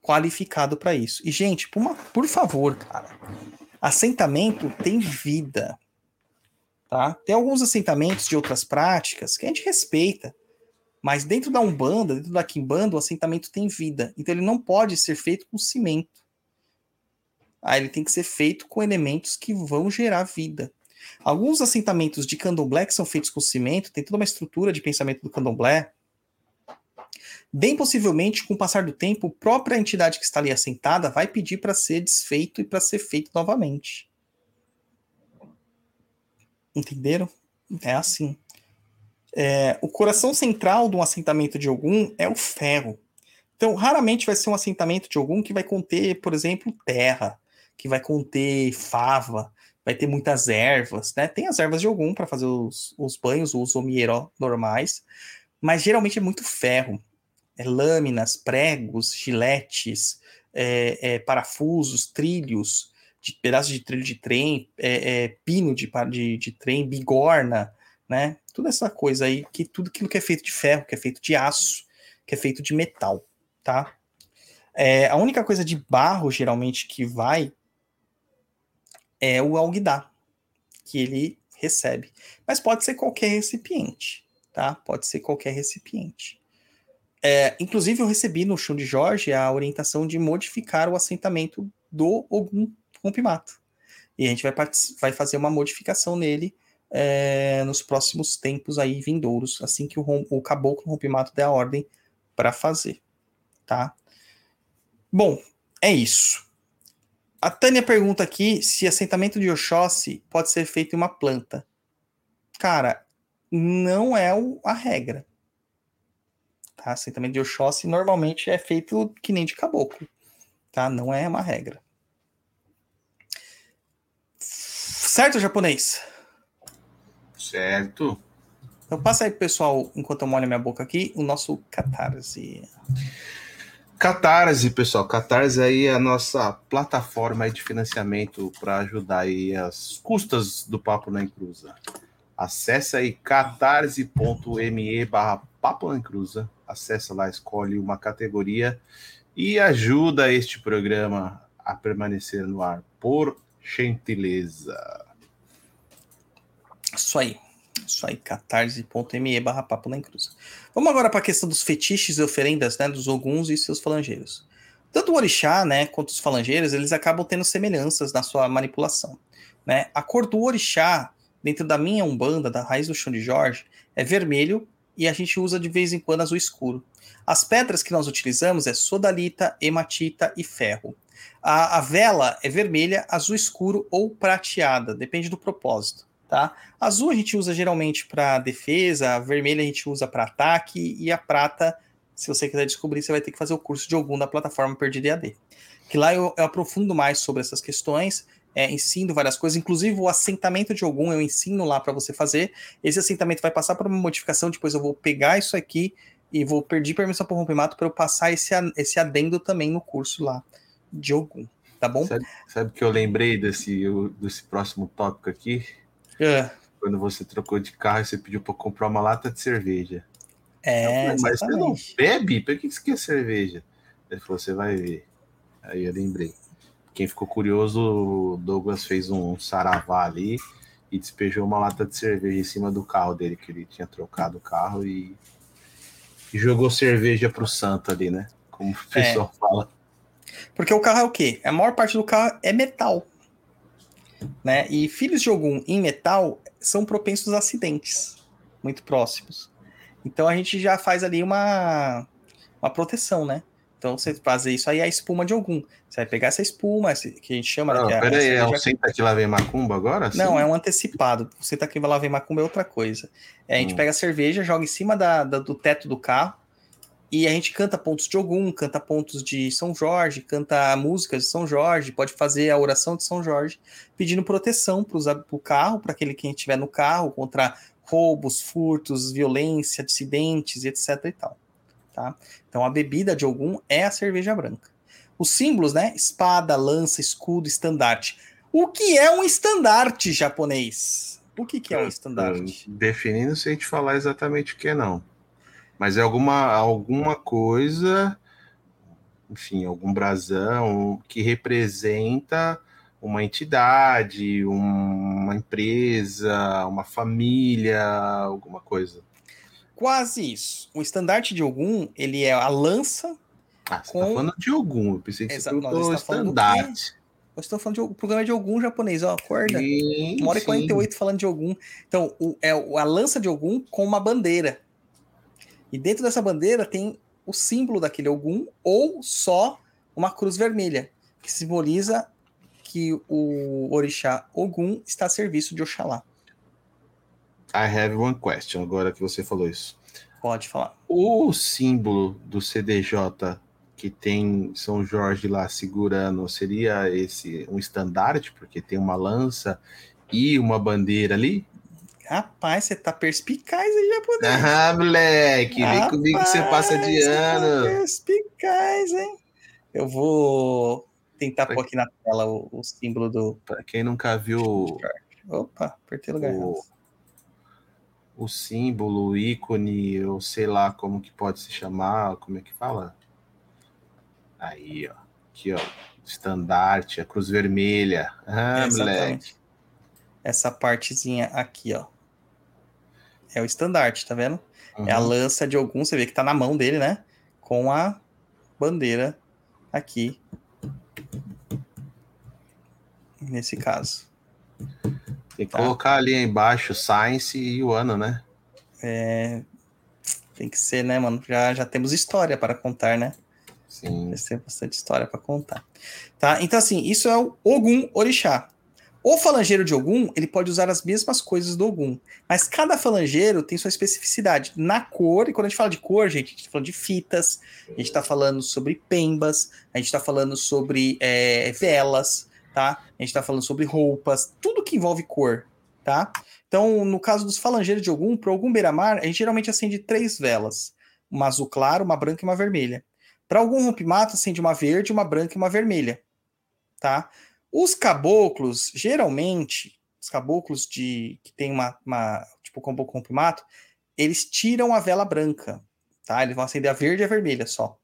qualificado para isso. E, gente, por, uma, por favor, cara, assentamento tem vida. Tá? Tem alguns assentamentos de outras práticas que a gente respeita. Mas dentro da Umbanda, dentro da Kimbanda, o assentamento tem vida. Então ele não pode ser feito com cimento. Ah, ele tem que ser feito com elementos que vão gerar vida. Alguns assentamentos de candomblé que são feitos com cimento, tem toda uma estrutura de pensamento do candomblé. Bem possivelmente, com o passar do tempo, a própria entidade que está ali assentada vai pedir para ser desfeito e para ser feito novamente. Entenderam? É assim. É, o coração central de um assentamento de algum é o ferro. Então, raramente vai ser um assentamento de algum que vai conter, por exemplo, terra que vai conter fava, vai ter muitas ervas, né? Tem as ervas de algum para fazer os, os banhos, os omieró normais, mas geralmente é muito ferro. É lâminas, pregos, giletes, é, é, parafusos, trilhos, de pedaços de trilho de trem, é, é pino de, de, de, trem, bigorna, né? Toda essa coisa aí, que tudo aquilo que é feito de ferro, que é feito de aço, que é feito de metal, tá? É, a única coisa de barro, geralmente, que vai é o alguidar que ele recebe. Mas pode ser qualquer recipiente, tá? Pode ser qualquer recipiente. É, inclusive, eu recebi no chão de Jorge a orientação de modificar o assentamento do Ogum Rompimato. E a gente vai, vai fazer uma modificação nele é, nos próximos tempos aí vindouros, assim que o, o Caboclo Rompimato der a ordem para fazer, tá? Bom, é isso. A Tânia pergunta aqui se assentamento de Oxóssi pode ser feito em uma planta. Cara, não é a regra. Tá? Assentamento de Oxóssi normalmente é feito que nem de caboclo. Tá? Não é uma regra. Certo, japonês? Certo. Então passa aí, pessoal, enquanto eu molho minha boca aqui, o nosso catarse. Catarse, pessoal. Catarse aí é a nossa plataforma de financiamento para ajudar aí as custas do Papo na Encruza. Acesse aí catarse.me barra Papo na Encruza. Acesse lá, escolhe uma categoria e ajuda este programa a permanecer no ar, por gentileza. Isso aí. Isso aí, catarse.me barra papo na encruza. Vamos agora para a questão dos fetiches e oferendas, né, dos oguns e seus falangeiros. Tanto o orixá, né, quanto os falangeiros, eles acabam tendo semelhanças na sua manipulação, né? A cor do orixá, dentro da minha umbanda, da raiz do chão de Jorge, é vermelho e a gente usa de vez em quando azul escuro. As pedras que nós utilizamos é sodalita, hematita e ferro. A, a vela é vermelha, azul escuro ou prateada, depende do propósito, tá? Azul a gente usa geralmente para defesa, a vermelha a gente usa para ataque e a prata se você quiser descobrir, você vai ter que fazer o curso de algum da plataforma Perdida EAD. Que lá eu, eu aprofundo mais sobre essas questões, é, ensino várias coisas, inclusive o assentamento de algum eu ensino lá para você fazer. Esse assentamento vai passar por uma modificação, depois eu vou pegar isso aqui e vou pedir permissão para o rompimato para eu passar esse, esse adendo também no curso lá de algum, tá bom? Sabe, sabe que eu lembrei desse, desse próximo tópico aqui? É. Quando você trocou de carro e você pediu para comprar uma lata de cerveja. É, falei, mas você não bebe? Por que você quer cerveja? Ele falou, você vai ver. Aí eu lembrei. Quem ficou curioso, o Douglas fez um saravá ali e despejou uma lata de cerveja em cima do carro dele, que ele tinha trocado o carro e, e jogou cerveja pro santo ali, né? Como o pessoal é. fala. Porque o carro é o quê? A maior parte do carro é metal. Né? E filhos de Ogum em metal são propensos a acidentes muito próximos. Então a gente já faz ali uma, uma proteção, né? Então você fazer isso aí é a espuma de algum. Você vai pegar essa espuma, que a gente chama. Não, né, pera aí, é o senta que lá vem macumba agora? Sim? Não, é um antecipado. Senta que lá vem macumba é outra coisa. É, a gente hum. pega a cerveja, joga em cima da, da, do teto do carro e a gente canta pontos de Ogum, canta pontos de São Jorge, canta músicas de São Jorge, pode fazer a oração de São Jorge, pedindo proteção para o carro, para aquele que estiver no carro, contra roubos, furtos, violência, acidentes, etc e tal. Tá? Então a bebida de algum é a cerveja branca. Os símbolos, né? Espada, lança, escudo, estandarte. O que é um estandarte japonês? O que, que é um estandarte? Definindo sem te falar exatamente o que é, não. Mas é alguma, alguma coisa, enfim, algum brasão que representa uma entidade, uma empresa, uma família, alguma coisa. Quase isso. O estandarte de Ogum, ele é a lança. Ah, você tá com... tá falando de Ogum, eu pensei que Exato, você falou tá estandarte. Eu estou falando de o programa de Ogum japonês, ó, acorda. Sim, uma hora e 48 falando de Ogum. Então, o, é a lança de Ogum com uma bandeira. E dentro dessa bandeira tem o símbolo daquele Ogum ou só uma cruz vermelha, que simboliza que o orixá Ogum está a serviço de Oxalá. I have one question, agora que você falou isso. Pode falar. O símbolo do CDJ que tem São Jorge lá segurando, seria esse um estandarte, porque tem uma lança e uma bandeira ali? Rapaz, você tá perspicaz aí, japonês. Ah, moleque, Rapaz, vem comigo que você passa de tá ano. Tá perspicaz, hein? Eu vou tentar pra pôr aqui na tela o, o símbolo do. Para quem nunca viu. Opa, apertei o lugar. O, o símbolo, o ícone, ou sei lá como que pode se chamar, como é que fala? Aí, ó. Aqui, ó. Estandarte, a cruz vermelha. Ah, moleque. Essa partezinha aqui, ó. É o estandarte, tá vendo? Uhum. É a lança de algum, você vê que tá na mão dele, né? Com a bandeira aqui nesse caso. Tem que tá? colocar ali embaixo Science e o ano, né? É, tem que ser, né, mano? Já, já temos história para contar, né? Sim. Tem bastante história para contar. Tá? Então, assim, isso é o Ogum Orixá. O falangeiro de Ogum, ele pode usar as mesmas coisas do Ogum, mas cada falangeiro tem sua especificidade na cor, e quando a gente fala de cor, gente, a gente está falando de fitas, a gente está falando sobre pembas, a gente está falando sobre é, velas, tá? A gente está falando sobre roupas, tudo que envolve cor, tá? Então, no caso dos falangeiros de Ogum, para algum beira-mar, a gente geralmente acende três velas. Uma azul claro, uma branca e uma vermelha. Para algum rompimato, acende uma verde, uma branca e uma vermelha, tá? Os caboclos, geralmente, os caboclos de que tem uma, uma tipo caboclo rompimato, eles tiram a vela branca, tá? Eles vão acender a verde e a vermelha só.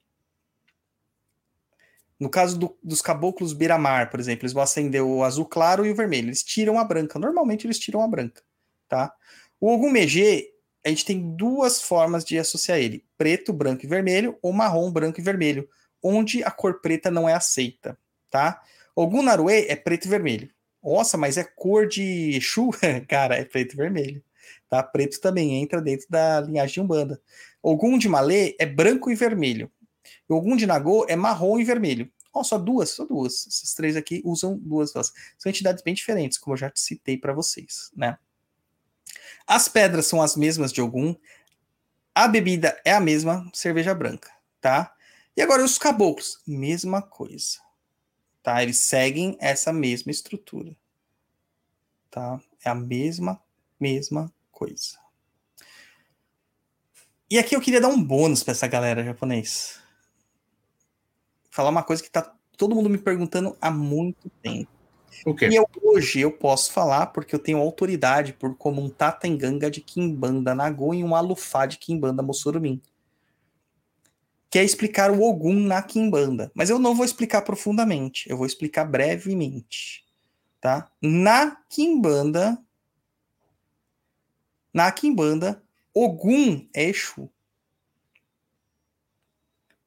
No caso do, dos caboclos beira-mar, por exemplo, eles vão acender o azul claro e o vermelho. Eles tiram a branca. Normalmente eles tiram a branca, tá? O Ogum Megê, a gente tem duas formas de associar ele: preto, branco e vermelho ou marrom, branco e vermelho. onde a cor preta não é aceita, tá? Ogum Naruê é preto e vermelho. Nossa, mas é cor de Exu? Cara, é preto e vermelho. Tá? Preto também entra dentro da linhagem de Umbanda. Ogum de Malê é branco e vermelho. Ogum de Nagô é marrom e vermelho. Ó, só duas, só duas. Essas três aqui usam duas vozes. São entidades bem diferentes, como eu já citei para vocês, né? As pedras são as mesmas de Ogum. A bebida é a mesma, cerveja branca, tá? E agora os caboclos, mesma coisa. Tá? Eles seguem essa mesma estrutura. Tá? É a mesma mesma coisa. E aqui eu queria dar um bônus para essa galera japonês. Falar uma coisa que tá todo mundo me perguntando há muito tempo. O quê? E eu, hoje eu posso falar porque eu tenho autoridade por como um Tatenganga de Kimbanda Nagô e um Alufá de Kimbanda Mossorumim. Que é explicar o Ogum na Kimbanda. Mas eu não vou explicar profundamente, eu vou explicar brevemente. Tá? Na Kimbanda, na Kimbanda, Ogum é Exu.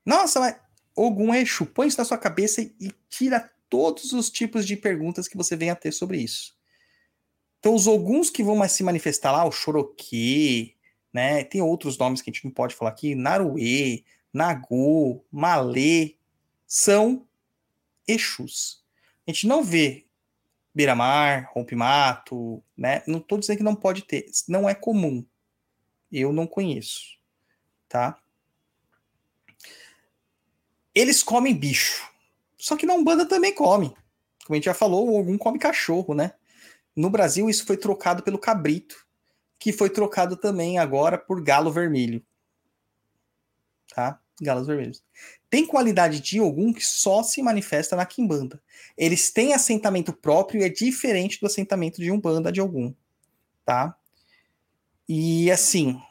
Nossa, mas Ogum é Exu. Põe isso na sua cabeça e tira todos os tipos de perguntas que você venha a ter sobre isso. Então, os Oguns que vão se manifestar lá, o Choroque, né? Tem outros nomes que a gente não pode falar aqui, Naruê, Nagu, Malê, são Exus. A gente não vê Beira-Mar, Rompimato, né? Não estou dizendo que não pode ter, não é comum. Eu não conheço, tá? Eles comem bicho. Só que na Umbanda também come. Como a gente já falou, algum come cachorro, né? No Brasil, isso foi trocado pelo cabrito, que foi trocado também agora por galo vermelho. Tá? Galos vermelhos. Tem qualidade de algum que só se manifesta na Kimbanda. Eles têm assentamento próprio e é diferente do assentamento de Umbanda de algum. Tá? E assim,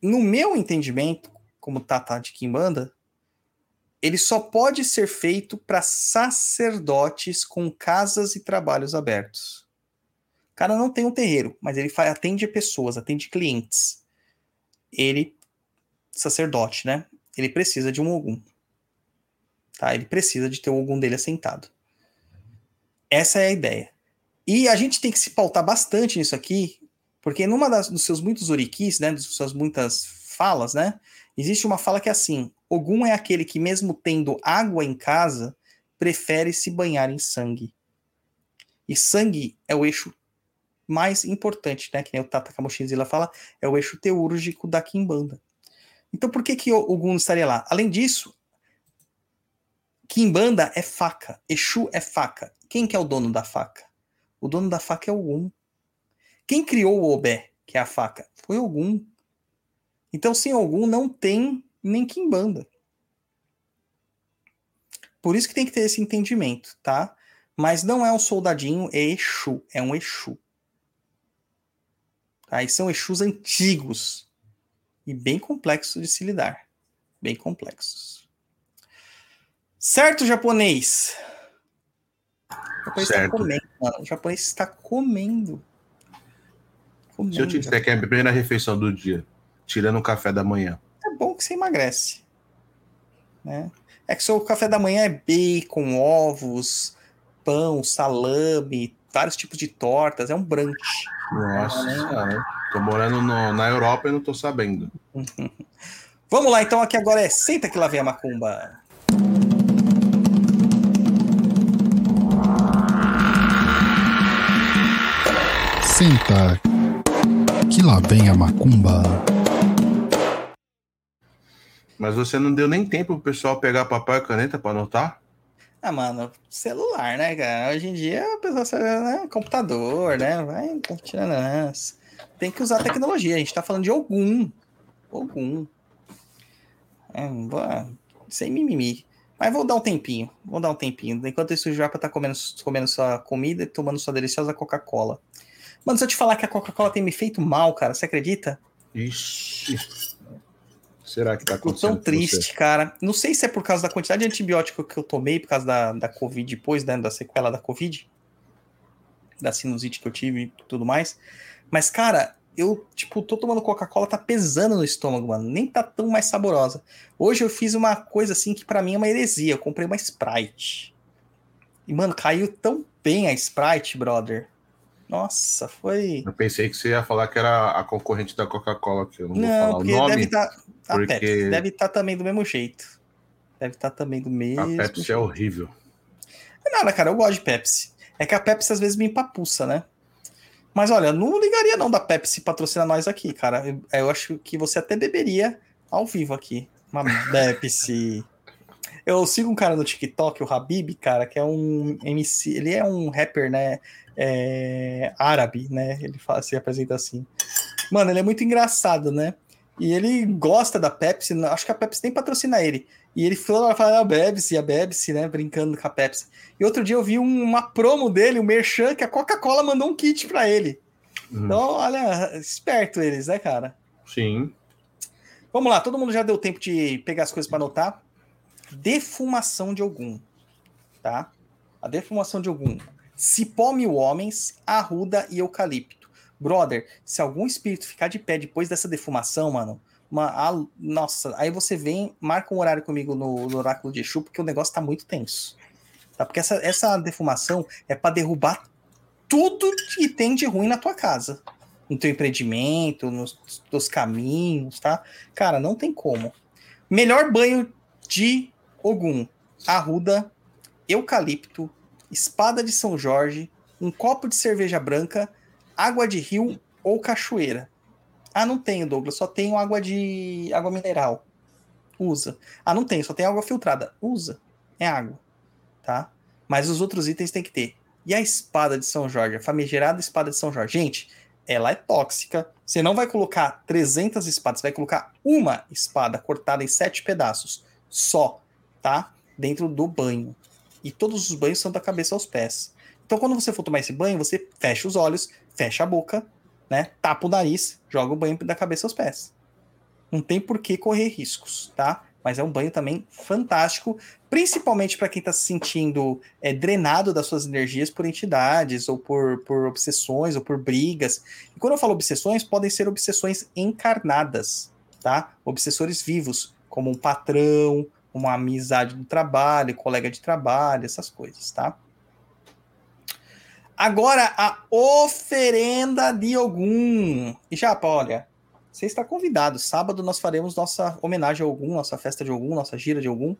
no meu entendimento, como Tata de Kimbanda, ele só pode ser feito para sacerdotes com casas e trabalhos abertos. O cara não tem um terreiro, mas ele atende pessoas, atende clientes. Ele, sacerdote, né? Ele precisa de um ogum. Tá? Ele precisa de ter o ogum dele assentado. Essa é a ideia. E a gente tem que se pautar bastante nisso aqui, porque numa das, dos seus muitos orikis, né, das suas muitas falas, né, existe uma fala que é assim: Ogum é aquele que, mesmo tendo água em casa, prefere se banhar em sangue. E sangue é o eixo mais importante, né? Que nem o Tata Kamoshinzila fala, é o eixo teúrgico da Kimbanda. Então por que que Ogum estaria lá? Além disso, Kimbanda é faca, Exu é faca. Quem que é o dono da faca? O dono da faca é Ogum. Quem criou o Obé, que é a faca? Foi Ogum. Então sem Ogum não tem nem Kimbanda. Por isso que tem que ter esse entendimento, tá? Mas não é um soldadinho, é Exu, é um Exu. E são Exus antigos e bem complexos de se lidar. Bem complexos. Certo, japonês? O japonês está Certo. comendo, mano. O japonês está comendo. comendo Se eu te disser que é a primeira refeição do dia, tirando o café da manhã, é bom que você emagrece. Né? É que seu café da manhã é bacon, ovos, pão, salame, vários tipos de tortas, é um brunch. Nossa senhora. Tô morando no- na Europa e não tô sabendo. Vamos lá, então, aqui agora é Senta que lá vem a macumba. Senta, que lá vem a macumba. Mas você não deu nem tempo pro pessoal pegar papel e caneta pra anotar? Ah, mano, celular, né, cara? Hoje em dia a pessoa sabe, né? computador, né? Vai tá tirando essa. Tem que usar tecnologia. A gente tá falando de algum. Algum. É, vou- sem mimimi. Mas vou dar um tempinho. Vou dar um tempinho. Enquanto isso, o Japa tá comendo, comendo sua comida e tomando sua deliciosa Coca-Cola. Mano, se eu te falar que a Coca-Cola tem me feito mal, cara, você acredita? Ixi. Será que tá Tô acontecendo? tão com triste, cara. Não sei se é por causa da quantidade de antibiótico que eu tomei, por causa da, da Covid depois, né, da sequela da Covid, da sinusite que eu tive e tudo mais. Mas, cara, eu, tipo, tô tomando Coca-Cola, tá pesando no estômago, mano. Nem tá tão mais saborosa. Hoje eu fiz uma coisa assim que para mim é uma heresia. Eu comprei uma Sprite. E, mano, caiu tão bem a Sprite, brother. Nossa, foi. Eu pensei que você ia falar que era a concorrente da Coca-Cola, que eu não, vou Não, falar o nome. deve estar. a porque- Pepsi deve estar também do mesmo jeito. Deve estar também do mesmo. A Pepsi é jeito. horrível. É nada, cara, eu gosto de Pepsi. É que a Pepsi às vezes me empapuça, né? Mas olha, não ligaria não da Pepsi patrocinar nós aqui, cara. Eu, eu acho que você até beberia ao vivo aqui. Uma Pepsi. Eu sigo um cara no TikTok, o Habib, cara, que é um MC, ele é um rapper, né? é, árabe, né? Ele fala, se apresenta assim. Mano, ele é muito engraçado, né? E ele gosta da Pepsi, acho que a Pepsi nem patrocina ele. E ele falou, fala, a Pepsi, a Pepsi, né? Brincando com a Pepsi. E outro dia eu vi um- uma promo dele, um merchan, que a Coca-Cola mandou um kit pra ele. Hum, Então, olha, esperto eles, né, cara? Sim. Vamos lá, todo mundo já deu tempo de pegar as coisas para anotar. Defumação de algum, tá? A defumação de algum. Cipó mil homens, arruda e eucalipto. Brother, se algum espírito ficar de pé depois dessa defumação, mano, uma, a- nossa, aí você vem, marca um horário comigo no, no oráculo de Exu, porque o negócio tá muito tenso. Tá? Porque essa, essa defumação é para derrubar tudo que tem de ruim na tua casa no teu empreendimento, nos teus caminhos, tá? Cara, não tem como. Melhor banho de Ogum: arruda, eucalipto, espada de São Jorge, um copo de cerveja branca, água de rio ou cachoeira. Ah, não tenho, Douglas, só tenho água de água mineral. Usa. Ah, não tenho, só tem água filtrada. Usa. É água, tá? Mas os outros itens tem que ter. E a espada de São Jorge, a famigerada espada de São Jorge. Gente, ela é tóxica. Você não vai colocar 300 espadas, você vai colocar uma espada cortada em sete pedaços só, tá? Dentro do banho. E todos os banhos são da cabeça aos pés. Então, quando você for tomar esse banho, você fecha os olhos, fecha a boca, né? Tapa o nariz, joga o banho da cabeça aos pés. Não tem por que correr riscos, tá? Mas é um banho também fantástico, principalmente para quem está se sentindo é, drenado das suas energias por entidades, ou por, por obsessões, ou por brigas. E quando eu falo obsessões, podem ser obsessões encarnadas, tá? Obsessores vivos, como um patrão, uma amizade do trabalho, colega de trabalho, essas coisas, tá? Agora, a oferenda de Ogum. E já, olha, você está convidado. Sábado nós faremos nossa homenagem a Ogum, nossa festa de Ogum, nossa gira de Ogum.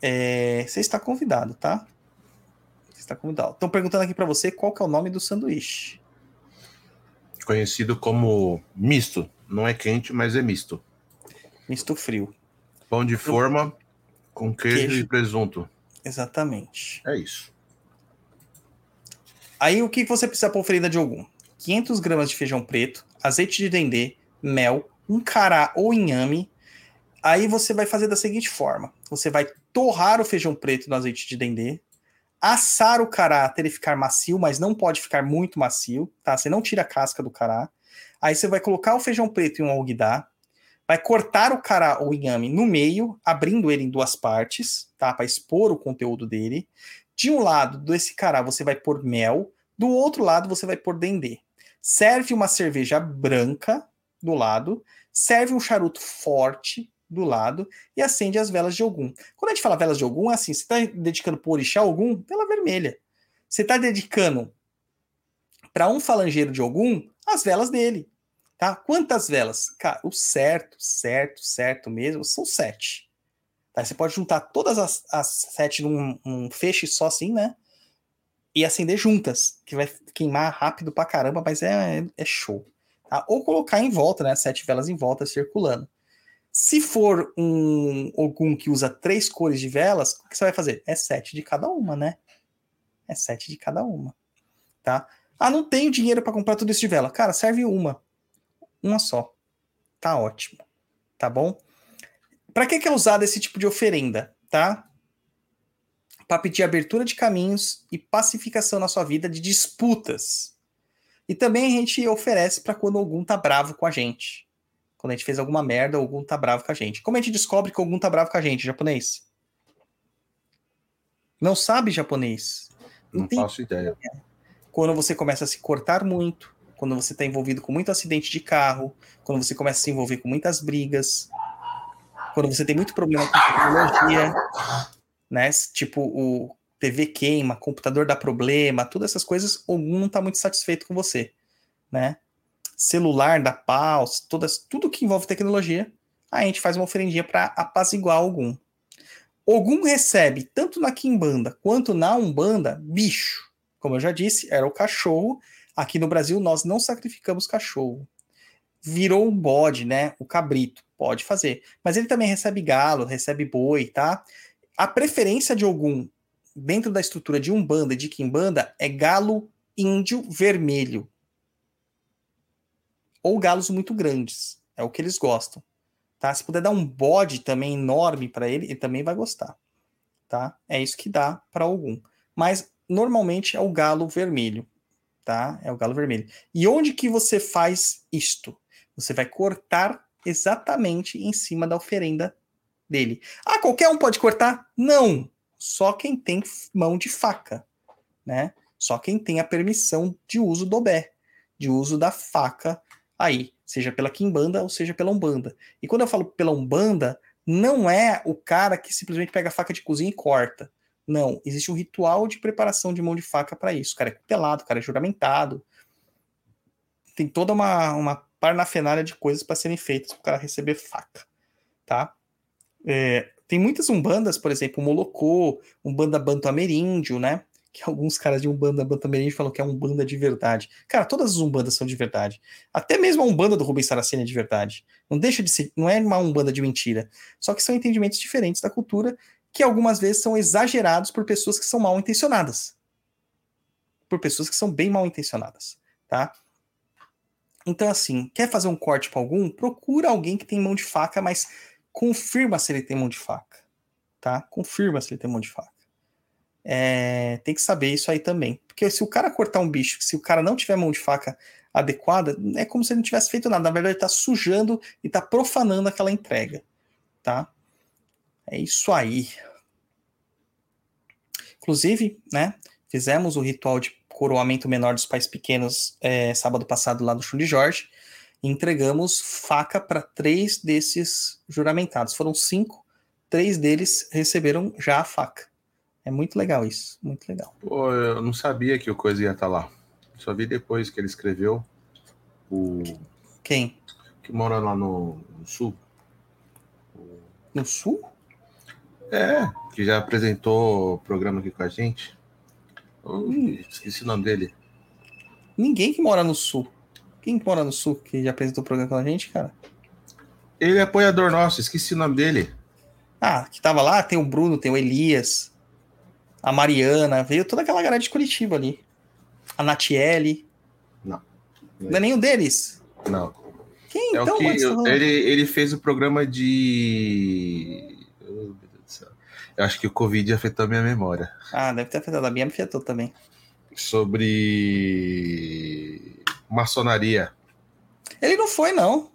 É, você está convidado, tá? Você está convidado. Estão perguntando aqui para você qual que é o nome do sanduíche. Conhecido como misto. Não é quente, mas é misto. Misto frio. Pão de forma com queijo, Queijo. e presunto. Exatamente. É isso. Aí o que você precisa para oferenda de Ogum? 500 gramas de feijão preto, azeite de dendê, mel, um cará ou inhame. Aí você vai fazer da seguinte forma: você vai torrar o feijão preto no azeite de dendê, assar o cará até ele ficar macio, mas não pode ficar muito macio, tá? Você não tira a casca do cará. Aí você vai colocar o feijão preto em um alguidar, vai cortar o cará ou inhame no meio, abrindo ele em duas partes, tá? Para expor o conteúdo dele. De um lado desse cará você vai pôr mel, do outro lado você vai pôr dendê. Serve uma cerveja branca do lado, serve um charuto forte do lado e acende as velas de Ogum. Quando a gente fala velas de Ogum, é assim, você está dedicando para orixá Ogum, vela vermelha. Você está dedicando para um falangeiro de Ogum, as velas dele. Tá? Quantas velas? Cara, o certo, certo, certo mesmo, são sete. Tá? Você pode juntar todas as, as sete num, num feixe só assim, né? E acender juntas, que vai queimar rápido pra caramba, mas é, é show. Tá? Ou colocar em volta, né? Sete velas em volta circulando. Se for um Ogum que usa três cores de velas, o que você vai fazer? É sete de cada uma, né? É sete de cada uma. Tá? Ah, não tenho dinheiro para comprar tudo isso de vela. Cara, serve uma. Uma só. Tá ótimo. Tá bom? Para que, que é usado esse tipo de oferenda? Tá? Para pedir abertura de caminhos e pacificação na sua vida de disputas. E também a gente oferece para quando algum tá bravo com a gente. Quando a gente fez alguma merda, algum tá bravo com a gente. Como a gente descobre que algum tá bravo com a gente, japonês? Não sabe japonês? Não tem faço ideia. quando você começa a se cortar muito, quando você está envolvido com muito acidente de carro, quando você começa a se envolver com muitas brigas, quando você tem muito problema com tecnologia, né? Tipo, o TV queima, computador dá problema, todas essas coisas, algum não está muito satisfeito com você, né? Celular dá pau, todas, tudo que envolve tecnologia, a gente faz uma oferendinha para apaziguar algum. Ogum recebe, tanto na Kimbanda quanto na Umbanda, bicho. Como eu já disse, era o cachorro. Aqui no Brasil, nós não sacrificamos cachorro. Virou um bode, né? O cabrito. Pode fazer. Mas ele também recebe galo, recebe boi, tá? A preferência de Ogum dentro da estrutura de Umbanda e de Kimbanda é galo índio vermelho. Ou galos muito grandes. É o que eles gostam. Tá? Se puder dar um bode também enorme para ele, ele também vai gostar. Tá? É isso que dá para algum. Mas normalmente é o galo vermelho, tá? É o galo vermelho. E onde que você faz isto? Você vai cortar exatamente em cima da oferenda dele. Ah, qualquer um pode cortar? Não. Só quem tem mão de faca, né? Só quem tem a permissão de uso do bé, de uso da faca aí seja pela Kimbanda ou seja pela Umbanda. E quando eu falo pela Umbanda, não é o cara que simplesmente pega a faca de cozinha e corta. Não, existe um ritual de preparação de mão de faca para isso. O cara é pelado, o cara é juramentado. Tem toda uma, uma parnafenária de coisas para serem feitas para o cara receber faca, tá? É, tem muitas umbandas, por exemplo, Molocô, Umbanda Banto Ameríndio, né? que alguns caras de Umbanda Bantamerinde falam que é Umbanda de verdade. Cara, todas as Umbandas são de verdade. Até mesmo a Umbanda do Rubens Saraceni é de verdade. Não deixa de ser, não é uma Umbanda de mentira. Só que são entendimentos diferentes da cultura que algumas vezes são exagerados por pessoas que são mal intencionadas. Por pessoas que são bem mal intencionadas, tá? Então, assim, quer fazer um corte para algum? Procura alguém que tem mão de faca, mas confirma se ele tem mão de faca, tá? Confirma se ele tem mão de faca. É, tem que saber isso aí também. Porque se o cara cortar um bicho, se o cara não tiver mão de faca adequada, é como se ele não tivesse feito nada. Na verdade, ele está sujando e está profanando aquela entrega. Tá? É isso aí. Inclusive, né? Fizemos o ritual de coroamento menor dos pais pequenos é, sábado passado lá no de Jorge. Entregamos faca para três desses juramentados. Foram cinco, três deles receberam já a faca. É muito legal isso, muito legal. Pô, eu não sabia que o Coisa ia estar tá lá. Só vi depois que ele escreveu. O... Quem? Que mora lá no, no sul. No sul? É, que já apresentou o programa aqui com a gente. Hum. Esqueci o nome dele. Ninguém que mora no sul. Quem mora no sul que já apresentou o programa com a gente, cara? Ele é apoiador nosso, esqueci o nome dele. Ah, que tava lá, tem o Bruno, tem o Elias a Mariana, veio toda aquela galera de Curitiba ali. A Natiele. Não. Não é nenhum deles? Não. Quem é então? O que eu, ele, ele fez o programa de. Oh, meu Deus do céu. Eu acho que o Covid afetou a minha memória. Ah, deve ter afetado. A minha me afetou também. Sobre maçonaria. Ele não foi, não.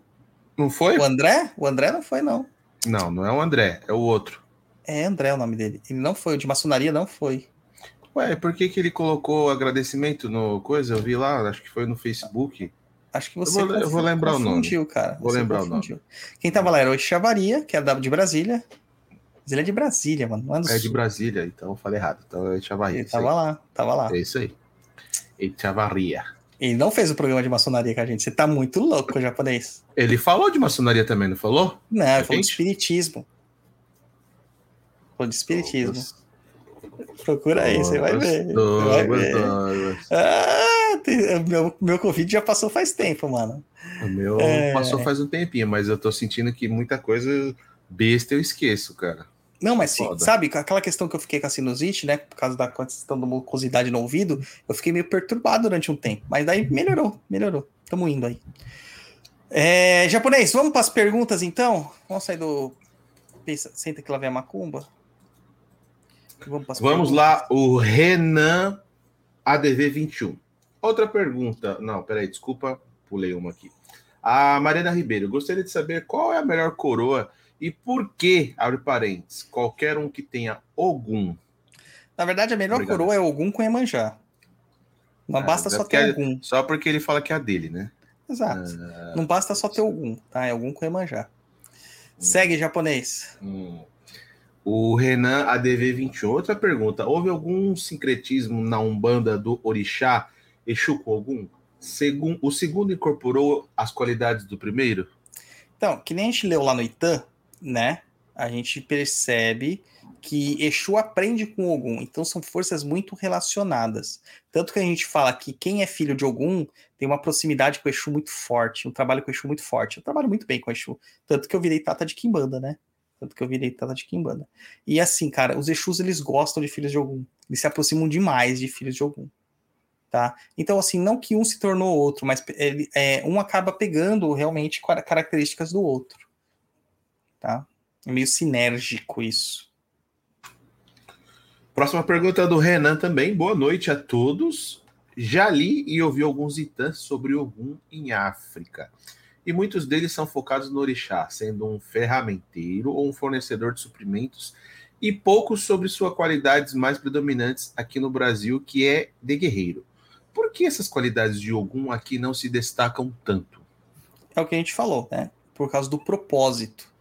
Não foi? O André? O André não foi, não. Não, não é o André, é o outro. É André o nome dele. Ele não foi, o de maçonaria não foi. Ué, por que, que ele colocou agradecimento no coisa? Eu vi lá, acho que foi no Facebook. Acho que você eu vou, eu vou lembrar o nome. cara. Vou você lembrar confundiu. o nome. Quem tava lá era o Chavaria, que era de Brasília. Mas ele é de Brasília, mano. Não é, É de. Brasília, então eu falei errado. Então é Chavaria. Ele tava lá, tava lá. É isso aí. É Chavaria. Ele não fez o programa de maçonaria com a gente. Você tá muito louco, japonês. Ele falou de maçonaria também, não falou? Não, ele falou de espiritismo. Falou de espiritismo. Procura aí, você vai ver. Você vai ver. Ah, tem- meu, meu Covid já passou faz tempo, mano. O meu É. passou faz um tempinho, mas eu tô sentindo que muita coisa besta eu esqueço, cara. Não, mas sim, sabe, aquela questão que eu fiquei com a sinusite, né? Por causa da questão da mucosidade no ouvido, eu fiquei meio perturbado durante um tempo. Mas daí melhorou, melhorou. Tamo indo aí. É, japonês, vamos para as perguntas então? Vamos sair do. Pensa, senta que lá vem a macumba. Vamos, Vamos lá, o Renan ADV 21. Outra pergunta. Não, peraí, desculpa, pulei uma aqui. A Mariana Ribeiro, gostaria de saber qual é a melhor coroa e por que, abre parênteses, qualquer um que tenha Ogum. Na verdade, a melhor Obrigado. coroa é Ogum com Emanjá. Não Ah, basta só ter algum. Só porque ele fala que é a dele, né? Exato. Ah, Não basta só ter algum, tá? É algum com Iemanjá. Segue, japonês. hum. O Renan ADV21, outra pergunta. Houve algum sincretismo na Umbanda do Orixá Exu com? Segun, o segundo incorporou as qualidades do primeiro? Então, que nem a gente leu lá no Itã, né? A gente percebe que Exu aprende com Ogum. Então são forças muito relacionadas. Tanto que a gente fala que quem é filho de Ogum tem uma proximidade com Exu muito forte, um trabalho com Exu muito forte. Eu trabalho muito bem com Exu. Tanto que eu virei tata de Kimbanda, né? Tanto que eu virei tata de Kimbanda. E assim, cara, os Exus eles gostam de filhos de Ogum. Eles se aproximam demais de filhos de Ogum. Tá? Então, assim, não que um se tornou outro, mas ele, é, um acaba pegando realmente cara- características do outro. Tá? É meio sinérgico isso. Próxima pergunta do Renan também. Boa noite a todos. Já li e ouvi alguns itãs sobre Ogum em África. E muitos deles são focados no orixá, sendo um ferramenteiro ou um fornecedor de suprimentos, e poucos sobre suas qualidades mais predominantes aqui no Brasil, que é de guerreiro. Por que essas qualidades de Ogum aqui não se destacam tanto? É o que a gente falou, né? Por causa do propósito.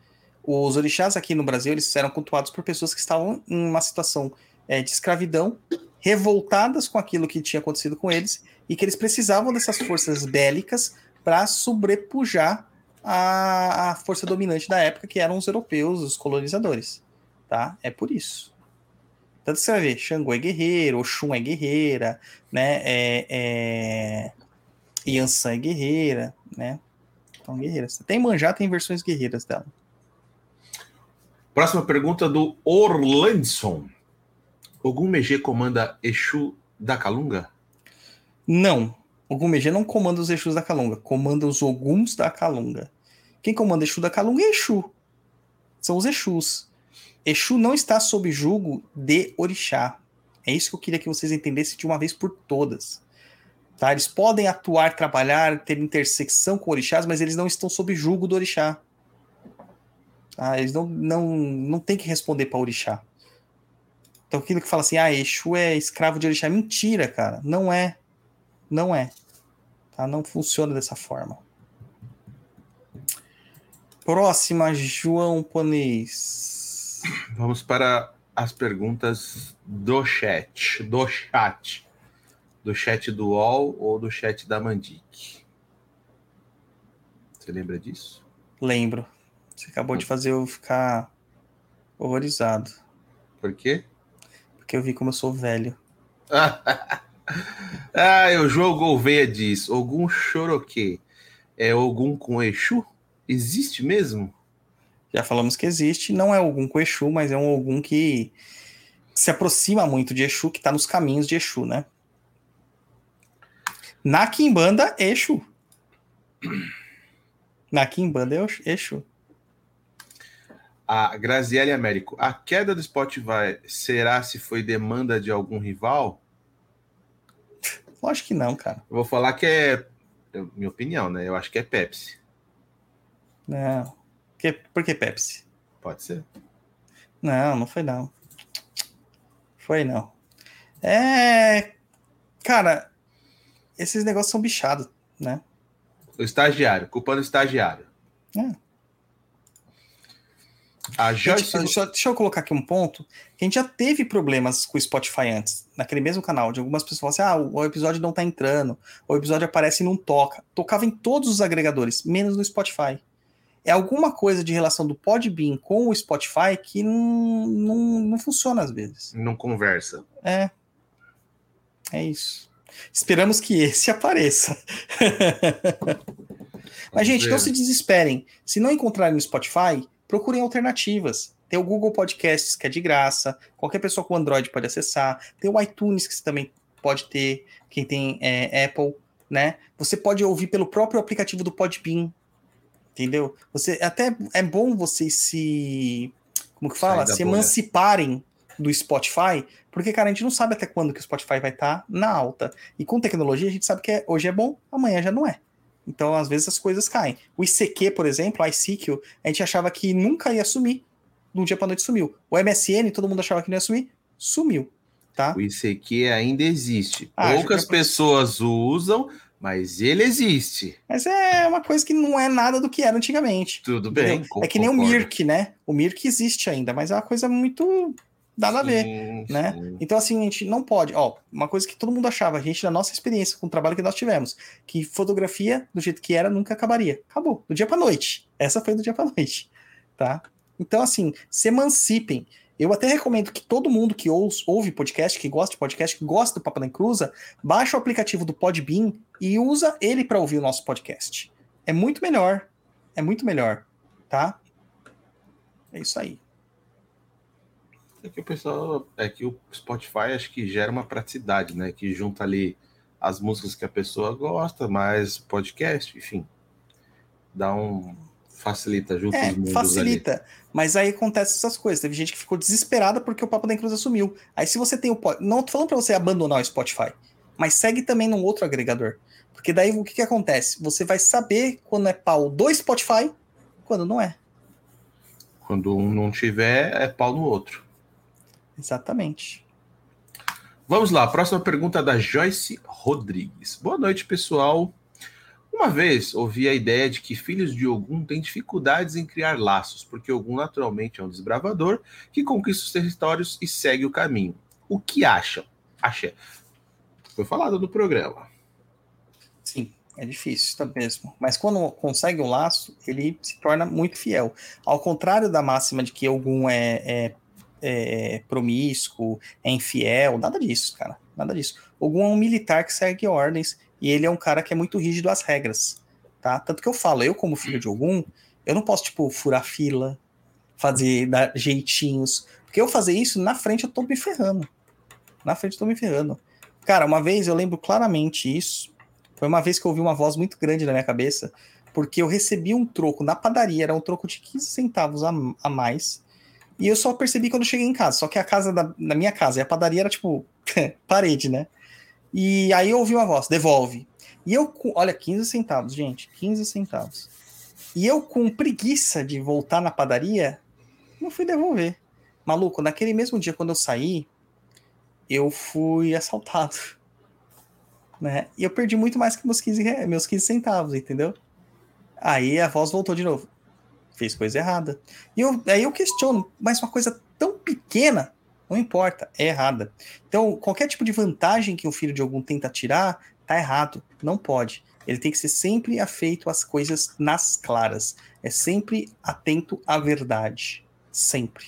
Os orixás aqui no Brasil, eles eram cultuados por pessoas que estavam em uma situação é, de escravidão, revoltadas com aquilo que tinha acontecido com eles, e que eles precisavam dessas forças bélicas para sobrepujar a, a força dominante da época, que eram os europeus, os colonizadores. Tá? É por isso. Tanto você vai ver, Xangô é guerreiro, Oxum é guerreira, né? É, é... Yansan é guerreira, né? Então, guerreiras. Tem manjá, tem versões guerreiras dela. Próxima pergunta do Orlandson. Ogum Megê comanda Exu da Calunga? Não. O Gumegê não comanda os Exus da Calunga, comanda os Oguns da Calunga. Quem comanda Exu da Calunga é Exu. São os Exus. Exu não está sob julgo de Orixá. É isso que eu queria que vocês entendessem de uma vez por todas. Tá? Eles podem atuar, trabalhar, ter intersecção com orixás, mas eles não estão sob julgo do orixá. Tá? Eles não, não, não têm que responder para orixá. Então aquilo que fala assim, ah, Exu é escravo de orixá. Mentira, cara. Não é. Não é. Tá? Não funciona dessa forma. Próxima, João Ponês. Vamos para as perguntas do chat. Do chat. Do chat do UOL ou do chat da Mandic. Você lembra disso? Lembro. Você acabou de fazer eu ficar horrorizado. Por quê? Porque eu vi como eu sou velho. ah, o João Gouveia diz: Ogum Choroquê é Ogum com Exu? Existe mesmo? Já falamos que existe. Não é algum com Exu, mas é um algum que se aproxima muito de Exu, que está nos caminhos de Exu, né? Na Kimbanda, Exu. Na Kimbanda é Exu. A Graziele Américo, a queda do Spotify será se foi demanda de algum rival? Lógico que não, cara. Eu vou falar que é, é minha opinião, né? Eu acho que é Pepsi. Não. Que, por que Pepsi? Pode ser. Não, não foi não. Foi não. É. Cara, esses negócios são bichados, né? O estagiário, culpando o estagiário. É. A Gente, Joyce. deixa, deixa eu colocar aqui um ponto. Que a gente já teve problemas com o Spotify antes, naquele mesmo canal, de algumas pessoas falam assim: ah, o episódio não tá entrando, o episódio aparece e não toca. Tocava em todos os agregadores, menos no Spotify. É alguma coisa de relação do Podbean com o Spotify que não, não, não funciona às vezes. Não conversa. É. É isso. Esperamos que esse apareça. Mas, gente, não se desesperem. Se não encontrarem no Spotify, procurem alternativas. Tem o Google Podcasts, que é de graça. Qualquer pessoa com Android pode acessar. Tem o iTunes, que você também pode ter. Quem tem é, Apple, né? Você pode ouvir pelo próprio aplicativo do Podbean. Entendeu? Você até é bom vocês se como que fala? Se bolha. emanciparem do Spotify, porque cara, a gente não sabe até quando que o Spotify vai estar na alta. E com tecnologia a gente sabe que é- hoje é bom, amanhã já não é. Então, às vezes as coisas caem. O ICQ, por exemplo, o ICQ, a gente achava que nunca ia sumir. De um dia para noite sumiu. O MSN, todo mundo achava que não ia sumir, sumiu. tá? O ICQ ainda existe. Ah, Poucas já- pessoas usam, mas ele existe. Mas é uma coisa que não é nada do que era antigamente. Tudo bem. É que nem o concordo. Mirk, né? O Mirk existe ainda, mas é uma coisa muito nada a ver. Sim, né? sim. Então, assim, a gente não pode. Ó, uma coisa que todo mundo achava, a gente, na nossa experiência com o trabalho que nós tivemos, que fotografia, do jeito que era, nunca acabaria. Acabou. Do dia pra noite. Essa foi do dia pra noite. Tá? Então, assim, se emancipem. Eu até recomendo que todo mundo que ouve, ouve podcast, que gosta de podcast, que gosta do Papo da Inclusa, baixa o aplicativo do Podbean e usa ele para ouvir o nosso podcast. É muito melhor. É muito melhor. Tá? É isso aí. É que o pessoal. É que o Spotify acho que gera uma praticidade, né? Que junta ali as músicas que a pessoa gosta, mais podcast, enfim. Dá um. Facilita, junta É, os mundos ali. facilita. Mas aí acontece essas coisas. Teve gente que ficou desesperada porque o Papo da Inclusa sumiu. Aí se você tem o... Não tô falando pra você abandonar o Spotify, mas segue também num outro agregador. Porque daí o que que acontece? Você vai saber quando é pau do Spotify, quando não é. Quando um não tiver, é pau no outro. Exatamente. Vamos lá, próxima pergunta da Joyce Rodrigues. Boa noite, pessoal. Uma vez ouvi a ideia de que filhos de Ogum têm dificuldades em criar laços, porque Ogum naturalmente é um desbravador que conquista os territórios e segue o caminho. O que acham? Acha. Foi falado no programa. Sim, é difícil, tá mesmo. Mas quando consegue um laço, ele se torna muito fiel. Ao contrário da máxima de que algum é, é, é promíscuo, é infiel, nada disso, cara. Nada disso. Algum é um militar que segue ordens e ele é um cara que é muito rígido às regras, tá? Tanto que eu falo, eu como filho de algum, eu não posso, tipo, furar fila, fazer dar jeitinhos, porque eu fazer isso, na frente eu tô me ferrando. Na frente eu tô me ferrando. Cara, uma vez eu lembro claramente isso, foi uma vez que eu ouvi uma voz muito grande na minha cabeça, porque eu recebi um troco na padaria, era um troco de 15 centavos a, a mais, e eu só percebi quando cheguei em casa. Só que a casa da, minha casa e a padaria era tipo parede, né? E aí eu ouvi uma voz, devolve. E eu, olha, 15 centavos, gente, 15 centavos. E eu, com preguiça de voltar na padaria, não fui devolver. Maluco, naquele mesmo dia, quando eu saí, eu fui assaltado. Né? E eu perdi muito mais que meus 15, re- meus 15 centavos, entendeu? Aí a voz voltou de novo. Fez coisa errada. E eu, aí eu questiono, mas uma coisa tão pequena, não importa, é errada. Então, qualquer tipo de vantagem que o filho de algum tenta tirar, tá errado. Não pode. Ele tem que ser sempre afeito às coisas nas claras. É sempre atento à verdade. Sempre.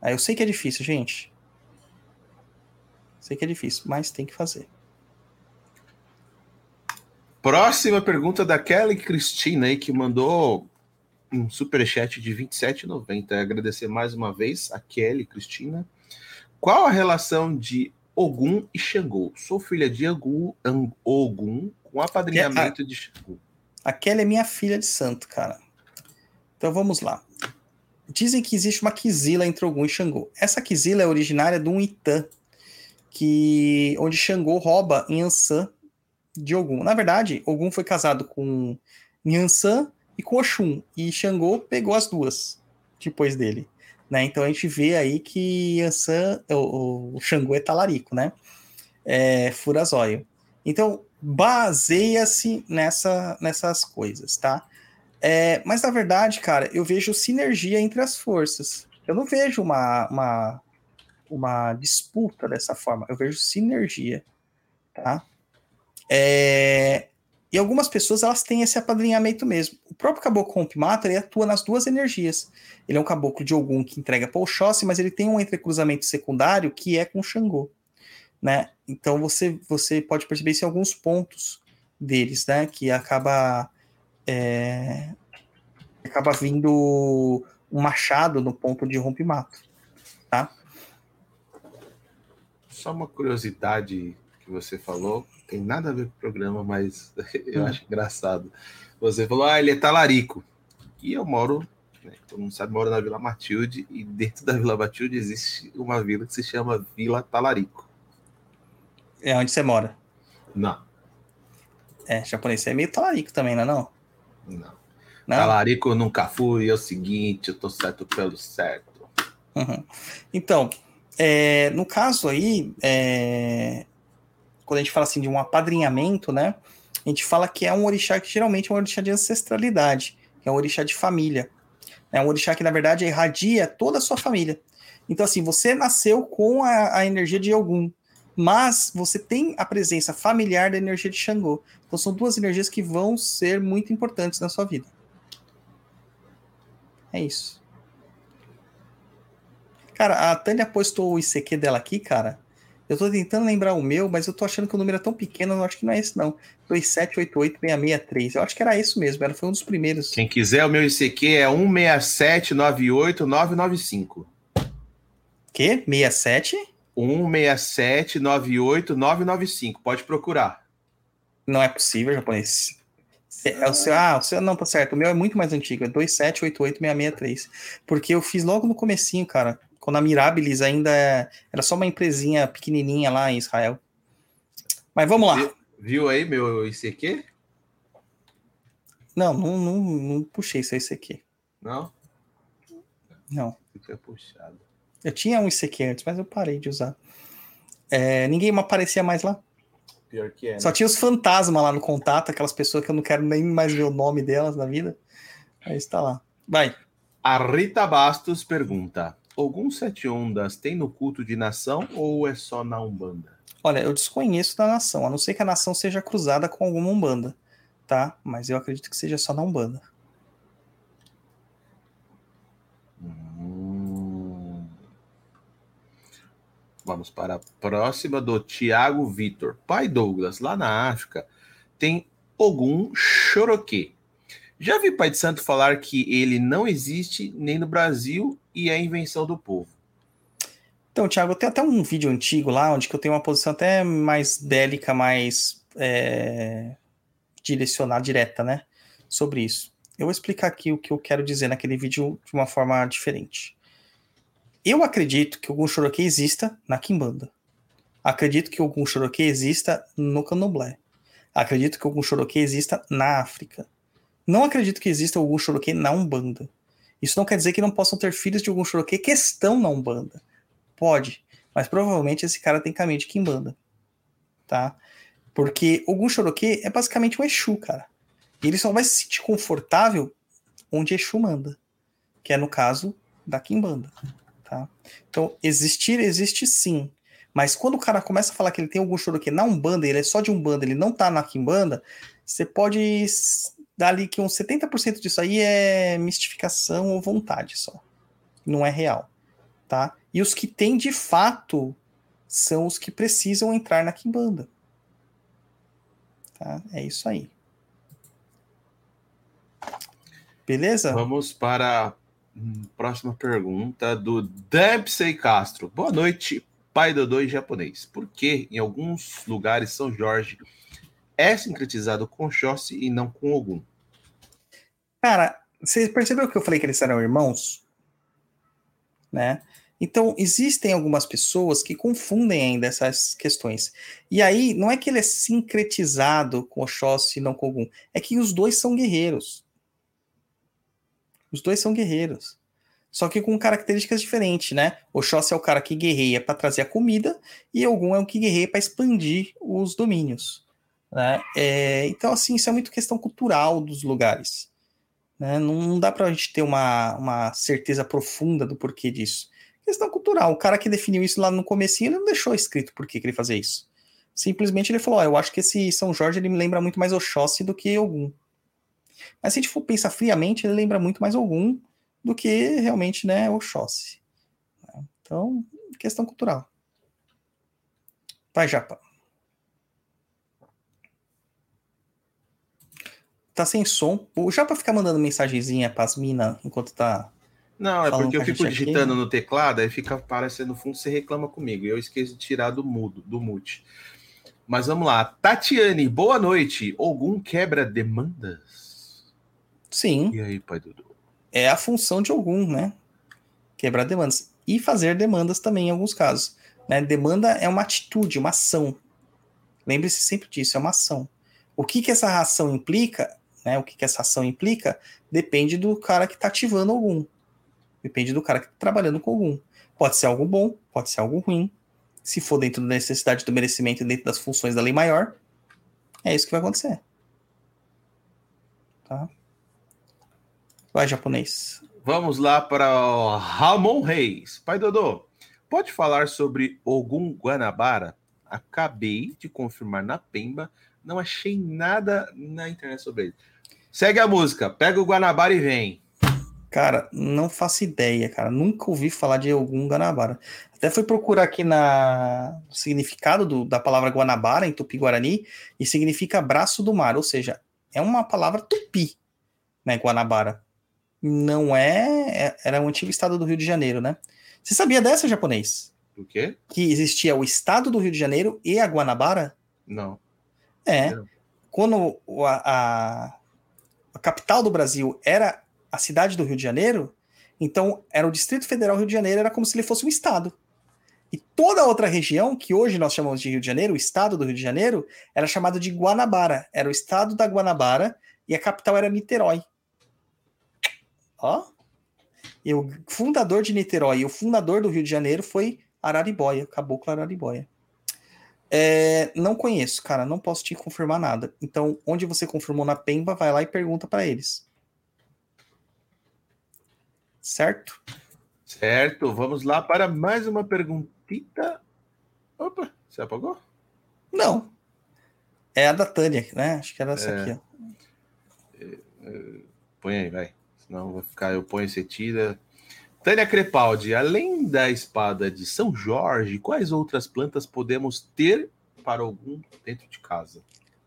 Aí eu sei que é difícil, gente. Sei que é difícil, mas tem que fazer. Próxima pergunta da Kelly Cristina aí, que mandou um superchat de R$ 27,90. Agradecer mais uma vez a Kelly Cristina. Qual a relação de Ogum e Xangô? Sou filha de Ogum, Ogum com apadrinhamento de Xangô. A Kelly é minha filha de santo, cara. Então vamos lá. Dizem que existe uma Kizila entre Ogum e Xangô. Essa Kizila é originária de um Itã, que, onde Xangô rouba Yansan de Ogum. Na verdade, Ogum foi casado com Yansan e com Oxum, e Xangô pegou as duas depois dele. Né? Então a gente vê aí que Yansan, o, o Xangô é talarico, né? É, furazóio. Então, baseia-se nessa, nessas coisas, tá? É, mas na verdade, cara, eu vejo sinergia entre as forças. Eu não vejo uma, uma, uma disputa dessa forma. Eu vejo sinergia, tá? É, e algumas pessoas elas têm esse apadrinhamento mesmo. O próprio caboclo Rompimato, ele atua nas duas energias. Ele é um caboclo de algum que entrega para Oxóssi, mas ele tem um entrecruzamento secundário que é com Xangô, né? Então você, você pode perceber isso em alguns pontos deles, né? Que acaba é, acaba vindo um machado no ponto de rompimato, tá? Só uma curiosidade que você falou, tem nada a ver com o programa, mas eu Hum. acho engraçado. Você falou, ah, ele é talarico. E eu moro, né, todo mundo sabe, moro na Vila Matilde, e dentro da Vila Matilde existe uma vila que se chama Vila Talarico. É onde você mora. Não, É, japonês, você é meio talarico também, não é não? não. Não? Talarico eu nunca fui, é o seguinte, eu tô certo pelo certo. Uhum. Então, é, no caso aí, é, quando a gente fala assim de um apadrinhamento, né? A gente fala que é um orixá que geralmente é um orixá de ancestralidade, que é um orixá de família. É um orixá que, na verdade, irradia toda a sua família. Então, assim, você nasceu com a, a energia de Ogum, mas você tem a presença familiar da energia de Xangô. Então, são duas energias que vão ser muito importantes na sua vida. É isso. Cara, a Tânia postou o ICQ dela aqui, cara. Eu tô tentando lembrar o meu, mas eu tô achando que o número é tão pequeno, eu acho que não é esse, não. 2788663. Eu acho que era isso mesmo, era, foi um dos primeiros. Quem quiser, o meu ICQ é 16798995. Quê? 67? 16798995. Pode procurar. Não é possível, japonês. É o seu, ah, o seu não, tá certo. O meu é muito mais antigo, é 2788663. Porque eu fiz logo no comecinho, cara. Quando a Mirabilis ainda era só uma empresinha pequenininha lá em Israel. Mas vamos lá. Viu, viu aí meu ICQ? Não, não, não, não puxei isso ICQ. Não? Não. Fica puxado. Eu tinha um ICQ antes, mas eu parei de usar. É, ninguém me aparecia mais lá. Pior que é. Né? Só tinha os fantasmas lá no contato, aquelas pessoas que eu não quero nem mais ver o nome delas na vida. Aí está lá. Vai. A Rita Bastos pergunta: Algum sete ondas tem no culto de nação ou é só na Umbanda? Olha, eu desconheço da nação, a não ser que a nação seja cruzada com alguma Umbanda, tá? Mas eu acredito que seja só na Umbanda. Hum. Vamos para a próxima do Tiago Vitor. Pai Douglas, lá na África, tem Ogum Choroquê. Já vi Pai de Santo falar que ele não existe nem no Brasil e é invenção do povo. Então, Thiago, tem até um vídeo antigo lá, onde eu tenho uma posição até mais bélica, mais é, direcionada, direta, né? Sobre isso. Eu vou explicar aqui o que eu quero dizer naquele vídeo de uma forma diferente. Eu acredito que algum Choroquê exista na Kimbanda. Acredito que algum Choroquê exista no Candomblé. Acredito que algum Choroquê exista na África. Não acredito que exista algum Choroquê na Umbanda. Isso não quer dizer que não possam ter filhos de algum Choroquê que estão na Umbanda. Pode, mas provavelmente esse cara tem caminho de Kimbanda. Tá? Porque algum Choroquê é basicamente um Exu, cara. E ele só vai se sentir confortável onde Exu manda. Que é no caso da Kimbanda. Tá? Então, existir existe sim. Mas quando o cara começa a falar que ele tem algum Choroquê na Umbanda, ele é só de Umbanda, ele não tá na Kimbanda, você pode dá ali que uns 70% disso aí é mistificação ou vontade só. Não é real, tá? E os que tem de fato são os que precisam entrar na Kimbanda. Tá? É isso aí. Beleza? Vamos para a próxima pergunta do Dempsey Castro. Boa noite, pai Dodô em japonês. Por que em alguns lugares São Jorge é sincretizado com Xóssi e não com Ogum. Cara, você percebeu que eu falei que eles eram irmãos? Né? Então, existem algumas pessoas que confundem ainda essas questões. E aí, não é que ele é sincretizado com Oxóssi e não com Ogum, é que os dois são guerreiros. Os dois são guerreiros. Só que com características diferentes, né? Oxóssi é o cara que guerreia para trazer a comida e Ogum é o que guerreia para expandir os domínios. Né? É, então, assim, isso é muito questão cultural dos lugares. Né? Não, dá para a gente ter uma, uma certeza profunda do porquê disso. Questão cultural. O cara que definiu isso lá no comecinho, ele não deixou escrito por que, ele fazia isso. Simplesmente ele falou: oh, eu acho que esse São Jorge ele me lembra muito mais Oxóssi do que Ogum. Mas se a gente for pensar friamente, ele lembra muito mais Ogum do que realmente né, Oxóssi. Então, questão cultural. Vai, Japa. Tá sem som. Já pra ficar mandando mensagenzinha pras minas enquanto tá. Não, é porque eu fico digitando aqui. no teclado, aí fica aparecendo no fundo, você reclama comigo. E eu esqueço de tirar do mudo, do mute. Mas vamos lá. Tatiane, boa noite. Algum quebra demandas? Sim. E aí, pai Dudu? É a função de algum, né? Quebrar demandas. E fazer demandas também em alguns casos. Né? Demanda é uma atitude, uma ação. Lembre-se sempre disso, é uma ação. O que, que essa ação implica né? O que, que essa ação implica depende do cara que está ativando algum. Depende do cara que está trabalhando com algum. Pode ser algo bom, pode ser algo ruim. Se for dentro da necessidade do merecimento e dentro das funções da lei maior, é isso que vai acontecer. Tá? Vai, japonês. Vamos lá para o Ramon Reis. Pai Dodô, pode falar sobre Ogum Guanabara? Acabei de confirmar na Pemba, não achei nada na internet sobre ele. Segue a música, pega o Guanabara e vem. Cara, não faço ideia, cara. Nunca ouvi falar de algum Guanabara. Até fui procurar aqui na no significado do- da palavra Guanabara em Tupi-Guarani e significa braço do mar, ou seja, é uma palavra tupi, né, Guanabara. Não é, é- era um antigo estado do Rio de Janeiro, né? Você sabia dessa, japonês? O quê? Que existia o estado do Rio de Janeiro e a Guanabara? Não. É. Não. Quando o- a, a, a capital do Brasil era a cidade do Rio de Janeiro, então era o Distrito Federal Rio de Janeiro, era como se ele fosse um estado. E toda a outra região, que hoje nós chamamos de Rio de Janeiro, o estado do Rio de Janeiro, era chamado de Guanabara. Era o estado da Guanabara e a capital era Niterói. Ó. E o fundador de Niterói e o fundador do Rio de Janeiro foi Araribóia, Caboclo Araribóia. É, não conheço, cara, não posso te confirmar nada. Então, onde você confirmou na Pemba, vai lá e pergunta para eles. Certo? Certo, vamos lá para mais uma perguntita. Opa, você apagou? Não. É a da Tânia, né? Acho que era essa É. aqui, ó. Põe aí, vai. Senão vai ficar, eu ponho esse tira. Tânia Crepaldi, além da espada de São Jorge, quais outras plantas podemos ter para algum dentro de casa?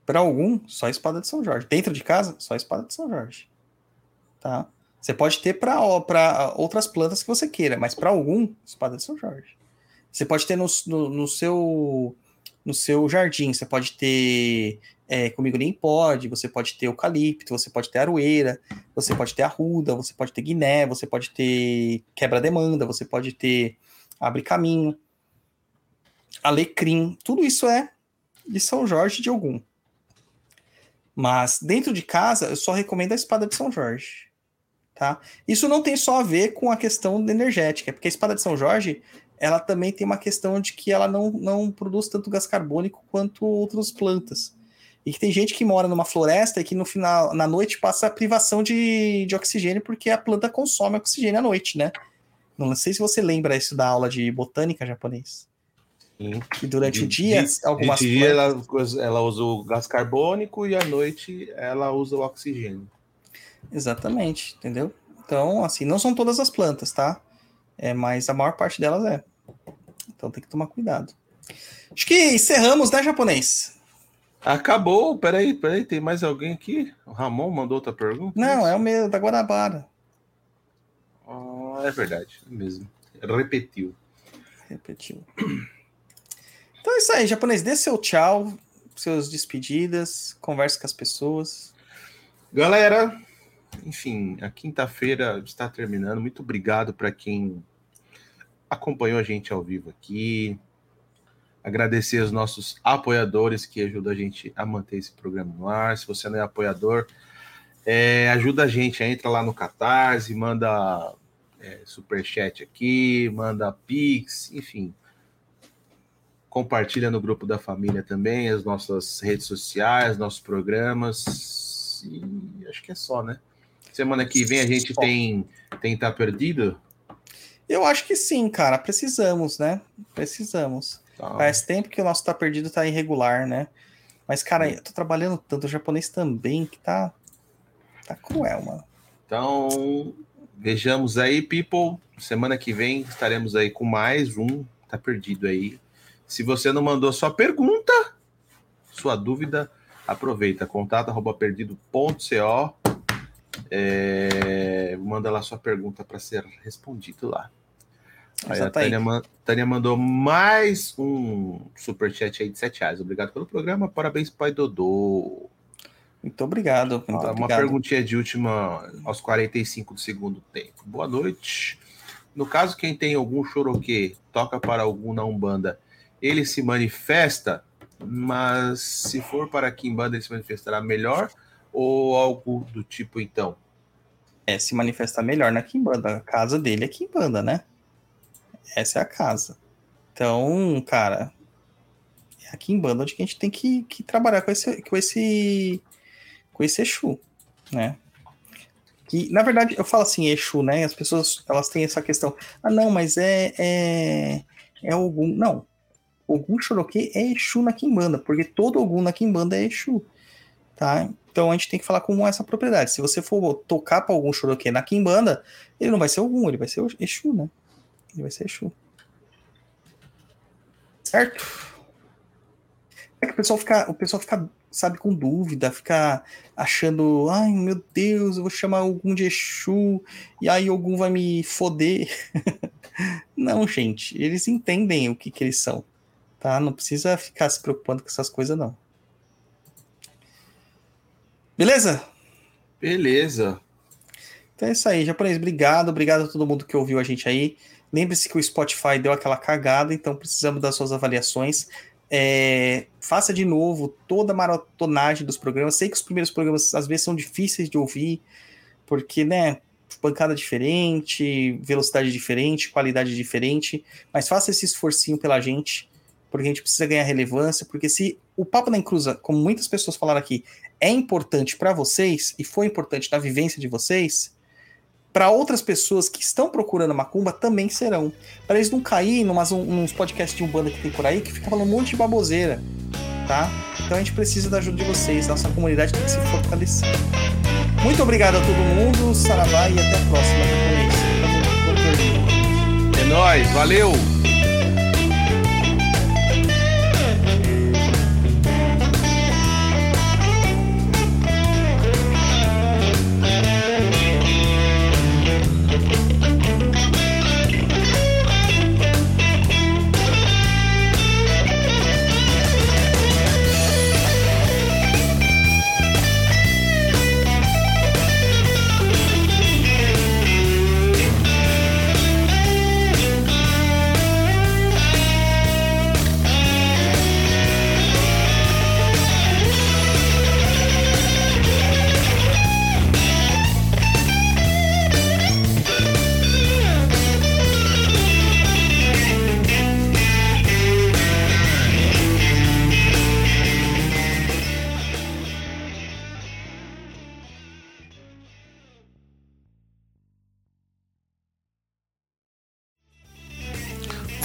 Para algum, só a espada de São Jorge. Dentro de casa, só a espada de São Jorge. Tá? Você pode ter para outras plantas que você queira, mas para algum, espada de São Jorge. Você pode ter no, no, no seu no seu jardim, você pode ter é, comigo nem pode, você pode ter eucalipto, você pode ter aroeira, você pode ter arruda, você pode ter guiné, você pode ter quebra-demanda, você pode ter abre caminho, alecrim, tudo isso é de São Jorge de algum. Mas dentro de casa, eu só recomendo a espada de São Jorge. Tá? Isso não tem só a ver com a questão energética, porque a espada de São Jorge ela também tem uma questão de que ela não, não produz tanto gás carbônico quanto outras plantas. E que tem gente que mora numa floresta e que no final, na noite, passa a privação de, de oxigênio porque a planta consome oxigênio à noite, né? Não sei se você lembra isso da aula de botânica japonês. Sim. Que durante De- o dia, de- algumas de dia plantas... ela, ela usa o gás carbônico e à noite ela usa o oxigênio. Exatamente, entendeu? Então, assim, não são todas as plantas, tá? É, mas a maior parte delas é. Então tem que tomar cuidado. Acho que encerramos, né, japonês? Acabou, peraí, peraí, tem mais alguém aqui? O Ramon mandou outra pergunta? Não, é o meu, da Guanabara. Ah, é verdade, é mesmo. Repetiu. Repetiu. Então é isso aí, japonês. Dê seu tchau, suas despedidas, converse com as pessoas. Galera, enfim, a quinta-feira está terminando. Muito obrigado para quem acompanhou a gente ao vivo aqui. Agradecer aos nossos apoiadores que ajudam a gente a manter esse programa no ar. Se você não é apoiador, é, ajuda a gente. Entra lá no Catarse, manda é, superchat aqui, manda Pix, enfim. Compartilha no grupo da família também, as nossas redes sociais, nossos programas. E acho que é só, né? Semana que vem a gente tem tem Tá Perdido. Eu acho que sim, cara. Precisamos, né? Precisamos. Tá. Faz tempo que o nosso tá perdido tá irregular, né? Mas, cara, eu tô trabalhando tanto o japonês também que tá. Tá cruel, mano. Então, vejamos aí, people. Semana que vem estaremos aí com mais um Tá Perdido aí. Se você não mandou sua pergunta, sua dúvida, aproveita. Contato arroba perdido.co. É, manda lá sua pergunta para ser respondido lá. Aí a. Tânia, man- Tânia mandou mais um superchat aí de 7 reais. Obrigado pelo programa. Parabéns, pai Dodô. Muito obrigado. Muito Ah, uma obrigado. perguntinha de última aos 45 do segundo tempo. Boa noite. No caso, quem tem algum choroquê, toca para algum na Umbanda, ele se manifesta, mas se for para Kimbanda, ele se manifestará melhor ou algo do tipo então? É, se manifestar melhor na Kimbanda. A casa dele é Kimbanda, né? Essa é a casa. Então, cara, é aqui em banda que a gente tem que, que trabalhar com esse, com esse, com esse Exu, né? Que, na verdade, eu falo assim, Exu, né? As pessoas, elas têm essa questão. Ah, não, mas é, é, é algum... Não. Ogum Choroquê é Exu na Kimbanda, porque todo Ogum na Kimbanda é Exu, tá? Então a gente tem que falar com essa propriedade. Se você for tocar para algum Choroquê na Kimbanda, ele não vai ser Ogum, ele vai ser Exu, né? Ele vai ser Exu. Certo? É que o pessoal fica, o pessoal fica, sabe, com dúvida, fica achando, ai meu Deus, eu vou chamar algum de Exu, e aí algum vai me foder. não, gente, eles entendem o que, que eles são, tá? Não precisa ficar se preocupando com essas coisas, não. Beleza? Beleza. Então é isso aí, japonês. Obrigado, obrigado a todo mundo que ouviu a gente aí. Lembre-se que o Spotify deu aquela cagada, então precisamos das suas avaliações. É, faça de novo toda a maratonagem dos programas. Sei que os primeiros programas às vezes são difíceis de ouvir, porque, né, bancada diferente, velocidade diferente, qualidade diferente, mas faça esse esforcinho pela gente, porque a gente precisa ganhar relevância, porque se o Papo na Encruza, como muitas pessoas falaram aqui, é importante para vocês e foi importante na vivência de vocês, para outras pessoas que estão procurando macumba também serão. Para eles não caírem numas, uns podcasts de umbanda que tem por aí que fica falando um monte de baboseira, tá? Então a gente precisa da ajuda de vocês, nossa comunidade tem que se fortalecer. Muito obrigado a todo mundo, saravá e até a próxima. É nóis, valeu!